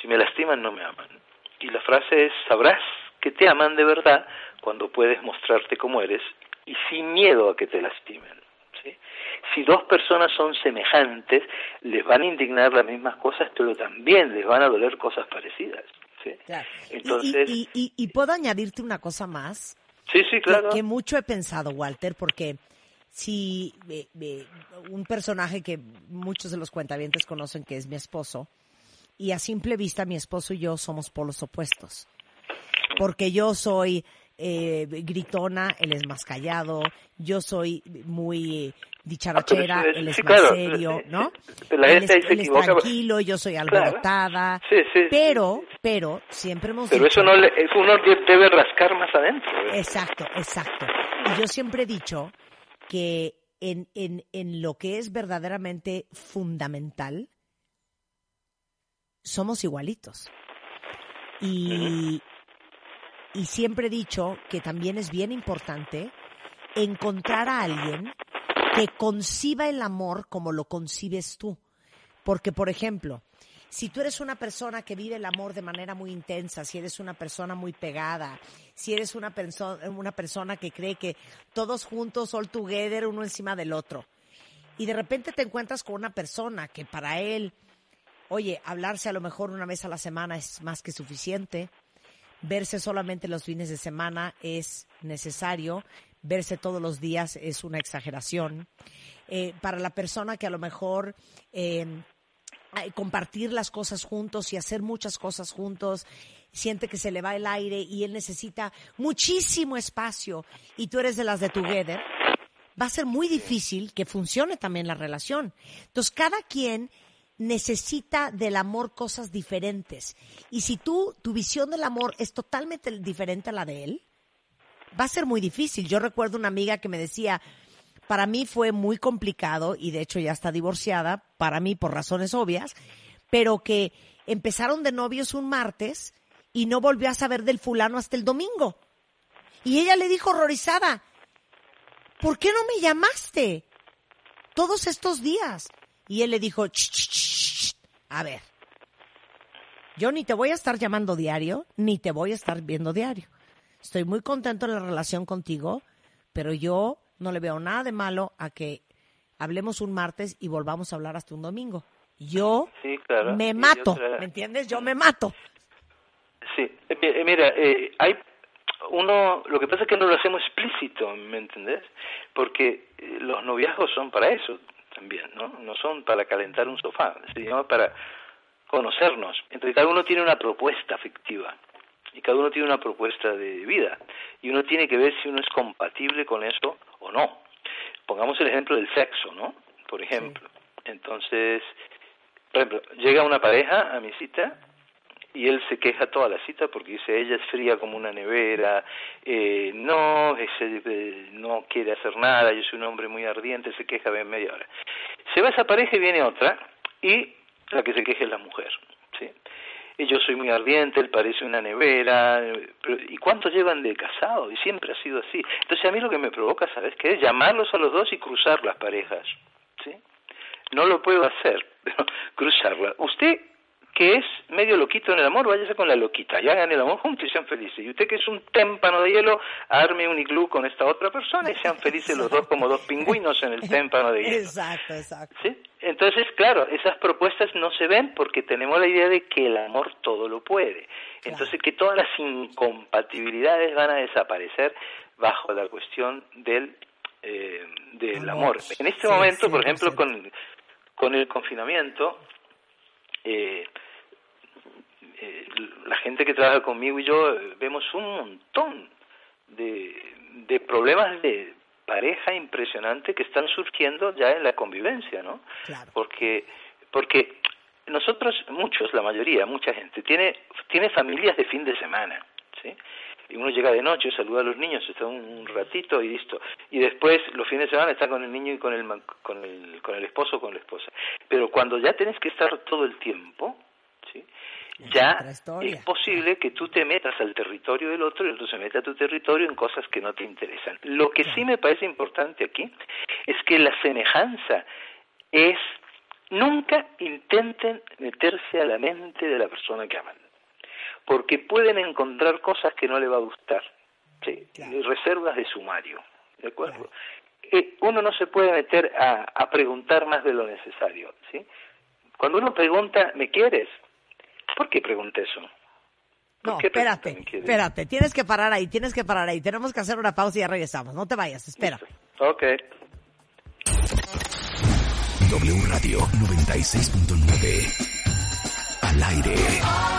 Si me lastiman, no me aman. Y la frase es, sabrás que te aman de verdad cuando puedes mostrarte como eres y sin miedo a que te lastimen. ¿sí? Si dos personas son semejantes, les van a indignar las mismas cosas, pero también les van a doler cosas parecidas. ¿sí? Claro. Y- Entonces, y, y- y puedo añadirte una cosa más. sí, sí, que- claro. Que, mucho he pensado, Walter, porque si eh, eh, un personaje que muchos de los cuentavientes conocen que es mi esposo, y a simple vista mi esposo y yo somos polos opuestos. Porque yo soy eh, gritona, él es más callado, yo soy muy dicharachera, Ah, pero sí, él es sí, más claro, serio, ¿no? él es, ahí se él es equivoca. tranquilo, yo soy alborotada, Sí, sí, sí, pero, pero, siempre hemos Pero dicho... eso no le, uno de- debe rascar más adentro. ¿eh? Exacto, exacto. Y yo siempre he dicho que en, en, en lo que es verdaderamente fundamental, somos igualitos. Y, y siempre he dicho que también es bien importante encontrar a alguien que conciba el amor como lo concibes tú. Porque, por ejemplo, si tú eres una persona que vive el amor de manera muy intensa, si eres una persona muy pegada, si eres una, perso- una persona que cree que todos juntos, all together, uno encima del otro, y de repente te encuentras con una persona que para él, oye, hablarse a lo mejor una vez a la semana es más que suficiente, verse solamente los fines de semana es necesario, verse todos los días es una exageración. Eh, para la persona que a lo mejor eh, compartir las cosas juntos y hacer muchas cosas juntos, siente que se le va el aire y él necesita muchísimo espacio y tú eres de las de Together, va a ser muy difícil que funcione también la relación. Entonces, cada quien necesita del amor cosas diferentes. Y si tú, tu visión del amor es totalmente diferente a la de él, va a ser muy difícil. Yo recuerdo una amiga que me decía, para mí fue muy complicado y de hecho ya está divorciada, para mí por razones obvias, pero que empezaron de novios un martes y no volvió a saber del fulano hasta el domingo. Y ella le dijo horrorizada, ¿por qué no me llamaste todos estos días? Y él le dijo, "Ch, a ver, yo ni te voy a estar llamando diario, ni te voy a estar viendo diario. Estoy muy contento en la relación contigo, pero yo no le veo nada de malo a que hablemos un martes y volvamos a hablar hasta un domingo. Yo Sí, claro. me mato, ¿me entiendes? Yo me mato. Sí, eh, eh, mira, eh, hay uno, lo que pasa es que no lo hacemos explícito, ¿me entendés? Porque eh, los noviazgos son para eso también, ¿no? No son para calentar un sofá, sino para conocernos. Entonces cada uno tiene una propuesta afectiva y cada uno tiene una propuesta de vida y uno tiene que ver si uno es compatible con eso o no. Pongamos el ejemplo del sexo, ¿no? Por ejemplo. Entonces, por ejemplo, llega una pareja a mi cita y él se queja toda la cita porque dice ella es fría como una nevera, eh, no, ese, eh, no quiere hacer nada, yo soy un hombre muy ardiente, se queja en media hora. Se va esa pareja y viene otra y la que se queja es la mujer, ¿sí? Yo soy muy ardiente, él parece una nevera, ¿y cuánto llevan de casado? Y siempre ha sido así. Entonces a mí lo que me provoca, ¿sabes qué? Es llamarlos a los dos y cruzar las parejas, ¿sí? No lo puedo hacer, pero cruzarla. Usted que es medio loquito en el amor, váyase con la loquita y hagan el amor juntos y sean felices. Y usted que es un témpano de hielo, arme un iglú con esta otra persona y sean felices los dos como dos pingüinos en el témpano de hielo. Exacto, exacto. ¿Sí? Entonces, claro, esas propuestas no se ven porque tenemos la idea de que el amor todo lo puede. Entonces, que todas las incompatibilidades van a desaparecer bajo la cuestión del, eh, del amor. En este Sí, momento, por ejemplo, 100%. con, con el confinamiento, eh, eh, la gente que trabaja conmigo y yo eh, vemos un montón de, de problemas de pareja impresionante que están surgiendo ya en la convivencia, ¿no? Porque porque nosotros muchos, la mayoría, mucha gente tiene tiene familias de fin de semana, ¿sí? Y uno llega de noche, saluda a los niños, está un, un ratito y listo. Y después los fines de semana está con el niño y con el con el con el esposo o con la esposa. Pero cuando ya tenés que estar todo el tiempo, ¿sí? ya es posible que tú te metas al territorio del otro y el otro se mete a tu territorio en cosas que no te interesan. Lo que sí me parece importante aquí es que la semejanza es nunca intenten meterse a la mente de la persona que aman, porque pueden encontrar cosas que no le va a gustar, ¿sí? Y reservas de sumario, ¿de acuerdo? Eh, uno no se puede meter a, a preguntar más de lo necesario, ¿sí? Cuando uno pregunta, ¿me quieres? ¿Por qué pregunta eso? No, espérate, espérate, tienes que parar ahí, tienes que parar ahí. Tenemos que hacer una pausa y ya regresamos. No te vayas, espera. Ok. W Radio 96.9. Al aire.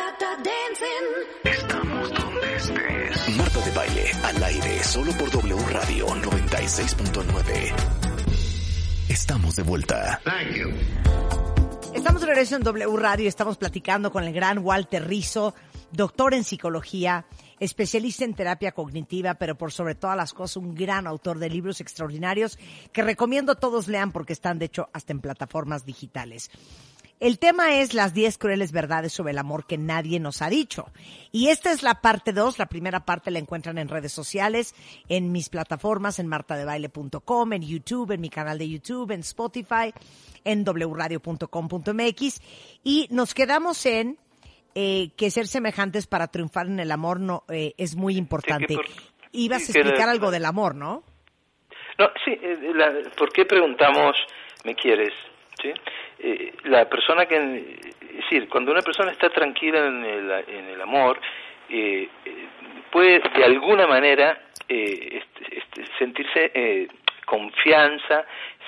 Estamos donde estés. Marta de baile, al aire, solo por W Radio 96.9. Estamos de vuelta. Estamos de regreso en W Radio y estamos platicando con el gran Walter Rizzo, doctor en psicología, especialista en terapia cognitiva, pero por sobre todas las cosas un gran autor de libros extraordinarios que recomiendo todos lean porque están de hecho hasta en plataformas digitales. El tema es las 10 crueles verdades sobre el amor que nadie nos ha dicho. Y esta es la parte 2. La primera parte la encuentran en redes sociales, en mis plataformas, en martadebaile.com, en YouTube, en mi canal de YouTube, en Spotify, en wradio.com.mx. Y nos quedamos en eh, que ser semejantes para triunfar en el amor no eh, es muy importante. por- Ibas a sí, explicar algo del amor, ¿no? No, sí, eh, la- ¿por qué preguntamos me quieres? ¿Sí? Eh, la persona que, es decir, cuando una persona está tranquila en el, en el amor, eh, puede de alguna manera eh, este- este, sentirse eh, confianza,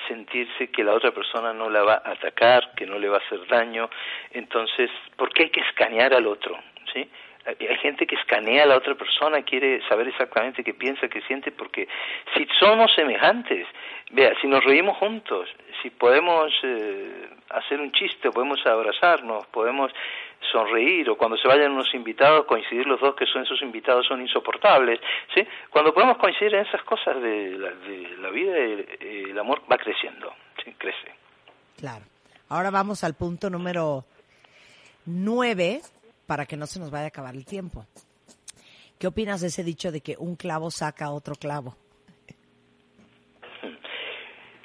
sentirse que la otra persona no la va a atacar, que no le va a hacer daño. Entonces, ¿por qué hay que escanear al otro? ¿Sí? Hay gente que escanea a la otra persona, quiere saber exactamente qué piensa, qué siente, porque si somos semejantes, vea, si nos reímos juntos, si podemos eh, hacer un chiste, podemos abrazarnos, podemos sonreír, o cuando se vayan unos invitados, coincidir los dos que son esos invitados son insoportables, ¿sí? Cuando podemos coincidir en esas cosas de la, de la vida, el, el amor va creciendo, ¿sí? Crece. Claro. Ahora vamos al punto número 9 para que no se nos vaya a acabar el tiempo. ¿Qué opinas de ese dicho de que un clavo saca otro clavo?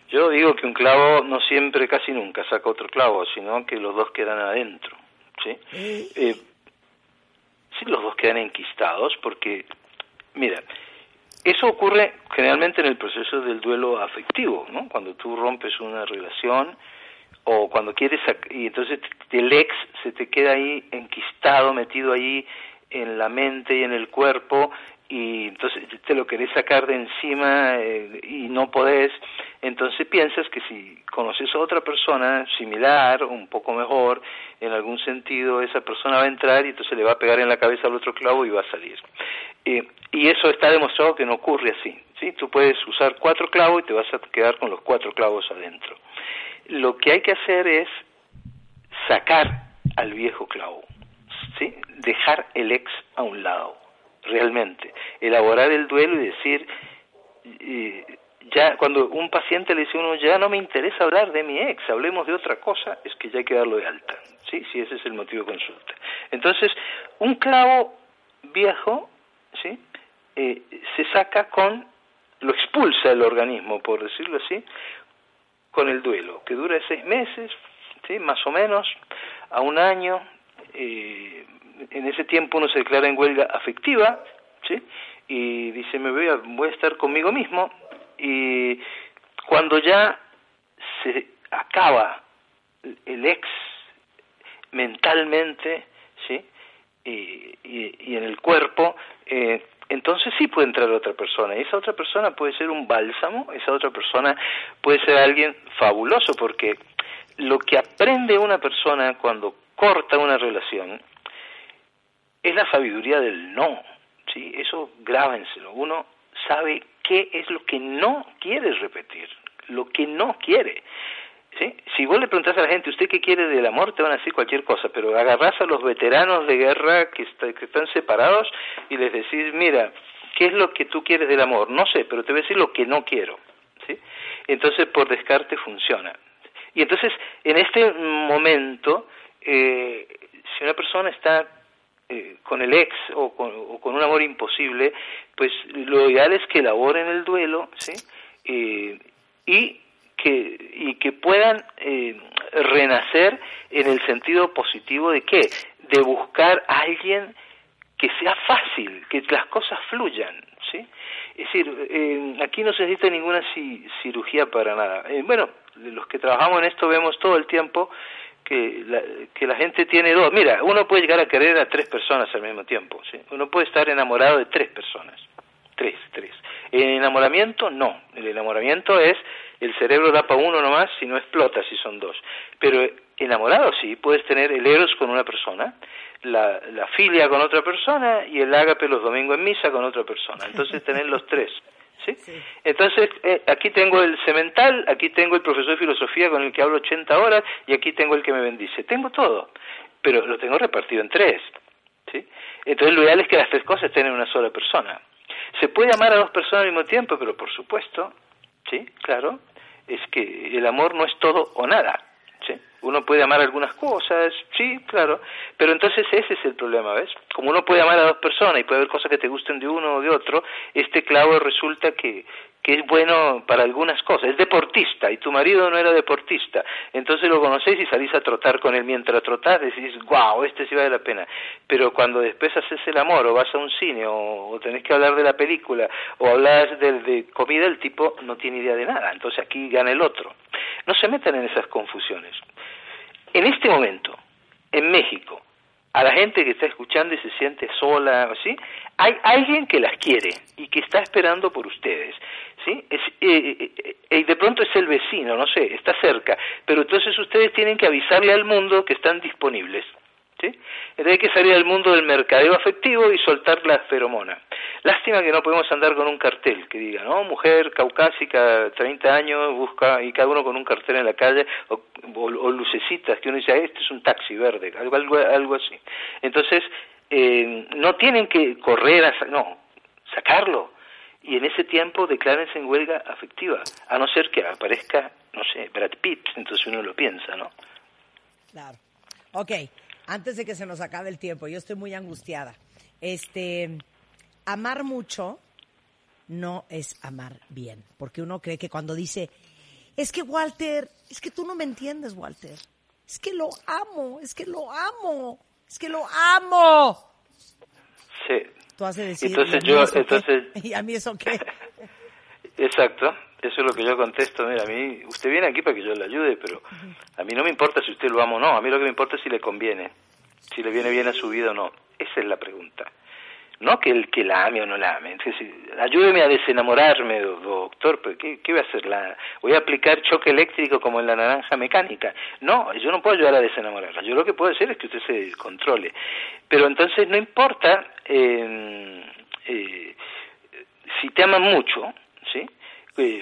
Yo digo que un clavo no siempre, casi nunca saca otro clavo, sino que los dos quedan adentro, ¿sí? Eh, sí, los dos quedan enquistados porque, mira, eso ocurre generalmente en el proceso del duelo afectivo, ¿no? Cuando tú rompes una relación o cuando quieres y entonces el ex se te queda ahí enquistado, metido ahí en la mente y en el cuerpo y entonces te lo querés sacar de encima eh, y no podés, entonces piensas que si conoces a otra persona similar, un poco mejor, en algún sentido esa persona va a entrar y entonces le va a pegar en la cabeza al otro clavo y va a salir. Eh, y eso está demostrado que no ocurre así, ¿sí? Tú puedes usar cuatro clavos y te vas a quedar con los cuatro clavos adentro. Lo que hay que hacer es sacar al viejo clavo, ¿sí? Dejar el ex a un lado, realmente. Elaborar el duelo y decir, ya cuando un paciente le dice a uno, ya no me interesa hablar de mi ex, hablemos de otra cosa, es que ya hay que darlo de alta, ¿sí? Si ese es el motivo de consulta. Entonces, un clavo viejo, ¿sí? Eh, se saca con, lo expulsa el organismo, por decirlo así, con el duelo, que dura seis meses, ¿sí? más o menos, a un año. eh, en ese tiempo uno se declara en huelga afectiva, ¿sí? y dice, me voy a, voy a estar conmigo mismo, y cuando ya se acaba el ex mentalmente, ¿sí? y, y- y en el cuerpo, eh, entonces sí puede entrar otra persona. Y esa otra persona puede ser un bálsamo, esa otra persona puede ser alguien fabuloso, porque lo que aprende una persona cuando corta una relación es la sabiduría del no. ¿sí? Eso grábenselo. Uno sabe qué es lo que no quiere repetir, lo que no quiere. ¿Sí? Si vos le preguntás a la gente, ¿usted qué quiere del amor? Te van a decir cualquier cosa, pero agarrás a los veteranos de guerra que, está- que están separados y les decís, mira, ¿qué es lo que tú quieres del amor? No sé, pero te voy a decir lo que no quiero. ¿sí? Entonces, por descarte funciona. Y entonces, en este momento, eh, si una persona está eh, con el ex o con, o con un amor imposible, pues lo ideal es que elaboren el duelo, ¿sí? Eh, y que y que puedan eh, renacer en el sentido positivo de qué, de buscar a alguien que sea fácil, que las cosas fluyan, ¿sí? Es decir, eh, aquí no se necesita ninguna ci- cirugía para nada. Eh, bueno, los que trabajamos en esto vemos todo el tiempo que la, que la gente tiene dos. Mira, uno puede llegar a querer a tres personas al mismo tiempo, ¿sí? Uno puede estar enamorado de tres personas. Tres, tres. El enamoramiento, no. El enamoramiento es, el cerebro da para uno nomás si no explota si son dos. Pero enamorado sí, puedes tener el eros con una persona, la, la filia con otra persona y el ágape los domingos en misa con otra persona. Entonces tener los tres. ¿sí? Entonces, eh, aquí tengo el cemental, aquí tengo el profesor de filosofía con el que hablo 80 horas y aquí tengo el que me bendice. Tengo todo, pero lo tengo repartido en tres. ¿sí? Entonces, lo ideal es que las tres cosas estén en una sola persona. Se puede amar a dos personas al mismo tiempo, pero por supuesto, sí, claro, es que el amor no es todo o nada. ¿sí? Uno puede amar algunas cosas, sí, claro, pero entonces ese es el problema, ¿ves? Como uno puede amar a dos personas y puede haber cosas que te gusten de uno o de otro, este clavo resulta que, que es bueno para algunas cosas. Es deportista y tu marido no era deportista. Entonces lo conocéis y salís a trotar con él. Mientras trotás decís, wow, este sí vale la pena. Pero cuando después haces el amor o vas a un cine o, o tenés que hablar de la película o hablas de, de comida, el tipo no tiene idea de nada. Entonces aquí gana el otro. No se metan en esas confusiones. En este momento, en México, a la gente que está escuchando y se siente sola, ¿sí? Hay alguien que las quiere y que está esperando por ustedes, ¿sí? Es, eh, eh, eh, de pronto es el vecino, no sé, está cerca, pero entonces ustedes tienen que avisarle al mundo que están disponibles, ¿sí? Entonces hay que salir al mundo del mercadeo afectivo y soltar la feromona. Lástima que no podemos andar con un cartel que diga, ¿no? Mujer caucásica, 30 años, busca, y cada uno con un cartel en la calle, o, o- lucecitas, que uno dice, "Ah, este es un taxi verde, algo, así. Entonces, eh, no tienen que correr, a, no, sacarlo. Y en ese tiempo declárense en huelga afectiva, a no ser que aparezca, no sé, Brad Pitt, entonces uno lo piensa, ¿no? Claro. Ok, antes de que se nos acabe el tiempo, yo estoy muy angustiada. Este, amar mucho no es amar bien, porque uno cree que cuando dice, es que Walter, es que tú no me entiendes, Walter, es que lo amo, es que lo amo, es que lo amo. Sí. Tú has de decir, Entonces ¿y a mí yo- eso qué? entonces- ¿Y a mí eso qué? Exacto, eso es lo que yo contesto. Mira, a mí, usted viene aquí para que yo le ayude, pero a mí no me importa si usted lo ama o no, a mí lo que me importa es si le conviene, si le viene bien a su vida o no. Esa es la pregunta. No que el que la ame o no la ame. Es decir, ayúdeme a desenamorarme, do- doctor, pero ¿qué, ¿qué voy a hacer? La, ¿Voy a aplicar choque eléctrico como en la naranja mecánica? No, yo no puedo ayudar a desenamorarla. Yo lo que puedo hacer es que usted se controle. Pero entonces no importa eh, eh, si te aman mucho.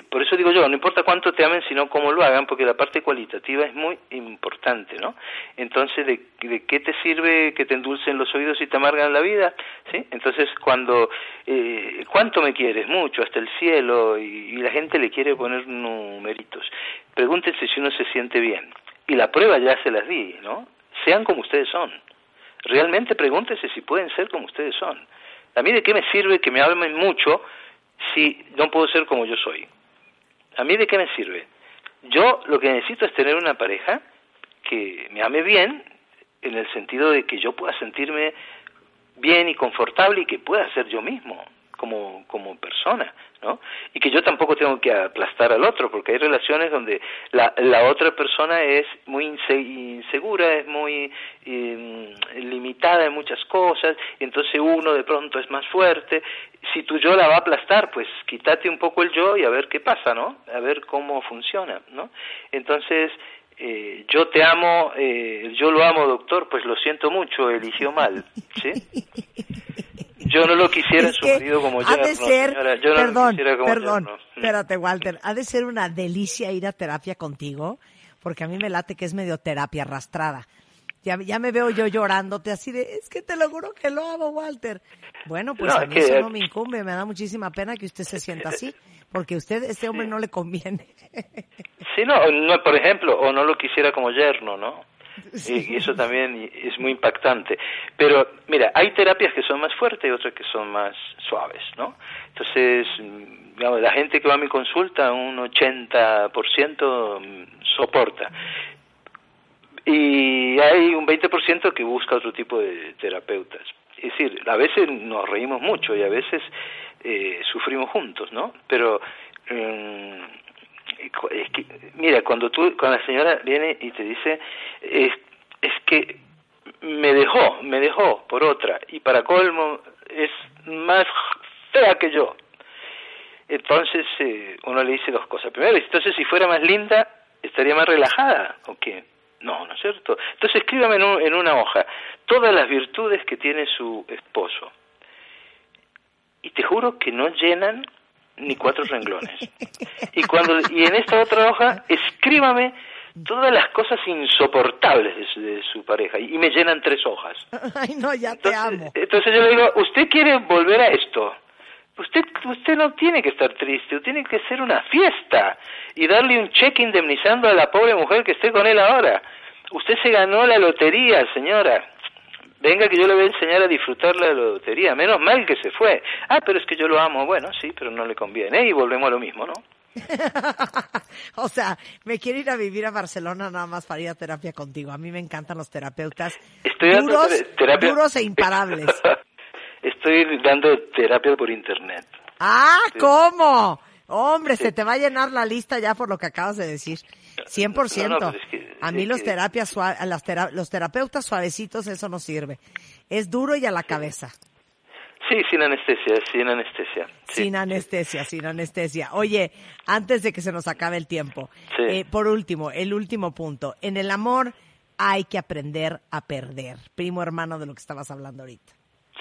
Por eso digo yo, no importa cuánto te amen, sino cómo lo hagan, porque la parte cualitativa es muy importante, ¿no? Entonces, ¿de, qué te sirve que te endulcen los oídos y te amargan la vida? ¿Sí? Entonces, cuando, eh, ¿cuánto me quieres? Mucho, hasta el cielo, y, y la gente le quiere poner numeritos. Pregúntense si uno se siente bien. Y la prueba ya se las di, ¿no? Sean como ustedes son. Realmente pregúntense si pueden ser como ustedes son. A mí de qué me sirve que me amen mucho si no puedo ser como yo soy. ¿A mí de qué me sirve? Yo lo que necesito es tener una pareja que me ame bien, en el sentido de que yo pueda sentirme bien y confortable y que pueda ser yo mismo como, como persona, ¿no? Y que yo tampoco tengo que aplastar al otro, porque hay relaciones donde la, la otra persona es muy inse- insegura, es muy eh, limitada en muchas cosas, entonces uno de pronto es más fuerte. Si tu yo la va a aplastar, pues quítate un poco el yo y a ver qué pasa, ¿no? A ver cómo funciona, ¿no? Entonces, eh, yo te amo, eh, yo lo amo, doctor, pues lo siento mucho, eligió mal, ¿sí? Yo no lo quisiera Es su que marido como ha de ser, señora. Yo no lo perdón, como perdón, yerno. espérate, Walter, ha de ser una delicia ir a terapia contigo, porque a mí me late que es medio terapia arrastrada. Ya, ya me veo yo llorándote así de, es que te lo juro que lo amo, Walter. Bueno, pues No, a es mí que- eso no me incumbe, me da muchísima pena que usted se sienta así, porque a usted, este hombre no le conviene. Sí, no, no, por ejemplo, o no lo quisiera como yerno, ¿no? Y, y eso también es muy impactante. Pero, mira, hay terapias que son más fuertes y otras que son más suaves, ¿no? Entonces, mm, digamos, la gente que va a mi consulta, un 80% mm, soporta. Y hay un 20% que busca otro tipo de terapeutas, Es decir, a veces nos reímos mucho y a veces eh, sufrimos juntos, ¿no? Pero mm, es que, mira, cuando tú, cuando la señora viene y te dice, es, es que me dejó, me dejó por otra y para colmo es más fea que yo. Entonces eh, uno le dice dos cosas. Primero, entonces si fuera más linda, estaría más relajada, ¿o qué? No, ¿no es cierto? Entonces escríbame en, un- en una hoja todas las virtudes que tiene su esposo. Y te juro que no llenan ni cuatro renglones. Y cuando y en esta otra hoja escríbame todas las cosas insoportables de su, de su pareja y me llenan tres hojas. Ay, no, ya te amo. Entonces yo le digo, ¿usted quiere volver a esto? Usted, usted no tiene que estar triste, tiene que ser una fiesta y darle un cheque indemnizando a la pobre mujer que esté con él ahora. Usted se ganó la lotería, señora. Venga que yo le voy a enseñar a disfrutar la lotería. Menos mal que se fue. Ah, pero es que yo lo amo. Bueno, sí, pero no le conviene. Y volvemos a lo mismo, ¿no? o sea, me quiero ir a vivir a Barcelona nada más para ir a terapia contigo. A mí me encantan los terapeutas Estoy dando duros, ter- terapia. duros e imparables. Estoy dando terapia por internet. Ah, ¿cómo? Hombre, se te va a llenar la lista ya por lo que acabas de decir. 100%. No, no, es que- a mí los que- terapias sua- las tera- los terapeutas suavecitos eso no sirve. Es duro y a la cabeza. Sí, sin anestesia, sin anestesia. Sí. Sin anestesia, sin anestesia. Oye, antes de que se nos acabe el tiempo, Sí. eh, por último, el último punto. En el amor hay que aprender a perder. Primo hermano de lo que estabas hablando ahorita.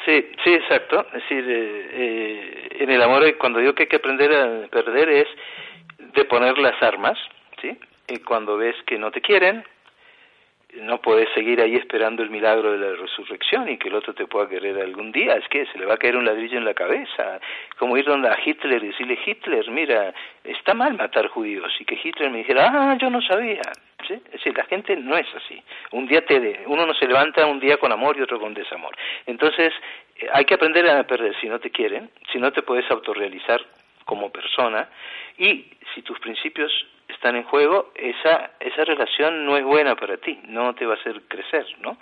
Sí, sí, exacto. Es decir, eh, eh, en el amor, eh, cuando digo que hay que aprender a perder es de poner las armas, ¿sí? Y cuando ves que no te quieren, no puedes seguir ahí esperando el milagro de la resurrección y que el otro te pueda querer algún día. Es que se le va a caer un ladrillo en la cabeza. Como ir donde a Hitler y decirle, Hitler, mira, está mal matar judíos. Y que Hitler me dijera, ah, yo no sabía. ¿Sí? Es decir, la gente no es así. Un día te uno no se levanta un día con amor y otro con desamor. Entonces, eh, hay que aprender a perder si no te quieren, si no te puedes autorrealizar como persona y si tus principios están en juego, esa, esa relación no es buena para ti, no te va a hacer crecer, ¿no?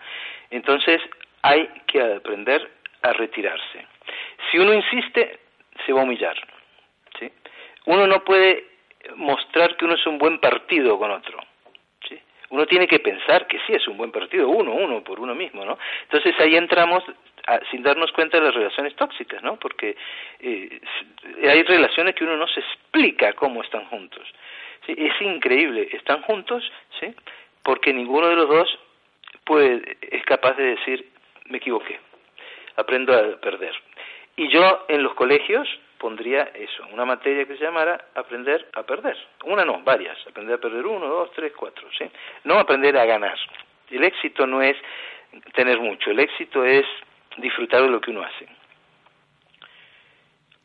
Entonces hay que aprender a retirarse. Si uno insiste, se va a humillar, ¿sí? Uno no puede mostrar que uno es un buen partido con otro. Uno tiene que pensar que sí es un buen partido, uno, uno por uno mismo, ¿no? Entonces ahí entramos a- sin darnos cuenta de las relaciones tóxicas, ¿no? Porque eh, hay relaciones que uno no se explica cómo están juntos. ¿sí? Es increíble, están juntos, ¿sí? Porque ninguno de los dos puede, es capaz de decir, me equivoqué, aprendo a perder. Y yo en los colegios pondría eso, una materia que se llamara aprender a perder. Una no, varias. Aprender a perder uno, dos, tres, cuatro, ¿sí? No aprender a ganar. El éxito no es tener mucho, el éxito es disfrutar de lo que uno hace.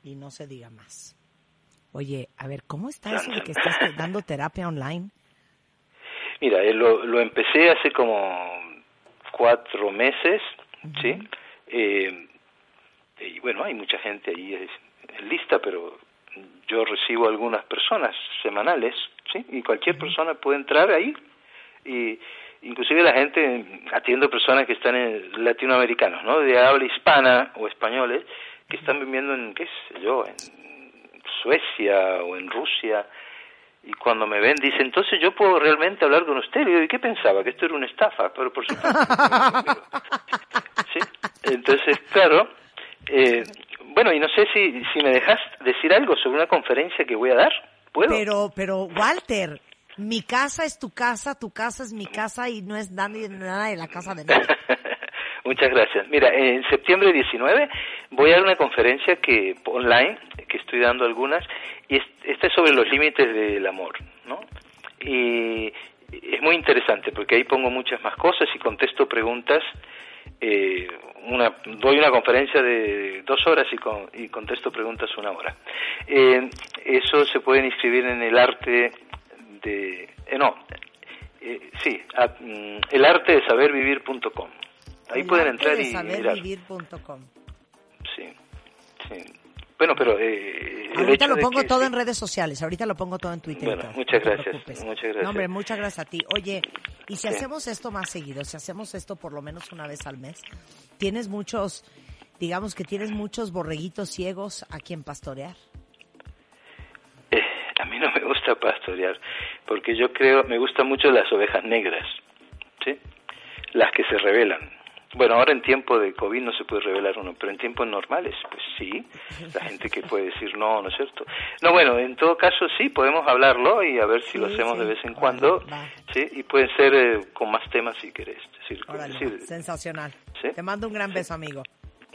Y no se diga más. Oye, a ver, ¿cómo está eso de que estás dando terapia online? Mira, eh, lo, lo empecé hace como cuatro meses, ¿sí? Eh, y bueno, hay mucha gente ahí lista, pero yo recibo algunas personas semanales, ¿sí? Y cualquier persona puede entrar ahí y inclusive la gente atiendo personas que están en latinoamericanos, ¿no? De habla hispana o españoles que están viviendo en qué sé yo, en Suecia o en Rusia y cuando me ven dicen, entonces yo puedo realmente hablar con usted. Le digo, ¿y qué pensaba? Que esto era una estafa, pero por supuesto. ¿Sí? Entonces, claro, eh, bueno, y no sé si, si me dejas decir algo sobre una conferencia que voy a dar. ¿Puedo? Pero, pero, Walter, mi casa es tu casa, tu casa es mi casa y no es nadie, nada de la casa de nadie. Muchas gracias. Mira, en septiembre 19 voy a dar una conferencia que online, que estoy dando algunas, y es- esta es sobre los límites del amor, ¿no? Y es muy interesante porque ahí pongo muchas más cosas y contesto preguntas. eh, una, doy una conferencia de dos horas y, con- y contesto preguntas una hora. Eh, eso se pueden inscribir en el arte de... eh, no, eh, sí, a- mm, el arte de Ahí El pueden arte entrar de y mirar. sabervivir.com. Sí, sí. Bueno, pero eh, Ahorita lo de pongo que todo sí. en redes sociales, ahorita lo pongo todo en Twitter. Bueno, muchas no gracias, muchas gracias. No, hombre, muchas gracias a ti. Oye, y si Sí. hacemos esto más seguido, si hacemos esto por lo menos una vez al mes, tienes muchos, digamos que tienes muchos borreguitos ciegos a quien pastorear. Eh, a mí no me gusta pastorear, porque yo creo, me gustan mucho las ovejas negras, ¿sí? Las que se rebelan. Bueno, ahora en tiempo de COVID no se puede revelar uno, pero en tiempos normales, pues sí, la gente que puede decir no, ¿no es cierto? No, bueno, en todo caso sí, podemos hablarlo y a ver si lo hacemos sí. de vez en cuando. ¿sí? Y pueden ser eh, con más temas si querés. Decir, sensacional. ¿Sí? Te mando un gran beso, amigo.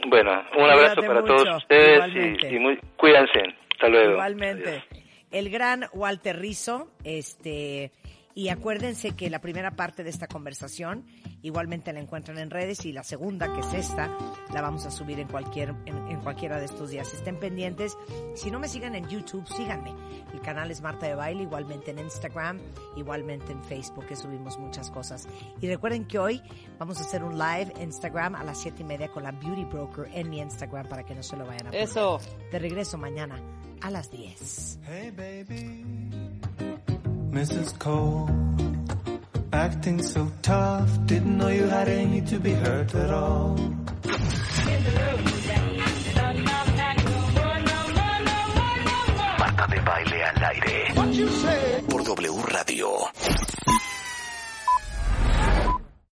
bueno, un abrazo para mucho, todos ustedes y, y muy, cuídense. Hasta luego. Igualmente. Adiós. El gran Walter Rizzo, este, y acuérdense que la primera parte de esta conversación igualmente la encuentran en redes y la segunda, que es esta, la vamos a subir en cualquier, en, en cualquiera de estos días. Estén pendientes. Si no me sigan en YouTube, síganme. El canal es Marta de Baile, igualmente en Instagram, igualmente en Facebook, que subimos muchas cosas. Y recuerden que hoy vamos a hacer un live en Instagram a las siete y media con la Beauty Broker en mi Instagram para que no se lo vayan a perder. Eso. De regreso mañana a las 10. Hey baby, Mrs. Cole, acting so tough. Didn't know you had any to be hurt at all. Marta de baile al aire. Por W Radio.